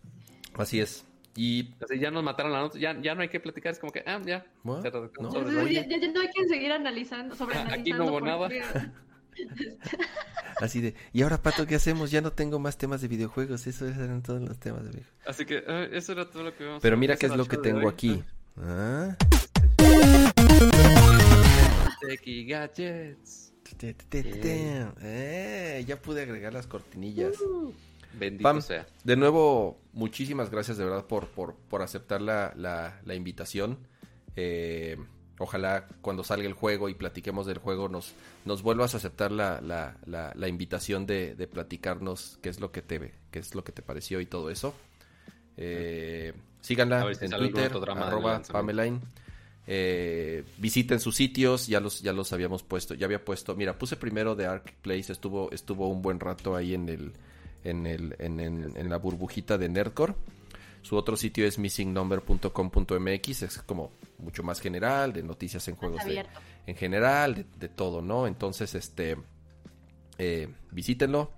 Así es. Y Así ya nos mataron la nota, ya, ya no hay que platicar, es como que, ah, ya, no. sobre ya, ya- ya no hay que seguir analizando, sobre Aquí no hubo nada. así de, y ahora, pato, ¿qué hacemos? Ya no tengo más temas de videojuegos, esos eran todos los temas de videojuegos. Así que eh, eso era todo lo que vamos Pero a mira qué hacer es lo que tengo hoy. aquí. Ah. Techie Gadgets. Eh, ya pude agregar las cortinillas. Bendito Pam. sea. De nuevo, muchísimas gracias de verdad por, por, por aceptar la, la- la invitación. Eh, ojalá cuando salga el juego y platiquemos del juego nos, nos vuelvas a aceptar la, la, la, la invitación de, de platicarnos qué es lo que te qué es lo que te pareció y todo eso. Eh, síganla si en Twitter, arroba. Pamelaine. Eh, visiten sus sitios, ya los, ya los habíamos puesto, ya había puesto, mira, puse primero de Arc Place, estuvo, estuvo un buen rato ahí en el, en, el, en, en la burbujita de Nerdcore. Su otro sitio es missingnumber.com.mx, es como mucho más general, de noticias en juegos en general, de, todo, ¿no? Entonces, este, eh, visítenlo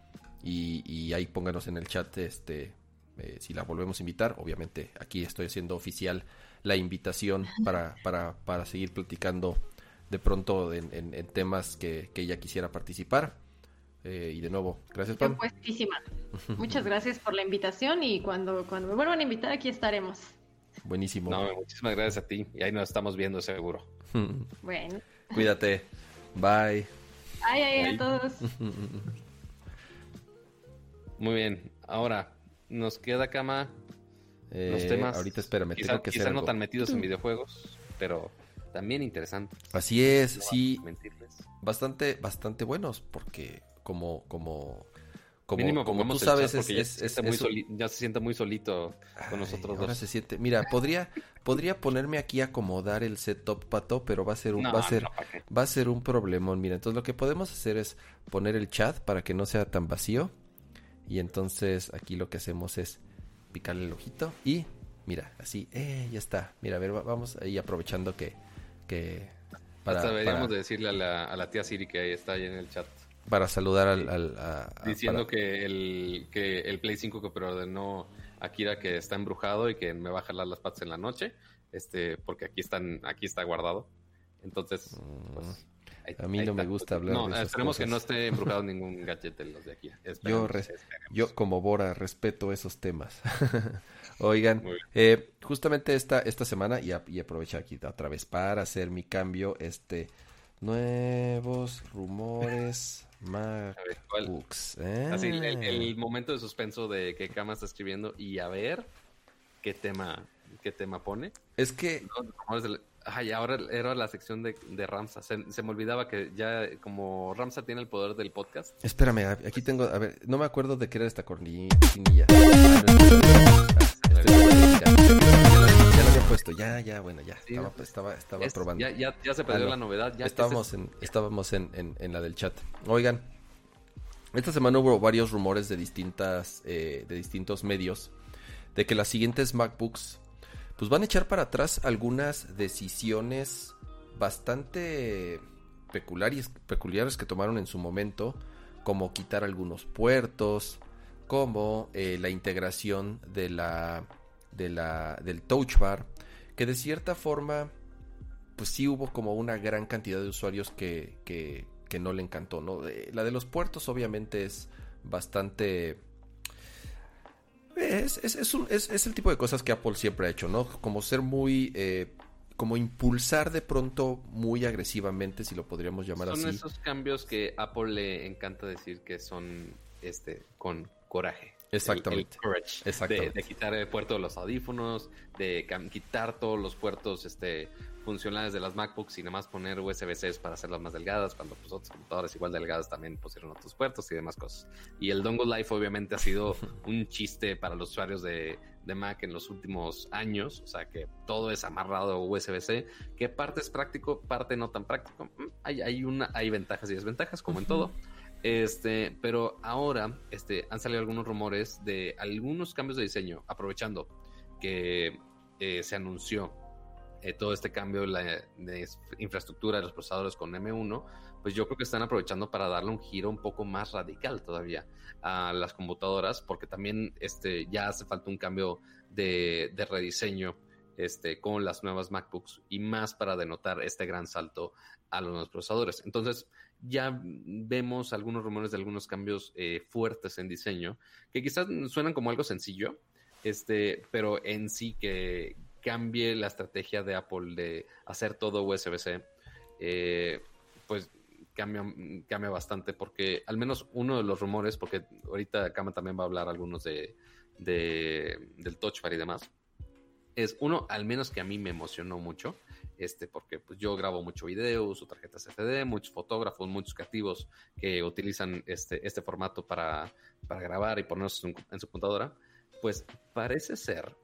y, ahí pónganos en el chat, este, eh, si la volvemos a invitar. Obviamente, aquí estoy haciendo oficial la invitación para, para, para seguir platicando de pronto en, temas que, que ella quisiera participar. Eh, y de nuevo, gracias, Pam. Puestísima. Muchas gracias por la invitación y cuando, cuando me vuelvan a invitar aquí estaremos. Buenísimo. No, muchísimas gracias a ti y ahí nos estamos viendo seguro. bueno. Cuídate. Bye. Ay, ay, a todos. Muy bien. Ahora, nos queda cama los eh, temas. Ahorita espérame, quizá, que no tan metidos en videojuegos, pero también interesantes. Así es, sí. Bastante, bastante buenos, porque como, como, como, como tú sabes, es, ya, se siente muy solito con nosotros ahora se siente. Mira, podría, podría ponerme aquí a acomodar el setup pato, pero va a ser un, va a ser, va a ser un problemón. Mira, entonces lo que podemos hacer es poner el chat para que no sea tan vacío. Y entonces aquí lo que hacemos es picarle el ojito y mira, así, eh, ya está. Mira, a ver, vamos ahí aprovechando que, que para, deberíamos de decirle a la, a la tía Siri que está ahí en el chat para saludar al... Diciendo que, el, que el Play 5 que preordenó Akira que está embrujado y que me va a jalar las patas en la noche, este, porque aquí están, aquí está guardado. Entonces, pues, a mí no me gusta hablar no, esperemos que no esté embrujado ningún gadget de los de aquí. yo, yo como Bora respeto esos temas. Oigan, eh, justamente esta, esta semana, y, y aprovecho aquí otra vez para hacer mi cambio, este, nuevos rumores MacBooks. Así, el, momento de suspenso de que Kama está escribiendo y a ver qué tema, qué tema pone. Es que... Ay, ahora era la sección de, de Ramsa. Se, me olvidaba que ya como Ramsa tiene el poder del podcast. Espérame, aquí tengo, a ver, no me acuerdo de qué era esta cornilla. Puesto, ya, ya, bueno, ya. estaba, estaba, probando. Ya, ya, ya, se perdió ah, la novedad. Ya estábamos en, estábamos en, en, la del chat. Oigan, esta semana hubo varios rumores de distintas, eh, de distintos medios de que las siguientes MacBooks pues van a echar para atrás algunas decisiones bastante peculiares, peculiares que tomaron en su momento, como quitar algunos puertos, como eh, la integración de la, de la, del touch bar, que de cierta forma, pues sí hubo como una gran cantidad de usuarios que, que, que no le encantó, ¿no? La de los puertos obviamente es bastante es, es, es, es, el tipo de cosas que Apple siempre ha hecho, ¿no? Como ser muy... Eh, como impulsar de pronto muy agresivamente, si lo podríamos llamar así. Son esos cambios que Apple le encanta decir que son este con coraje. Exactamente. Exactamente. De, quitar el puerto de los audífonos, de quitar todos los puertos este, funcionales de las MacBooks y nada más poner USB-C para hacerlas más delgadas, cuando pues otras computadoras igual delgadas también pusieron otros puertos y demás cosas. Y el Dongle Life obviamente ha sido un chiste para los usuarios de, de Mac en los últimos años, o sea que todo es amarrado a USB-C, que parte es práctico, parte no tan práctico. Mm, hay, hay, una, hay ventajas y desventajas, como en todo. Este, pero ahora este, han salido algunos rumores de algunos cambios de diseño, aprovechando que eh, se anunció eh, todo este cambio de, la, infraestructura de los procesadores con M1, pues yo creo que están aprovechando para darle un giro un poco más radical todavía a las computadoras, porque también este, ya hace falta un cambio de, rediseño este, con las nuevas MacBooks y más para denotar este gran salto a los nuevos procesadores. Entonces, ya vemos algunos rumores de algunos cambios eh, fuertes en diseño, que quizás suenan como algo sencillo, este, pero en sí que, cambie la estrategia de Apple de hacer todo USB-C, eh, pues cambia, cambia bastante porque al menos uno de los rumores, porque ahorita Kama también va a hablar algunos de, del Touch Bar y demás, es uno al menos que a mí me emocionó mucho, este, porque pues yo grabo mucho video, uso tarjetas SD, muchos fotógrafos, muchos creativos que utilizan este, este formato para, para grabar y ponerse en su computadora, pues parece ser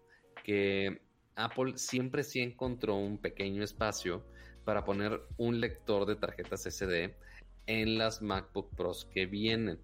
que Apple siempre sí encontró un pequeño espacio para poner un lector de tarjetas SD en las MacBook Pros que vienen.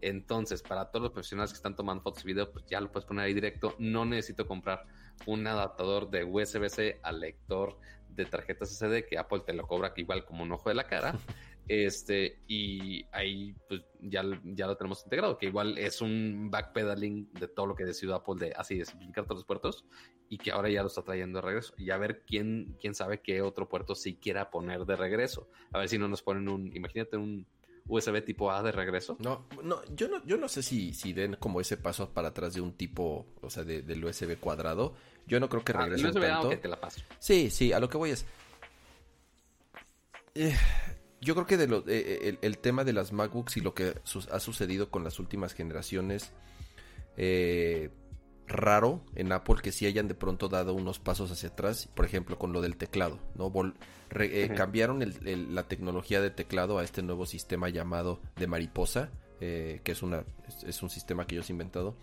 Entonces, para todos los profesionales que están tomando fotos y videos, pues ya lo puedes poner ahí directo. No necesito comprar un adaptador de USB-C al lector de tarjetas SD que Apple te lo cobra igual como un ojo de la cara. Este, y ahí pues ya, ya lo tenemos integrado, que igual es un backpedaling de todo lo que decidió Apple de así de simplificar todos los puertos y que ahora ya lo está trayendo de regreso. Y a ver quién, quién sabe qué otro puerto sí quiera poner de regreso. A ver si no nos ponen un, imagínate un USB tipo A de regreso. No, no, yo no, yo no sé si, si den como ese paso para atrás de un tipo, o sea, de, del USB cuadrado. Yo no creo que regresen ah, el USB tanto. A, te la paso. Sí, sí, a lo que voy es. Eh, yo creo que de lo, eh, eh, el, tema de las MacBooks y lo que ha sucedido con las últimas generaciones, eh, raro en Apple que sí hayan de pronto dado unos pasos hacia atrás, por ejemplo con lo del teclado, ¿no? Cambiaron la tecnología de teclado a este nuevo sistema llamado de mariposa, que es, una, es, un sistema que ellos han inventado.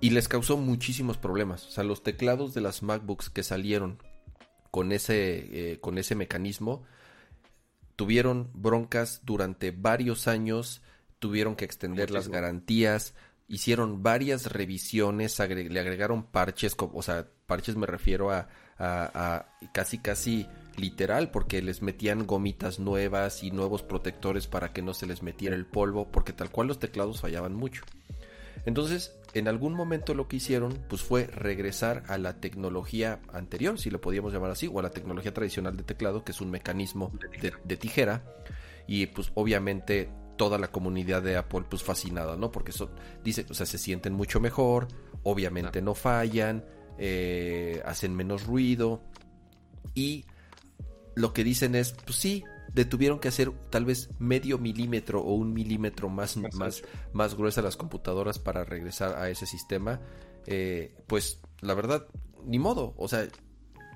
Y les causó muchísimos problemas. O sea, los teclados de las MacBooks que salieron con ese, con ese mecanismo tuvieron broncas durante varios años, tuvieron que extender las garantías, hicieron varias revisiones, le agregaron parches, o sea, parches me refiero a, casi casi literal, porque les metían gomitas nuevas y nuevos protectores para que no se les metiera el polvo, porque tal cual los teclados fallaban mucho. Entonces, en algún momento lo que hicieron pues fue regresar a la tecnología anterior, si lo podíamos llamar así, o a la tecnología tradicional de teclado, que es un mecanismo de, tijera. Y pues obviamente toda la comunidad de Apple pues fascinada, ¿no? Porque eso dice, o sea, se sienten mucho mejor, obviamente no fallan, eh, hacen menos ruido y lo que dicen es, pues sí, detuvieron que hacer tal vez medio milímetro o un milímetro más, más, más, gruesa las computadoras para regresar a ese sistema, eh, pues la verdad, ni modo, o sea,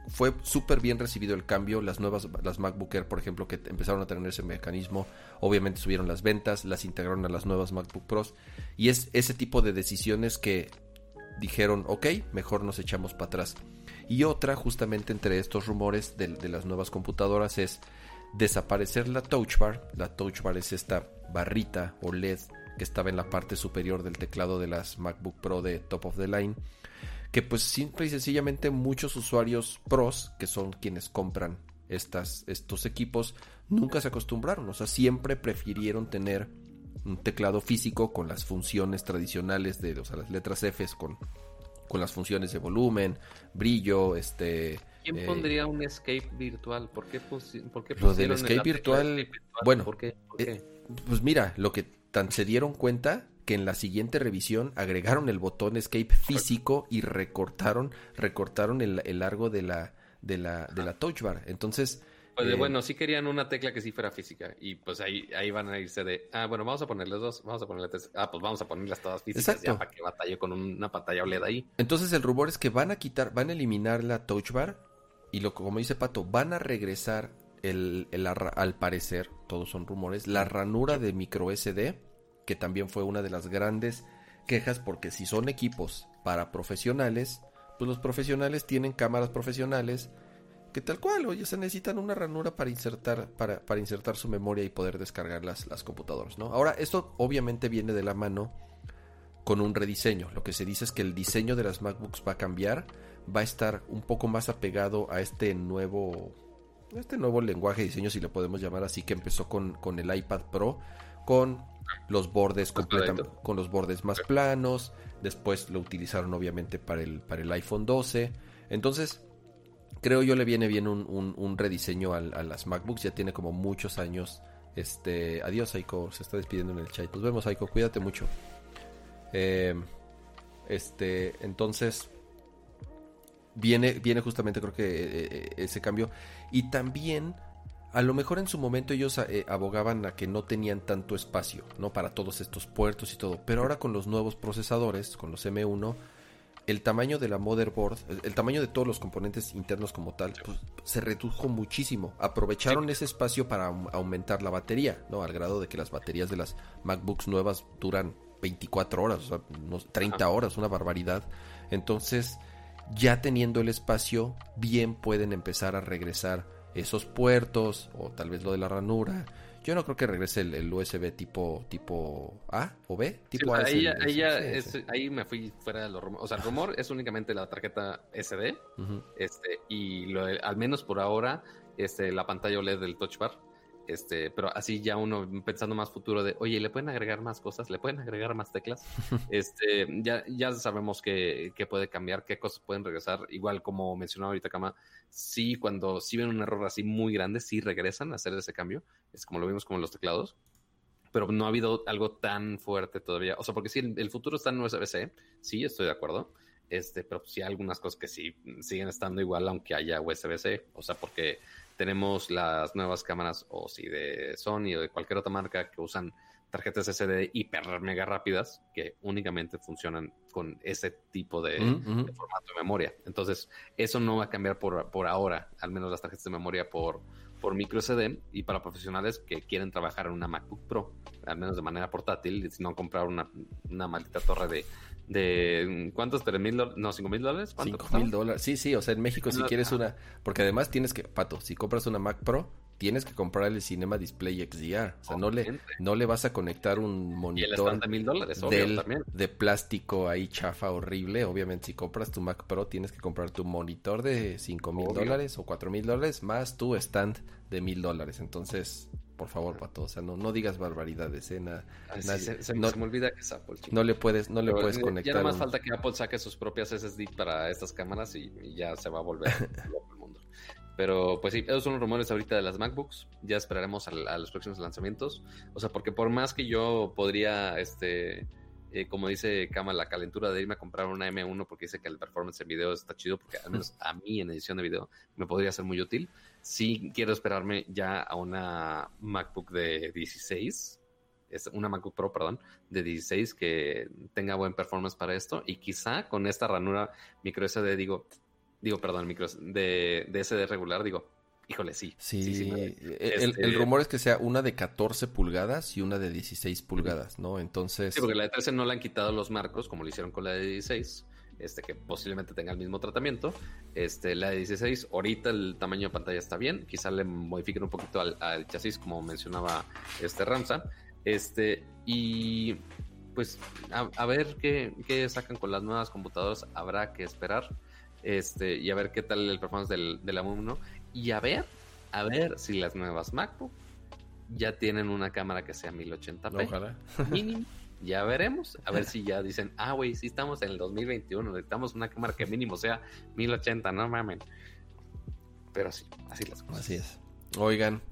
fue súper bien recibido el cambio, las nuevas, las MacBook Air, por ejemplo, que empezaron a tener ese mecanismo, obviamente subieron las ventas, las integraron a las nuevas MacBook Pros, y es ese tipo de decisiones que dijeron, ok, mejor nos echamos para atrás. Y otra, justamente entre estos rumores de, las nuevas computadoras, es desaparecer la touch bar. La touch bar es esta barrita o LED que estaba en la parte superior del teclado de las MacBook Pro de top of the line. Que pues simple y sencillamente muchos usuarios pros, que son quienes compran estas, estos equipos, nunca se acostumbraron. O sea, siempre prefirieron tener un teclado físico con las funciones tradicionales de o sea, las letras F con, con las funciones de volumen, brillo, este ¿Quién eh, pondría un escape virtual? ¿Por qué, por lo del escape virtual, bueno, eh, pues mira, lo que tan se dieron cuenta que en la siguiente revisión agregaron el botón escape físico y recortaron recortaron el, largo de la de la de la touch bar. Entonces, pues eh, bueno, sí querían una tecla que sí fuera física. Y pues ahí, ahí van a irse de, ah, bueno, vamos a ponerles dos, vamos a ponerle tres. Ah, pues vamos a ponerlas todas físicas ya para que batalle con una pantalla OLED ahí. Entonces el rumor es que van a quitar, van a eliminar la touch bar. Y lo como dice Pato, van a regresar el, al parecer, todos son rumores, la ranura de micro SD, que también fue una de las grandes quejas, porque si son equipos para profesionales, pues los profesionales tienen cámaras profesionales que tal cual, oye, se necesitan una ranura para insertar, para, para insertar su memoria y poder descargar las, las computadoras, ¿no? Ahora, esto obviamente viene de la mano con un rediseño. Lo que se dice es que el diseño de las MacBooks va a cambiar, va a estar un poco más apegado a este nuevo, este nuevo lenguaje de diseño, si lo podemos llamar así, que empezó con, con el iPad Pro, con los bordes completamente, con los bordes más planos. Después lo utilizaron obviamente para el, para el iPhone 12. Entonces, creo yo le viene bien un, rediseño a, las MacBooks. Ya tiene como muchos años. Este, adiós Aiko, se está despidiendo en el chat. Nos vemos Aiko, cuídate mucho. Eh, este, entonces viene, viene justamente creo que eh, eh, ese cambio. Y también, a lo mejor en su momento ellos abogaban a que no tenían tanto espacio, ¿no? Para todos estos puertos y todo. Pero ahora con los nuevos procesadores, con los M1, el tamaño de la motherboard, el, tamaño de todos los componentes internos como tal, pues, se redujo muchísimo. Aprovecharon ese espacio para aumentar la batería, ¿no? Al grado de que las baterías de las MacBooks nuevas duran 24 horas, o sea, 30 horas, una barbaridad. Entonces, ya teniendo el espacio, bien pueden empezar a regresar esos puertos, o tal vez lo de la ranura. Yo no creo que regrese el, USB tipo tipo A o B, tipo ahí, ahí, me fui fuera de los rumores. O sea, el rumor es únicamente la tarjeta SD, este, y lo, al menos por ahora, este, la pantalla OLED del Touch Bar este, pero así ya uno pensando más futuro de, oye, ¿le pueden agregar más cosas? ¿Le pueden agregar más teclas? este, ya, ya sabemos que, puede cambiar, qué cosas pueden regresar. Igual como mencionaba ahorita Kama, sí, cuando sí ven un error así muy grande, sí regresan a hacer ese cambio. Es como lo vimos con los teclados. Pero no ha habido algo tan fuerte todavía. O sea, porque sí, el, futuro está en USB-C. Sí, estoy de acuerdo. Este, pero sí hay algunas cosas que sí siguen estando igual, aunque haya USB-C. O sea, porque tenemos las nuevas cámaras, o si de Sony o de cualquier otra marca que usan tarjetas SD hiper mega rápidas que únicamente funcionan con ese tipo de, formato de memoria. Entonces, eso no va a cambiar por, por ahora, al menos las tarjetas de memoria por, por micro SD y para profesionales que quieren trabajar en una MacBook Pro, al menos de manera portátil, y no comprar una, una maldita torre de de ¿cuántos? ¿Tres mil No, cinco mil dólares? Cinco mil dólares. Sí, sí, o sea, en México si quieres una, porque además tienes que, Pato, si compras una Mac Pro, tienes que comprar el Cinema Display XDR. O sea, no le, no le vas a conectar un monitor de, mil dólares, de plástico ahí chafa horrible. Obviamente, si compras tu Mac Pro, tienes que comprar tu monitor de cinco mil dólares o cuatro mil dólares más tu stand de mil dólares. Entonces, por favor, Pato, o sea, no, no digas barbaridades, ¿eh? se, me olvida que es Apple. No le puedes, no le puedes conectar. Ya nada más falta que Apple saque sus propias SSD para estas cámaras y, ya se va a volver loco el mundo. Pero pues sí, esos son los rumores ahorita de las MacBooks. Ya esperaremos a, los próximos lanzamientos. O sea, porque por más que yo podría, este, eh, como dice Kama, la calentura de irme a comprar una M1 porque dice que el performance en video está chido, porque al menos a mí en edición de video me podría ser muy útil. Sí quiero esperarme ya a una MacBook de 16, es una MacBook Pro, perdón, de 16 que tenga buen performance para esto y quizá con esta ranura micro SD digo, digo, perdón, micro de, de SD regular digo, Híjole, sí. Sí, el, este rumor es que sea una de 14 pulgadas y una de 16 pulgadas, ¿no? Entonces... Sí, porque la de 13 no le han quitado los marcos, como lo hicieron con la de 16, este, que posiblemente tenga el mismo tratamiento. Este, la de 16, ahorita el tamaño de pantalla está bien, quizá le modifiquen un poquito al, chasis, como mencionaba este Ramsa. Este, y pues a, ver qué, qué, sacan con las nuevas computadoras, habrá que esperar. Este, y a ver qué tal el performance del, de la 1 y a ver, a ver si las nuevas MacBook ya tienen una cámara que sea 1080p. Ojalá. Mínimo. Ya veremos. A ver si ya dicen, ah, güey, sí estamos en el 2021, necesitamos una cámara que mínimo sea 1080, no mames. Pero sí, así las cosas. Así es. Oigan,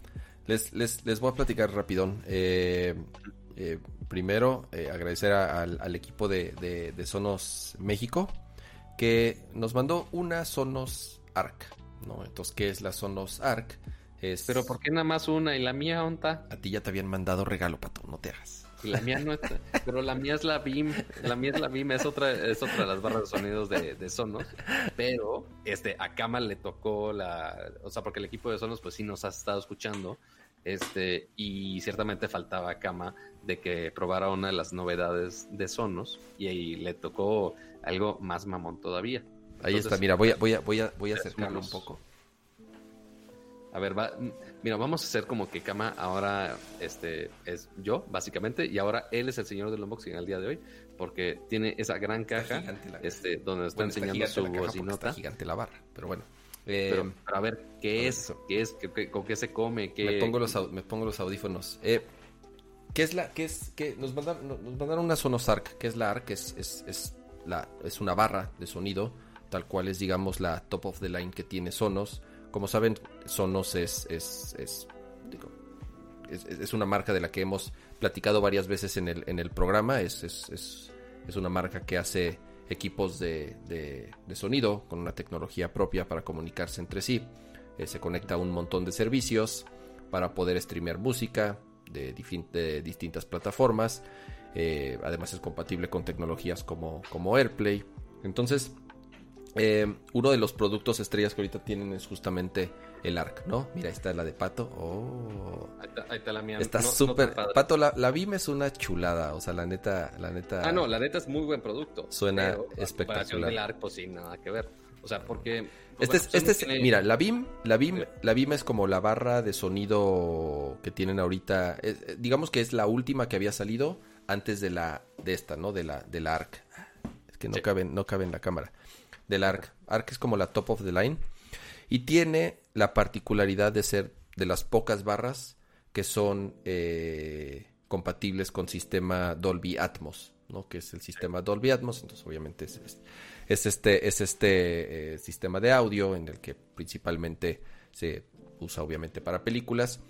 les, les, les voy a platicar rapidón. Eh, eh, primero, eh, agradecer al, equipo de, de, de Sonos México que nos mandó una Sonos Arc. ¿No? Entonces, ¿qué es la Sonos Arc? Es... Pero ¿por qué nada más una y la mía, onta? A ti ya te habían mandado regalo, pato, no te hagas. Y la mía no está, pero la mía es la BIM, la mía es la BIM, es otra, es otra de las barras de sonidos de, Sonos, pero este, a Kama le tocó la, o sea, porque el equipo de Sonos pues sí nos ha estado escuchando, este, y ciertamente faltaba a Kama de que probara una de las novedades de Sonos, y ahí le tocó algo más mamón todavía. Ahí está, mira, voy a, voy a, voy a, voy a acercarlo un poco. A ver, va, mira, vamos a hacer como que Kama ahora este, es yo, básicamente, y ahora él es el señor del unboxing al día de hoy, porque tiene esa gran caja este, donde está enseñando su bocinota. Está gigante la barra, pero bueno. pero, eh, a ver, ¿qué es? ¿Qué es? ¿Con qué se come? ¿Qué... Me, pongo los, me pongo los audífonos. Eh, ¿Qué es la, qué es, qué, nos mandaron, nos mandaron una Sonos Arc, que es la Arc, es, es, es, la, es una barra de sonido tal cual es, digamos, la top of the line que tiene Sonos. Como saben, Sonos es, es, es, es, una marca de la que hemos platicado varias veces en el, en el programa. Es, es, una marca que hace equipos de, de, sonido con una tecnología propia para comunicarse entre sí. Eh, se conecta a un montón de servicios para poder streamear música de, de distintas plataformas. Eh, además es compatible con tecnologías como, como AirPlay. Entonces, eh, uno de los productos estrellas que ahorita tienen es justamente el ARC, ¿no? Mira, ahí está la de Pato. Oh. Ahí está, la mía. Está súper. Pato, la, la BIM es una chulada. O sea, la neta, la neta. Ah, no, la neta es muy buen producto. Suena espectacular. del ARC, pues sí, nada que ver. O sea, porque... Este es, este es, mira, la BIM, la BIM, la BIM es como la barra de sonido que tienen ahorita. Eh, digamos que es la última que había salido antes de la, de esta, ¿no? De la, de la ARC. Es que no cabe, no cabe en la cámara. Del ARC. ARC es como la top of the line. Y tiene la particularidad de ser de las pocas barras que son eh, compatibles con sistema Dolby Atmos, ¿no? Que es el sistema Dolby Atmos. Entonces, obviamente, es, es este, es este eh, sistema de audio en el que principalmente se usa, obviamente, para películas.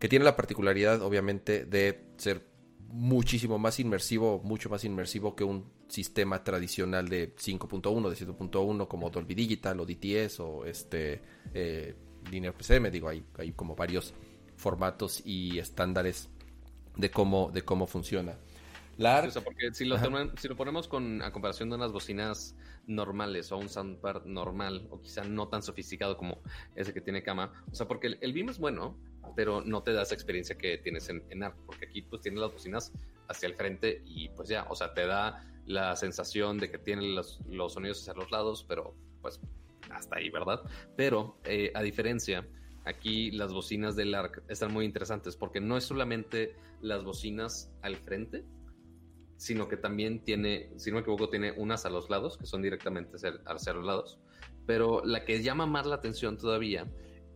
Que tiene la particularidad, obviamente, de ser muchísimo más inmersivo, mucho más inmersivo que un sistema tradicional de 5.1, de 7.1 como Dolby Digital o DTS o este eh, Linear PCM, digo, hay, hay como varios formatos y estándares de cómo, de cómo funciona. La porque si lo, si lo ponemos con a comparación de unas bocinas normales o un soundbar normal o quizá no tan sofisticado como ese que tiene cama, o sea, porque el, el BIM es bueno, pero no te da esa experiencia que tienes en, en ARC, porque aquí pues tienes las bocinas hacia el frente y pues ya, o sea, te da la sensación de que tiene los, los sonidos hacia los lados, pero pues hasta ahí, ¿verdad? Pero eh, a diferencia, aquí las bocinas del ARC están muy interesantes porque no es solamente las bocinas al frente, sino que también tiene, si no me equivoco, tiene unas a los lados, que son directamente hacia, los lados. Pero la que llama más la atención todavía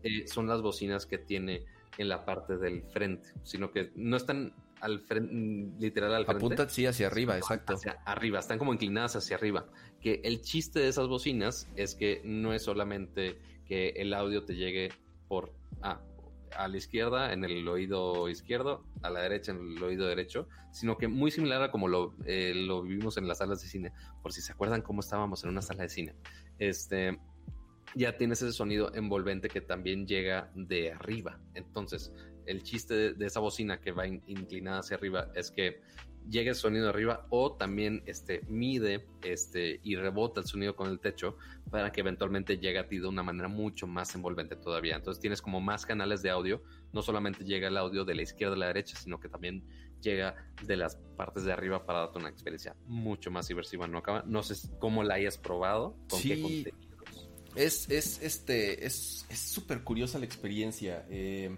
eh, son las bocinas que tiene en la parte del frente, sino que no están al frente, literal al frente. Apuntan sí hacia arriba, exacto. Hacia arriba, están como inclinadas hacia arriba. Que el chiste de esas bocinas es que no es solamente que el audio te llegue por ah, a la izquierda en el oído izquierdo, a la derecha en el oído derecho, sino que muy similar a como lo, eh, lo vivimos en las salas de cine, por si se acuerdan cómo estábamos en una sala de cine. Este, ya tienes ese sonido envolvente que también llega de arriba. Entonces, el chiste de, esa bocina que va inclinada hacia arriba es que llegue el sonido de arriba o también este, mide este, y rebota el sonido con el techo para que eventualmente llegue a ti de una manera mucho más envolvente todavía. Entonces tienes como más canales de audio, no solamente llega el audio de la izquierda a la derecha, sino que también llega de las partes de arriba para darte una experiencia mucho más inversiva. No, acaba, no sé cómo la hayas probado, con qué contenido es, es, este, es súper curiosa la experiencia. Eh,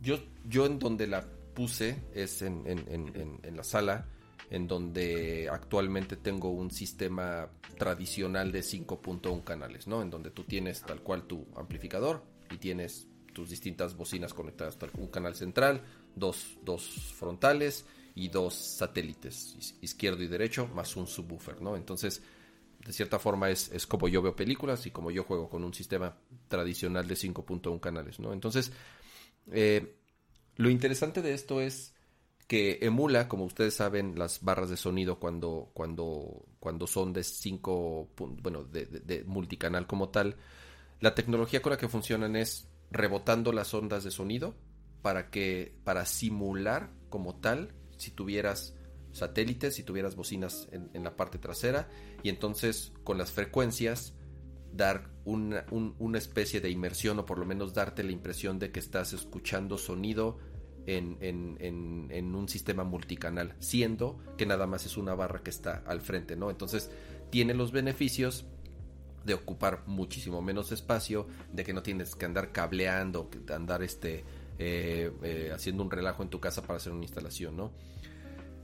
yo, yo en donde la puse es en, en, la sala, en donde actualmente tengo un sistema tradicional de 5.1 canales, ¿no? En donde tú tienes tal cual tu amplificador y tienes tus distintas bocinas conectadas, tal, un canal central, dos, dos frontales y dos satélites, izquierdo y derecho, más un subwoofer, ¿no? Entonces, de cierta forma es, es, como yo veo películas y como yo juego con un sistema tradicional de 5.1 canales, ¿no? Entonces, eh, lo interesante de esto es que emula, como ustedes saben, las barras de sonido cuando, cuando, cuando son de 5, bueno, de, de, multicanal como tal. La tecnología con la que funcionan es rebotando las ondas de sonido para que, para simular como tal, si tuvieras satélites, si tuvieras bocinas en, la parte trasera, y entonces con las frecuencias dar una, especie de inmersión o por lo menos darte la impresión de que estás escuchando sonido en, un sistema multicanal, siendo que nada más es una barra que está al frente, ¿no? Entonces tiene los beneficios de ocupar muchísimo menos espacio, de que no tienes que andar cableando, andar este, eh, eh, haciendo un relajo en tu casa para hacer una instalación, ¿no?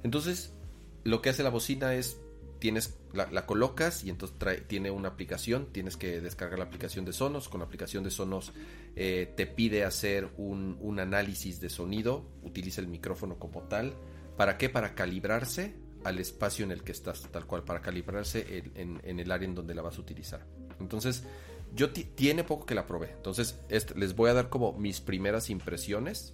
Entonces, lo que hace la bocina es, tienes, la, colocas y entonces tiene una aplicación, tienes que descargar la aplicación de Sonos, con la aplicación de Sonos eh, te pide hacer un, análisis de sonido, utiliza el micrófono como tal, ¿para qué? Para calibrarse al espacio en el que estás, tal cual, para calibrarse en, el área en donde la vas a utilizar. Entonces, yo tiene poco que la probé, entonces les voy a dar como mis primeras impresiones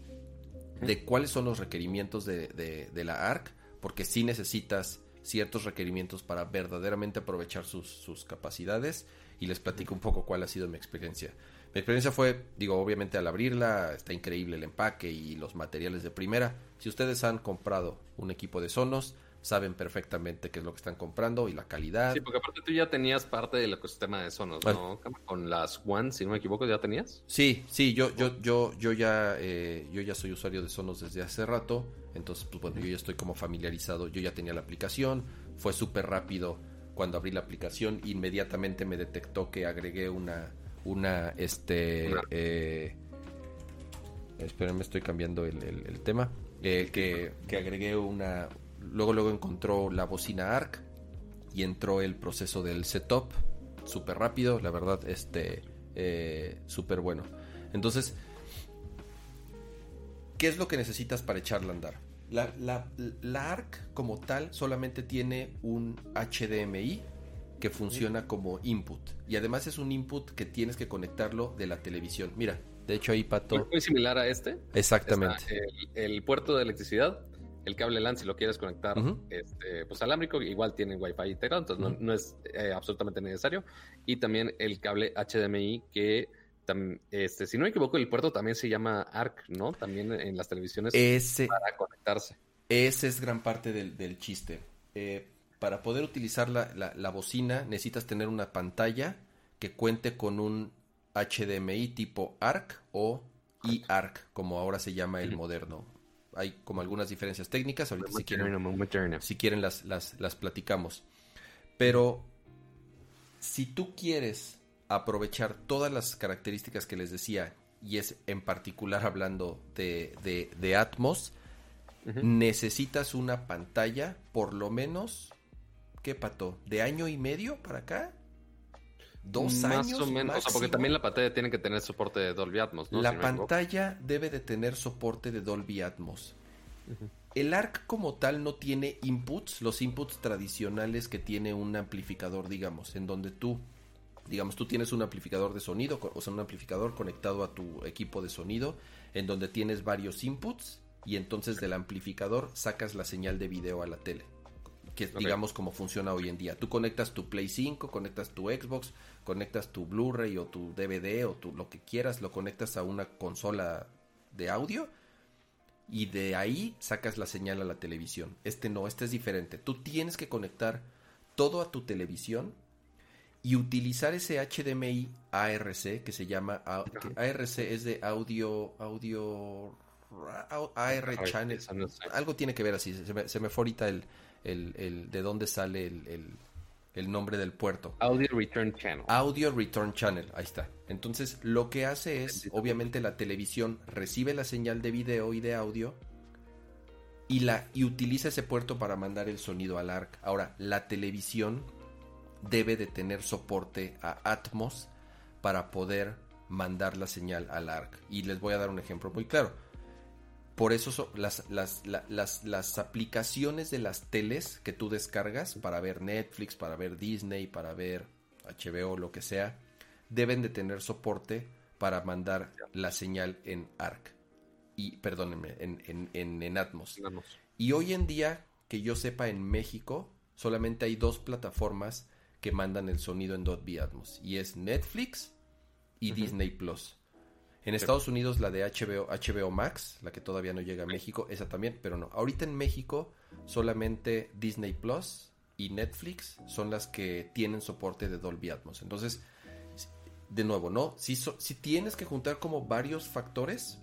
de cuáles son los requerimientos de, de la ARC porque sí necesitas ciertos requerimientos para verdaderamente aprovechar sus, capacidades y les platico un poco cuál ha sido mi experiencia. Mi experiencia fue, digo, obviamente al abrirla está increíble el empaque y los materiales de primera. Si ustedes han comprado un equipo de Sonos, saben perfectamente qué es lo que están comprando y la calidad. Sí, porque aparte tú ya tenías parte del ecosistema de Sonos, ¿no? Con las One, si no me equivoco, ya tenías. Sí, sí, yo, yo, yo, yo ya, eh, yo ya soy usuario de Sonos desde hace rato, entonces, pues bueno, yo ya estoy como familiarizado, yo ya tenía la aplicación, fue súper rápido cuando abrí la aplicación, inmediatamente me detectó que agregué una, una, este, eh, espérenme, estoy cambiando el, tema, eh, que, que agregué una, luego luego encontró la bocina ARC y entró el proceso del setup súper rápido, la verdad, este, eh, súper bueno. Entonces, ¿qué es lo que necesitas para echarla a andar? La, la, ARC como tal solamente tiene un HDMI que funciona como input. Y además es un input que tienes que conectarlo de la televisión. Mira, de hecho ahí Pato... Muy similar a este. Exactamente. el, puerto de electricidad el cable LAN, si lo quieres conectar este, pues alámbrico, igual tiene Wi-Fi integrado, entonces no, es eh, absolutamente necesario. Y también el cable HDMI, que este, si no me equivoco, el puerto también se llama ARC, ¿no? También en las televisiones para conectarse. Ese es gran parte del, chiste. Eh, para poder utilizar la, bocina necesitas tener una pantalla que cuente con un HDMI tipo ARC o eARC, como ahora se llama el moderno hay como algunas diferencias técnicas. Ahorita si quieren, si quieren las, las, platicamos. Pero si tú quieres aprovechar todas las características que les decía, y es en particular hablando de, de, Atmos, necesitas una pantalla por lo menos, ¿qué pato? ¿De año y medio para acá? Dos años. o menos, o sea, porque también la pantalla tiene que tener soporte de Dolby Atmos, ¿no? La pantalla debe de tener soporte de Dolby Atmos. El ARC como tal no tiene inputs, los inputs tradicionales que tiene un amplificador, digamos, en donde tú, digamos, tú tienes un amplificador de sonido, o sea, un amplificador conectado a tu equipo de sonido, en donde tienes varios inputs y entonces del amplificador sacas la señal de video a la tele que es, digamos, como funciona hoy en día. Tú conectas tu Play 5, conectas tu Xbox, conectas tu Blu-ray o tu DVD o tu, lo que quieras, lo conectas a una consola de audio y de ahí sacas la señal a la televisión. Este no, este es diferente. Tú tienes que conectar todo a tu televisión y utilizar ese HDMI ARC que se llama ARC es de audio audio AR channel algo tiene que ver así se me, se me fue ahorita el, el, de dónde sale el, nombre del puerto. Audio Return Channel. Audio Return Channel, ahí está. Entonces, lo que hace es, obviamente, la televisión recibe la señal de video y de audio y, la, y utiliza ese puerto para mandar el sonido al ARC. Ahora, la televisión debe de tener soporte a Atmos para poder mandar la señal al ARC. Y les voy a dar un ejemplo muy claro por eso las, las, las, las, aplicaciones de las teles que tú descargas para ver Netflix, para ver Disney, para ver HBO, lo que sea, deben de tener soporte para mandar la señal en ARC. Y, perdónenme, en, en, en, Atmos. Y hoy en día, que yo sepa, en México solamente hay dos plataformas que mandan el sonido en Dolby Atmos. Y es Netflix y Disney Plus. En Estados Unidos la de HBO, HBO Max, la que todavía no llega a México, esa también, pero no. Ahorita en México solamente Disney Plus y Netflix son las que tienen soporte de Dolby Atmos. Entonces, de nuevo, ¿no? Si, si tienes que juntar como varios factores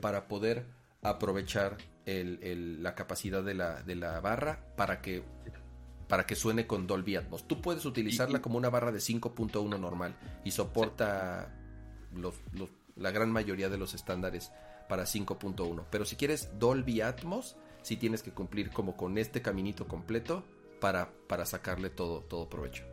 para poder aprovechar la capacidad de la, de la barra para que para que suene con Dolby Atmos. Tú puedes utilizarla como una barra de 5.1 normal y soporta los, los la gran mayoría de los estándares para 5.1. Pero si quieres Dolby Atmos, sí tienes que cumplir como con este caminito completo para, para sacarle todo, todo provecho.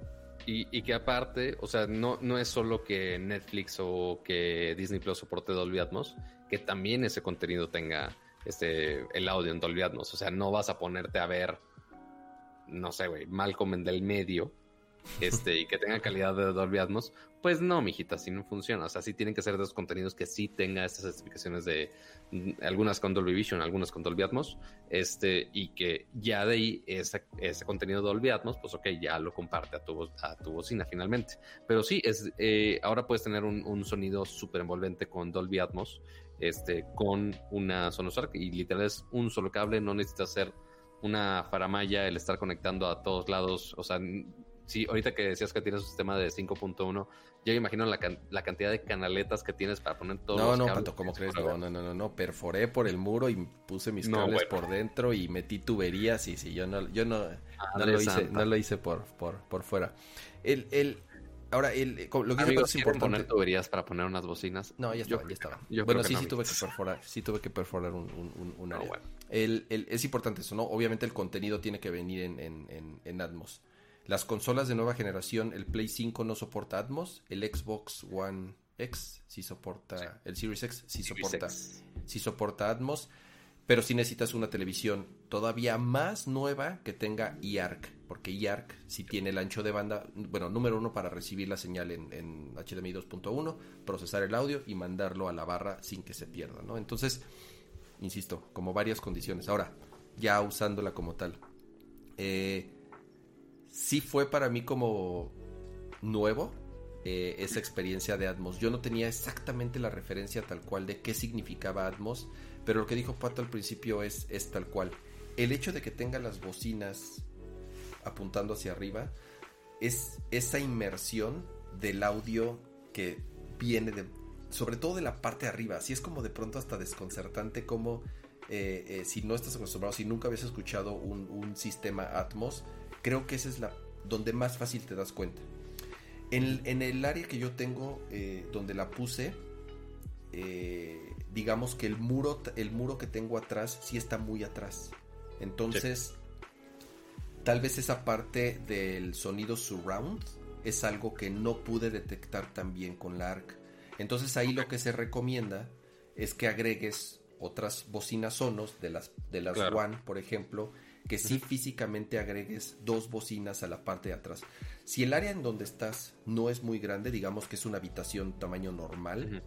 Y, que aparte, o sea, no, no es solo que Netflix o que Disney Plus soporte Dolby Atmos, que también ese contenido tenga este, el audio en Dolby Atmos. O sea, no vas a ponerte a ver, no sé, güey, Malcolm en del medio este, y que tenga calidad de Dolby Atmos, pues no, mijita, así no funciona. O sea, sí tienen que ser dos contenidos que sí tenga estas especificaciones de mm, algunas con Dolby Vision, algunas con Dolby Atmos, este, y que ya de ahí ese, ese contenido Dolby Atmos, pues ok, ya lo comparte a tu, a tu bocina finalmente. Pero sí, es, eh, ahora puedes tener un, un sonido súper envolvente con Dolby Atmos, este, con una Sonos Arc, y literal es un solo cable, no necesitas hacer una faramaya, el estar conectando a todos lados, o sea, sí, ahorita que decías que tienes un sistema de 5.1, yo me imagino la, la, cantidad de canaletas que tienes para poner todos no, los No, no, Pato, ¿cómo crees? No, no, no, no, perforé por el muro y puse mis cables por dentro y metí tuberías y sí, yo no, yo no, no lo hice, no lo hice por, por, por fuera. El, el, Ahora, el, eh, lo que Amigos, es importante. poner tuberías para poner unas bocinas? No, ya estaba, ya estaba. bueno, sí, sí tuve que perforar, sí tuve que perforar un, un, un área. el, el, es importante eso, ¿no? Obviamente el contenido tiene que venir en, en, en, Atmos. Las consolas de nueva generación, el Play 5 no soporta Atmos, el Xbox One X sí soporta, el Series X sí soporta, sí soporta Atmos pero si necesitas una televisión todavía más nueva que tenga IARC, porque IARC si tiene el ancho de banda, bueno, número uno para recibir la señal en, en HDMI 2.1, procesar el audio y mandarlo a la barra sin que se pierda, ¿no? Entonces, insisto, como varias condiciones. Ahora, ya usándola como tal, eh, sí fue para mí como nuevo eh, esa experiencia de Atmos. Yo no tenía exactamente la referencia tal cual de qué significaba Atmos pero lo que dijo Pato al principio es, es tal cual. El hecho de que tenga las bocinas apuntando hacia arriba es esa inmersión del audio que viene de, sobre todo de la parte de arriba. Así es como de pronto hasta desconcertante como eh, eh, si no estás acostumbrado, si nunca habías escuchado un, sistema Atmos, creo que esa es la donde más fácil te das cuenta. En, el área que yo tengo, eh, donde la puse, digamos que el muro, el muro que tengo atrás sí está muy atrás. Entonces, tal vez esa parte del sonido surround es algo que no pude detectar tan bien con la ARC. Entonces ahí lo que se recomienda es que agregues otras bocinas sonos de las, de las One, por ejemplo, que sí físicamente agregues dos bocinas a la parte de atrás. Si el área en donde estás no es muy grande, digamos que es una habitación tamaño normal,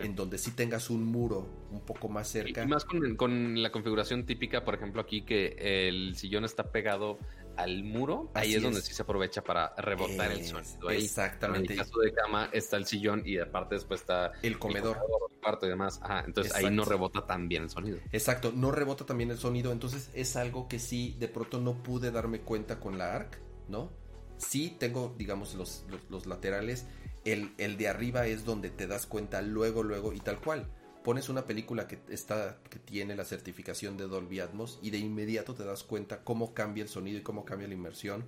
en donde sí tengas un muro un poco más cerca. Y más con, la configuración típica, por ejemplo, aquí que el sillón está pegado al muro, ahí es, donde sí se aprovecha para rebotar el sonido. exactamente. En el caso de cama está el sillón y aparte después está el comedor, el cuarto y demás. entonces ahí no rebota tan bien el sonido. Exacto, no rebota también el sonido, entonces es algo que sí de pronto no pude darme cuenta con la ARC, ¿no? Sí tengo, digamos, los, los laterales el, de arriba es donde te das cuenta luego, luego y tal cual. Pones una película que está que tiene la certificación de Dolby Atmos y de inmediato te das cuenta cómo cambia el sonido y cómo cambia la inmersión.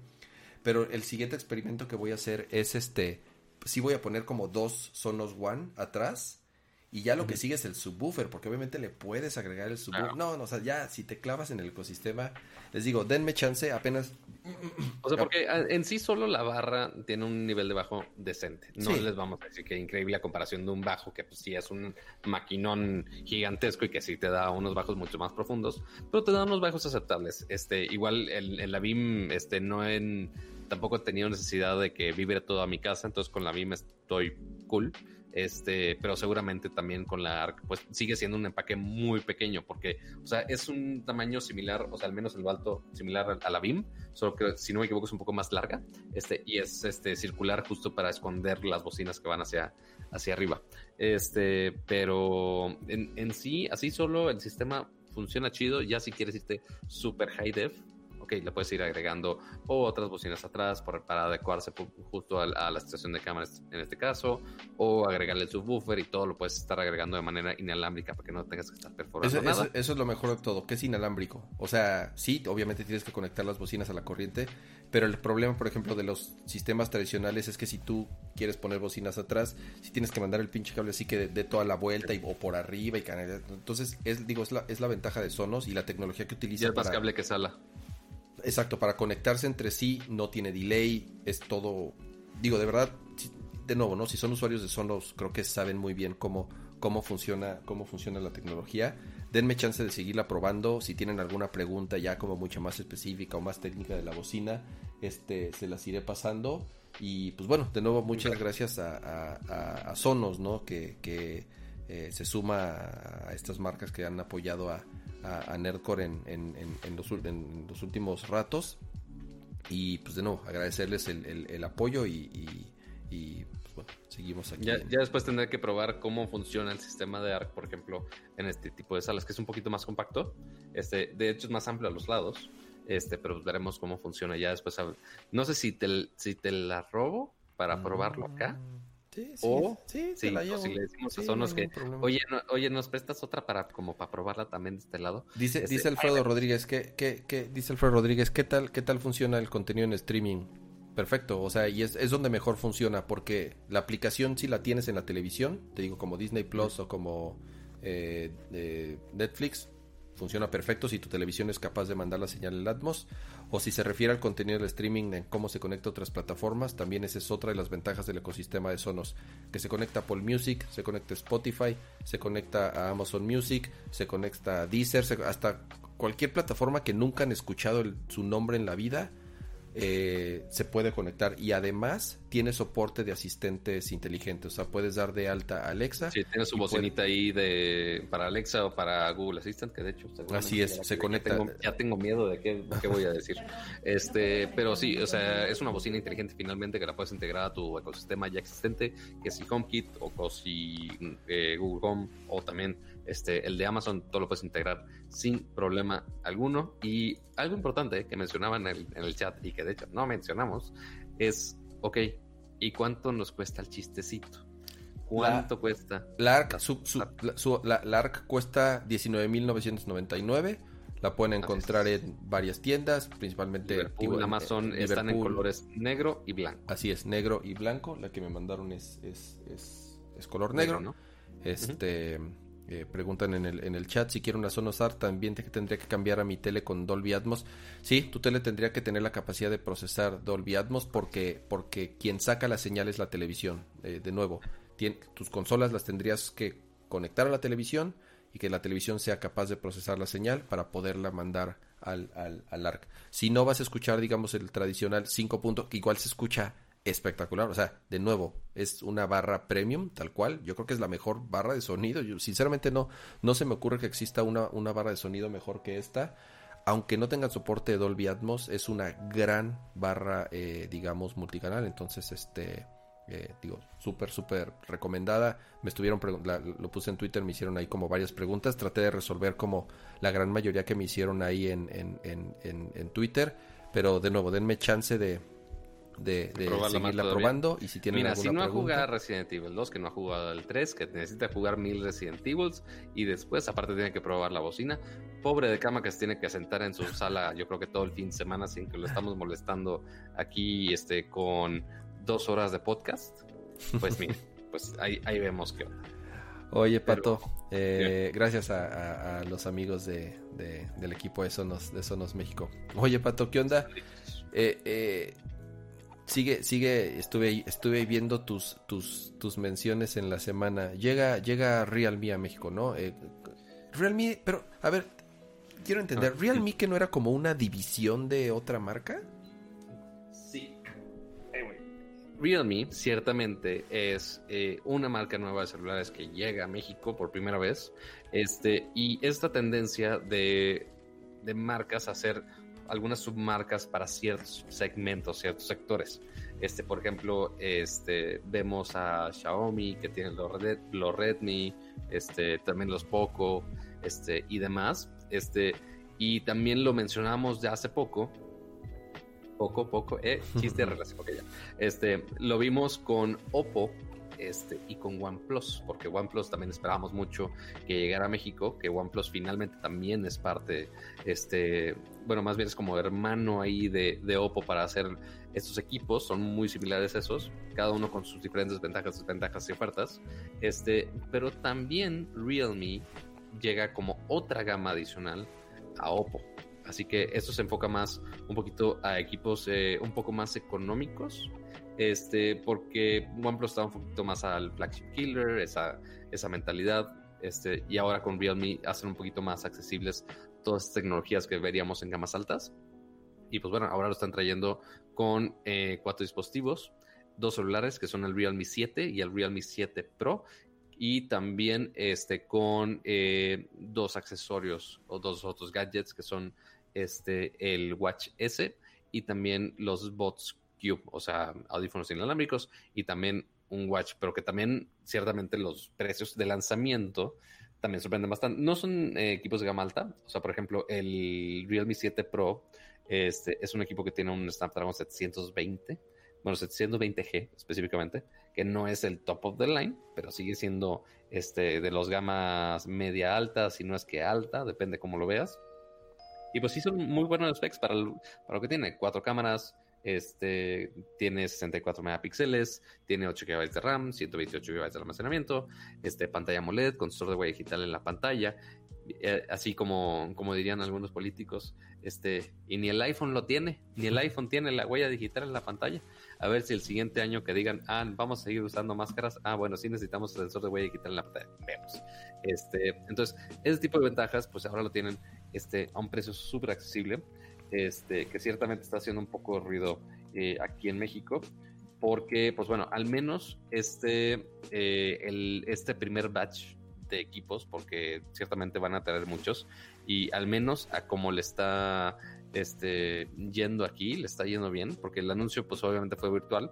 Pero el siguiente experimento que voy a hacer es este, sí voy a poner como dos Sonos One atrás y ya lo que sigue es el subwoofer, porque obviamente le puedes agregar el subwoofer. No, no, o sea, ya si te clavas en el ecosistema, les digo, denme chance apenas. O sea, porque ah, en sí solo la barra tiene un nivel de bajo decente. No les vamos a decir que increíble a comparación de un bajo, que pues sí es un maquinón gigantesco y que sí te da unos bajos mucho más profundos, pero te da unos bajos aceptables. Este, igual en, la BIM, este, no en tampoco he tenido necesidad de que vibre toda mi casa, entonces con la BIM estoy cool. Este, pero seguramente también con la ARC, pues sigue siendo un empaque muy pequeño, porque, o sea, es un tamaño similar, o sea, al menos en lo alto, similar a la BIM, solo que si no me equivoco es un poco más larga, este, y es este circular justo para esconder las bocinas que van hacia, arriba. Este, pero en, en sí, así solo el sistema funciona chido, ya si quieres irte super high def, ok, le puedes ir agregando otras bocinas atrás para adecuarse justo a, la estación de cámaras en este caso, o agregarle el subwoofer y todo lo puedes estar agregando de manera inalámbrica para que no tengas que estar perforando eso, nada. Eso, es lo mejor de todo, que es inalámbrico. O sea, sí, obviamente tienes que conectar las bocinas a la corriente, pero el problema, por ejemplo, de los sistemas tradicionales es que si tú quieres poner bocinas atrás, si tienes que mandar el pinche cable así que de, toda la vuelta y, o por arriba y entonces es digo es la, es la ventaja de Sonos y la tecnología que utiliza. Y más cable que sala. Exacto, para conectarse entre sí no tiene delay, es todo, digo, de verdad, de nuevo, ¿no? Si son usuarios de Sonos, creo que saben muy bien cómo, cómo funciona, cómo funciona la tecnología. Denme chance de seguirla probando. Si tienen alguna pregunta ya como mucho más específica o más técnica de la bocina, este, se las iré pasando. Y pues bueno, de nuevo, muchas gracias a, Sonos, ¿no? Que, que eh, se suma a estas marcas que han apoyado a, a, Nerdcore en, en, los, en, los, últimos ratos. Y pues de nuevo, agradecerles el, apoyo y, pues, bueno, seguimos aquí. Ya, después tendré que probar cómo funciona el sistema de ARC, por ejemplo, en este tipo de salas, que es un poquito más compacto. Este, de hecho, es más amplio a los lados. Este, pero veremos cómo funciona ya después. No sé si te, si te la robo para probarlo acá. Sí, sí, O sí, Sí, si le decimos Sí, a Sonos no hay que, problema. oye, no- oye, ¿nos prestas otra para como para probarla también de este lado? Dice, Este, dice Alfredo Rodríguez, ¿qué, qué, qué- dice Alfredo Rodríguez, ¿qué tal, qué tal funciona el contenido en streaming? Perfecto, o sea, y es, es donde mejor funciona, porque la aplicación si la tienes en la televisión, te digo, como Disney Plus o como eh, eh, Netflix, funciona perfecto si tu televisión es capaz de mandar la señal en Atmos, o si se refiere al contenido del streaming, en cómo se conecta a otras plataformas, también esa es otra de las ventajas del ecosistema de Sonos, que se conecta a Apple Music, se conecta a Spotify, se conecta a Amazon Music, se conecta a Deezer, hasta cualquier plataforma que nunca han escuchado su nombre en la vida, eh, se puede conectar y además tiene soporte de asistentes inteligentes, o sea, puedes dar de alta a Alexa. Sí, tiene su bocinita ahí de para Alexa o para Google Assistant, que de hecho Así es, se ya conecta. tengo- ya tengo miedo de qué, qué voy a decir. Este, pero sí, o sea, es una bocina inteligente finalmente que la puedes integrar a tu ecosistema ya existente, que si HomeKit o si eh, Google Home o también este el de Amazon, todo lo puedes integrar sin problema alguno. Y algo importante que mencionaban en el, en el chat y que de hecho no mencionamos es, ok, ¿y cuánto nos cuesta el chistecito? ¿Cuánto cuesta? La ARC, su- su- la, su- la- la ARC cuesta 19.999. La pueden encontrar en varias tiendas, principalmente Liverpool, digo, Amazon en están en colores negro y blanco. Así es, negro y blanco. La que me mandaron es, es, es, es color negro. ¿no? Este eh, preguntan en el, en el chat si quiero una Sonos Art también tendría que cambiar a mi tele con Dolby Atmos. Sí, tu tele tendría que tener la capacidad de procesar Dolby Atmos porque porque quien saca la señal es la televisión. Eh, de nuevo, tus consolas las tendrías que conectar a la televisión y que la televisión sea capaz de procesar la señal para poderla mandar al, al, al ARC. Si no vas a escuchar, digamos, el tradicional 5 puntos, que igual se escucha espectacular. O sea, de nuevo, es una barra premium, tal cual. Yo creo que es la mejor barra de sonido. Yo, sinceramente, no, no se me ocurre que exista una, una barra de sonido mejor que esta. Aunque no tenga soporte de Dolby Atmos, es una gran barra, eh, digamos, multicanal. Entonces, este, eh, digo, súper, súper recomendada. Me estuvieron, la- lo puse en Twitter, me hicieron ahí como varias preguntas. Traté de resolver como la gran mayoría que me hicieron ahí en, en, en, en Twitter. Pero de nuevo, denme chance de, de, de seguirla probando. Y si tienen Mira, alguna si no ha jugado Resident Evil 2, que no ha jugado el 3, que necesita jugar mil Resident Evils y después, aparte, tiene que probar la bocina. Pobre de cama que se tiene que sentar en su sala, yo creo que todo el fin de semana, sin que lo estamos molestando aquí este, con dos horas de podcast. Pues mira, pues ahí, ahí vemos que. Oye, Pero- Pato, eh, gracias a, a- a los amigos de, de- del equipo de Sonos, de Sonos México. Oye, Pato, ¿qué onda? Eh, eh, sigue, sigue, estuve, estuve viendo tus, tus, tus menciones en la semana. Llega, llega Realme a México, ¿no? Eh, Realme, pero, a ver, quiero entender, Ah, ¿Realme que no era como una división de otra marca? Sí. Realme ciertamente es eh, una marca nueva de celulares que llega a México por primera vez. Este, y esta tendencia de, de marcas a hacer algunas submarcas para ciertos segmentos, ciertos sectores. Este, por ejemplo, este, vemos a Xiaomi que tiene los, Red, los Redmi, este, también los Poco, este, y demás. Este, y también lo mencionamos ya hace poco, poco, poco, eh, chiste de relación, ya. Este, lo vimos con Oppo, este, y con OnePlus, porque OnePlus también esperábamos mucho que llegara a México, que OnePlus finalmente también es parte, este, bueno, más bien es como hermano ahí de, de Oppo para hacer estos equipos, son muy similares esos, cada uno con sus diferentes ventajas, desventajas y ofertas, este, pero también Realme llega como otra gama adicional a Oppo. Así que esto se enfoca más un poquito a equipos eh, un poco más económicos. Este, porque OnePlus está un poquito más al flagship killer, esa, esa mentalidad. Este, y ahora con Realme hacen un poquito más accesibles todas estas tecnologías que veríamos en gamas altas. Y pues bueno, ahora lo están trayendo con eh, cuatro dispositivos, dos celulares que son el Realme 7 y el Realme 7 Pro y también este con eh, dos accesorios o dos otros gadgets que son este el Watch S y también los Bots Cube, o sea, audífonos inalámbricos y también un Watch, pero que también ciertamente los precios de lanzamiento también sorprenden bastante. No son eh, equipos de gama alta, o sea, por ejemplo, el Realme 7 Pro Este, es un equipo que tiene un Snapdragon 720, bueno, 720G específicamente, que no es el top of the line, pero sigue siendo este, de los gamas media alta, si no es que alta, depende cómo lo veas. Y pues sí son muy buenos specs para, para lo que tiene. Cuatro cámaras, este, tiene 64 megapíxeles, tiene 8 GB de RAM, 128 GB de almacenamiento, este, pantalla AMOLED con sensor de huella digital en la pantalla, eh, así como, como dirían algunos políticos, este, y ni el iPhone lo tiene, ni el iPhone tiene la huella digital en la pantalla. A ver si el siguiente año que digan, ah, vamos a seguir usando máscaras, ah, bueno, sí necesitamos sensor de huella digital en la pantalla. Vemos. Este, entonces, ese tipo de ventajas, pues ahora lo tienen este, a un precio súper accesible este, que ciertamente está haciendo un poco de ruido eh, aquí en México, porque, pues bueno, al menos este, eh, este primer batch de equipos, porque ciertamente van a tener muchos, y al menos a como le está este, yendo aquí, le está yendo bien, porque el anuncio pues obviamente fue virtual,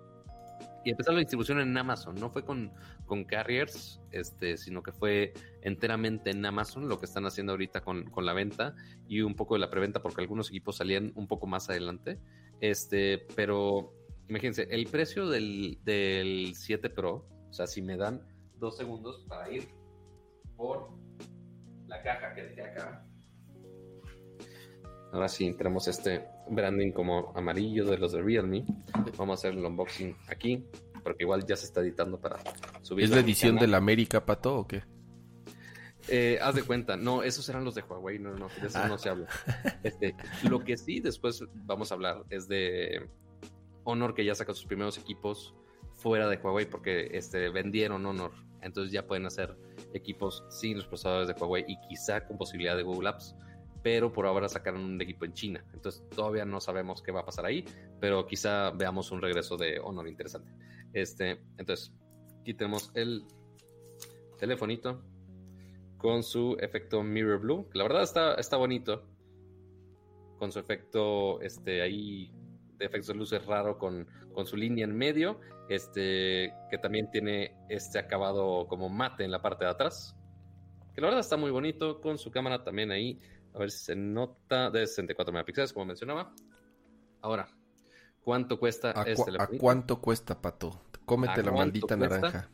y empezó la distribución en Amazon, no fue con, con carriers, este, sino que fue enteramente en Amazon lo que están haciendo ahorita con, con, la venta y un poco de la preventa, porque algunos equipos salían un poco más adelante. Este, pero imagínense, el precio del, del 7 Pro, o sea, si me dan dos segundos para ir por la caja que dejé acá. Ahora sí, tenemos este branding como amarillo de los de Realme. Vamos a hacer el unboxing aquí, porque igual ya se está editando para subir. ¿Es la edición de la América, Pato, o qué? Eh, haz de cuenta, no, esos eran los de Huawei, no, no, de eso no se habla. Este, lo que sí después vamos a hablar es de Honor, que ya saca sus primeros equipos fuera de Huawei, porque este, vendieron Honor, entonces ya pueden hacer equipos sin los procesadores de Huawei y quizá con posibilidad de Google Apps pero por ahora sacaron un equipo en China. Entonces todavía no sabemos qué va a pasar ahí, pero quizá veamos un regreso de Honor interesante. Este, entonces, aquí tenemos el telefonito con su efecto Mirror Blue, que la verdad está, está bonito. Con su efecto, este, ahí de efectos de luces raro con, con, su línea en medio, este, que también tiene este acabado como mate en la parte de atrás. Que la verdad está muy bonito, con su cámara también ahí a ver si se nota de 64 megapíxeles, como mencionaba. Ahora, ¿cuánto cuesta ¿A este ¿A cuánto cuesta, Pato? Cómete la maldita naranja.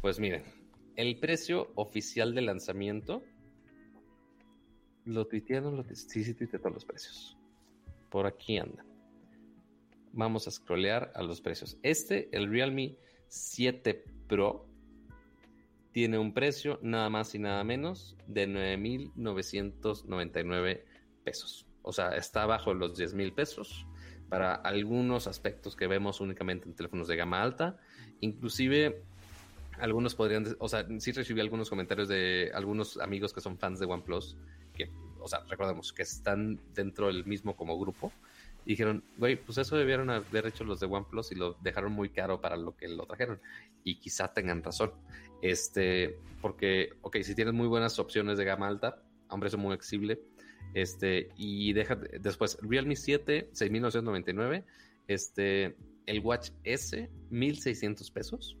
Pues miren, el precio oficial de lanzamiento lo tuitearon, lo sí, sí tuiteé todos los precios. Por aquí andan. Vamos a scrollear a los precios. Este, el Realme 7 Pro, tiene un precio nada más y nada menos de 9.999 pesos. O sea, está bajo los 10.000 pesos para algunos aspectos que vemos únicamente en teléfonos de gama alta. Inclusive algunos podrían, o sea, sí recibí algunos comentarios de algunos amigos que son fans de OnePlus, que, o sea, recordemos que están dentro del mismo como grupo, y dijeron, güey, pues eso debieron haber hecho los de OnePlus y lo dejaron muy caro para lo que lo trajeron. Y quizá tengan razón. Este, porque, ok, si tienes muy buenas opciones de gama alta, un precio muy accesible, este, y deja, después, Realme 7, 6.999, este, el Watch S, 1.600 pesos,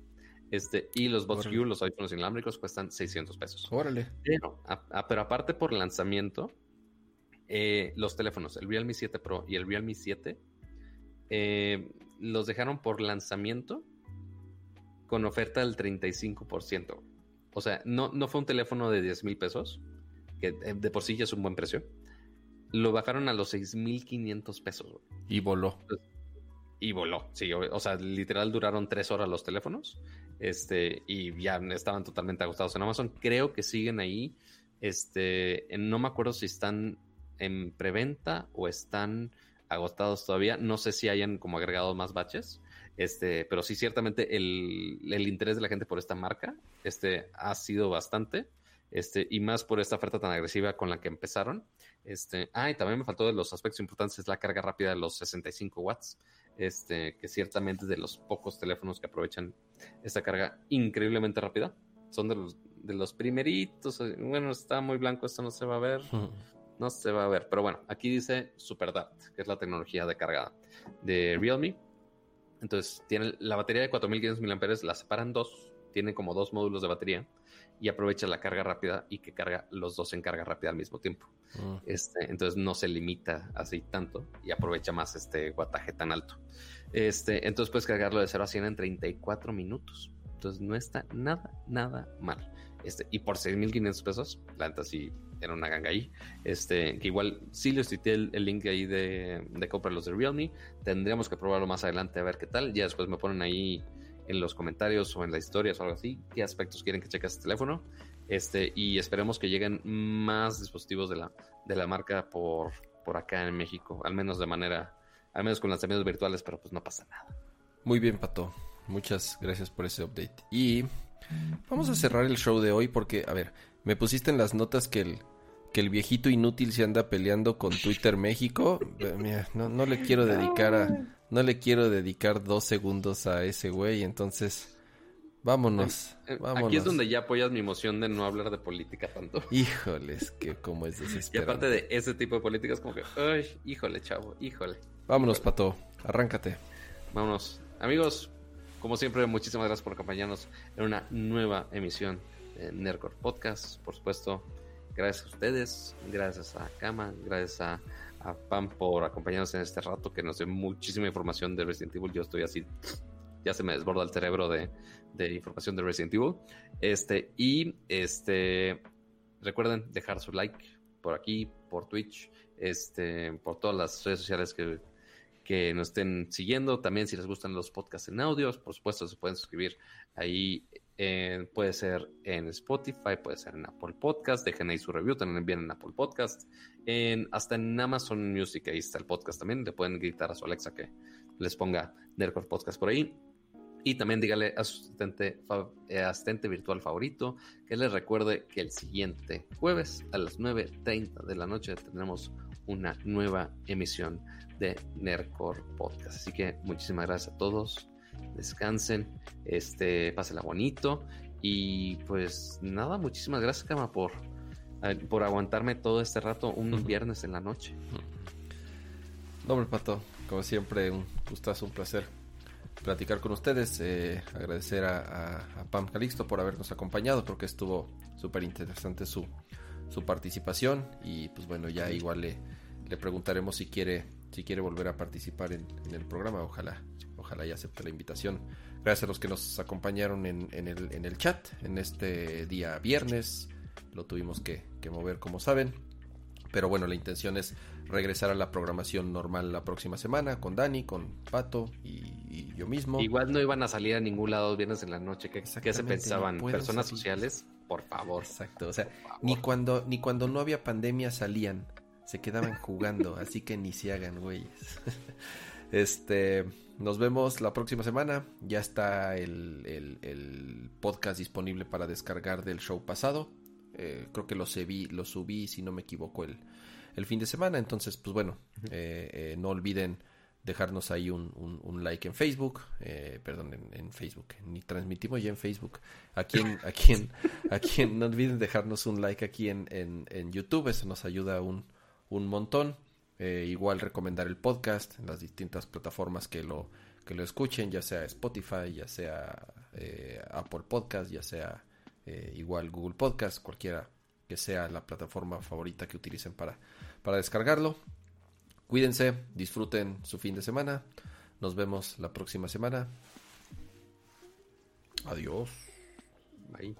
este, y los Buds Q, los iPhones inalámbricos, cuestan 600 pesos. Órale. Pero, pero aparte por lanzamiento, eh, los teléfonos, el Realme 7 Pro y el Realme 7, eh, los dejaron por lanzamiento con oferta del 35%. O sea, no, no fue un teléfono de 10 mil pesos, que de por sí ya es un buen precio. Lo bajaron a los 6.500 pesos. Y voló. Y voló, sí. O, sea, literal duraron tres horas los teléfonos. Este, y ya estaban totalmente agotados en Amazon. Creo que siguen ahí. Este, no me acuerdo si están en preventa o están agotados todavía. No sé si hayan como agregado más baches, este, pero sí ciertamente el, el, interés de la gente por esta marca este, ha sido bastante. Este, y más por esta oferta tan agresiva con la que empezaron. Este, ah, y también me faltó de los aspectos importantes es la carga rápida de los 65 watts, este, que ciertamente es de los pocos teléfonos que aprovechan esta carga increíblemente rápida. Son de los, de los primeritos. Bueno, está muy blanco, esto no se va a ver. No se va a ver, pero bueno, aquí dice SuperDAT, que es la tecnología de carga de Realme. Entonces, tiene la batería de 4500 mAh, la separan dos, tiene como dos módulos de batería. y aprovecha la carga rápida y que carga los dos en carga rápida al mismo tiempo. Mm. Este, entonces no se limita así tanto y aprovecha más este guataje tan alto. Este, entonces puedes cargarlo de 0 a 100 en 34 minutos. Entonces no está nada, nada mal. Este, y por 6.500 pesos, la neta sí era una ganga ahí. Este, que igual sí les cité el, link ahí de, de compra los de Realme. Tendríamos que probarlo más adelante a ver qué tal. Ya después me ponen ahí en los comentarios o en las historias o algo así, qué aspectos quieren que cheque este teléfono. Este, y esperemos que lleguen más dispositivos de la, de la marca por, por acá en México, al menos de manera, al menos con lanzamientos virtuales, pero pues no pasa nada. Muy bien, Pato. Muchas gracias por ese update. Y vamos a cerrar el show de hoy porque, a ver, me pusiste en las notas que el, que el viejito inútil se anda peleando con Twitter México. Mira, no, no le quiero dedicar a no le quiero dedicar dos segundos a ese güey, entonces vámonos, eh, Aquí es donde ya apoyas mi emoción de no hablar de política tanto. Híjoles, que como es desesperante. Y aparte de ese tipo de políticas, como que, ay, híjole, chavo, híjole. Vámonos, Pato, arráncate. Vámonos. Amigos, como siempre, muchísimas gracias por acompañarnos en una nueva emisión de Nerdcore Podcast. Por supuesto, gracias a ustedes, gracias a Kama, gracias a a Pam por acompañarnos en este rato, que nos dio muchísima información de Resident Evil. Yo estoy así, ya se me desborda el cerebro de, información de Resident Evil. Este, y este, recuerden dejar su like por aquí, por Twitch, este, por todas las redes sociales que, que nos estén siguiendo. También si les gustan los podcasts en audios, por supuesto se pueden suscribir ahí puede ser en Spotify, puede ser en Apple Podcast. Dejen ahí su review, también en Apple Podcast. En, hasta en Amazon Music, ahí está el podcast también. Le pueden gritar a su Alexa que les ponga Nerdcore Podcast por ahí. Y también dígale a su asistente, eh, asistente virtual favorito que les recuerde que el siguiente jueves a las 9.30 de la noche tendremos una nueva emisión de Nerdcore Podcast. Así que muchísimas gracias a todos descansen, este, pásela bonito. Y pues nada, muchísimas gracias, Cama, por, eh, por aguantarme todo este rato, un viernes en la noche. No, hombre, Pato, como siempre, un gustazo, un placer platicar con ustedes. Eh, agradecer a, Pam Calixto por habernos acompañado, porque estuvo súper interesante su, su participación. Y pues bueno, ya igual le, le preguntaremos si quiere, si quiere volver a participar en, en el programa. Ojalá ojalá ya acepte la invitación. Gracias a los que nos acompañaron en, el, en el, chat en este día viernes. Lo tuvimos que, mover como saben. Pero bueno, la intención es regresar a la programación normal la próxima semana con Dani, con Pato y, yo mismo. Igual no iban a salir a ningún lado viernes en la noche. ¿Qué, se pensaban? ¿Personas sociales? Por favor. Exacto. O sea, ni cuando, ni cuando no había pandemia salían. Se quedaban jugando. así que ni se hagan, güeyes. Este, nos vemos la próxima semana. Ya está el, podcast disponible para descargar del show pasado. Eh, creo que lo subí, lo subí, si no me equivoco, el, el fin de semana. Entonces, pues bueno, eh, eh, no olviden dejarnos ahí un, like en Facebook, perdón, en, Facebook, ni transmitimos ya en Facebook. Aquí en, aquí en, aquí no olviden dejarnos un like aquí en, en, YouTube, eso nos ayuda un, un montón. Eh, igual recomendar el podcast en las distintas plataformas que lo, que lo escuchen, ya sea Spotify, ya sea eh, Apple Podcast, ya sea eh, igual Google Podcast, cualquiera que sea la plataforma favorita que utilicen para, para descargarlo. Cuídense, disfruten su fin de semana. Nos vemos la próxima semana. Adiós. Bye.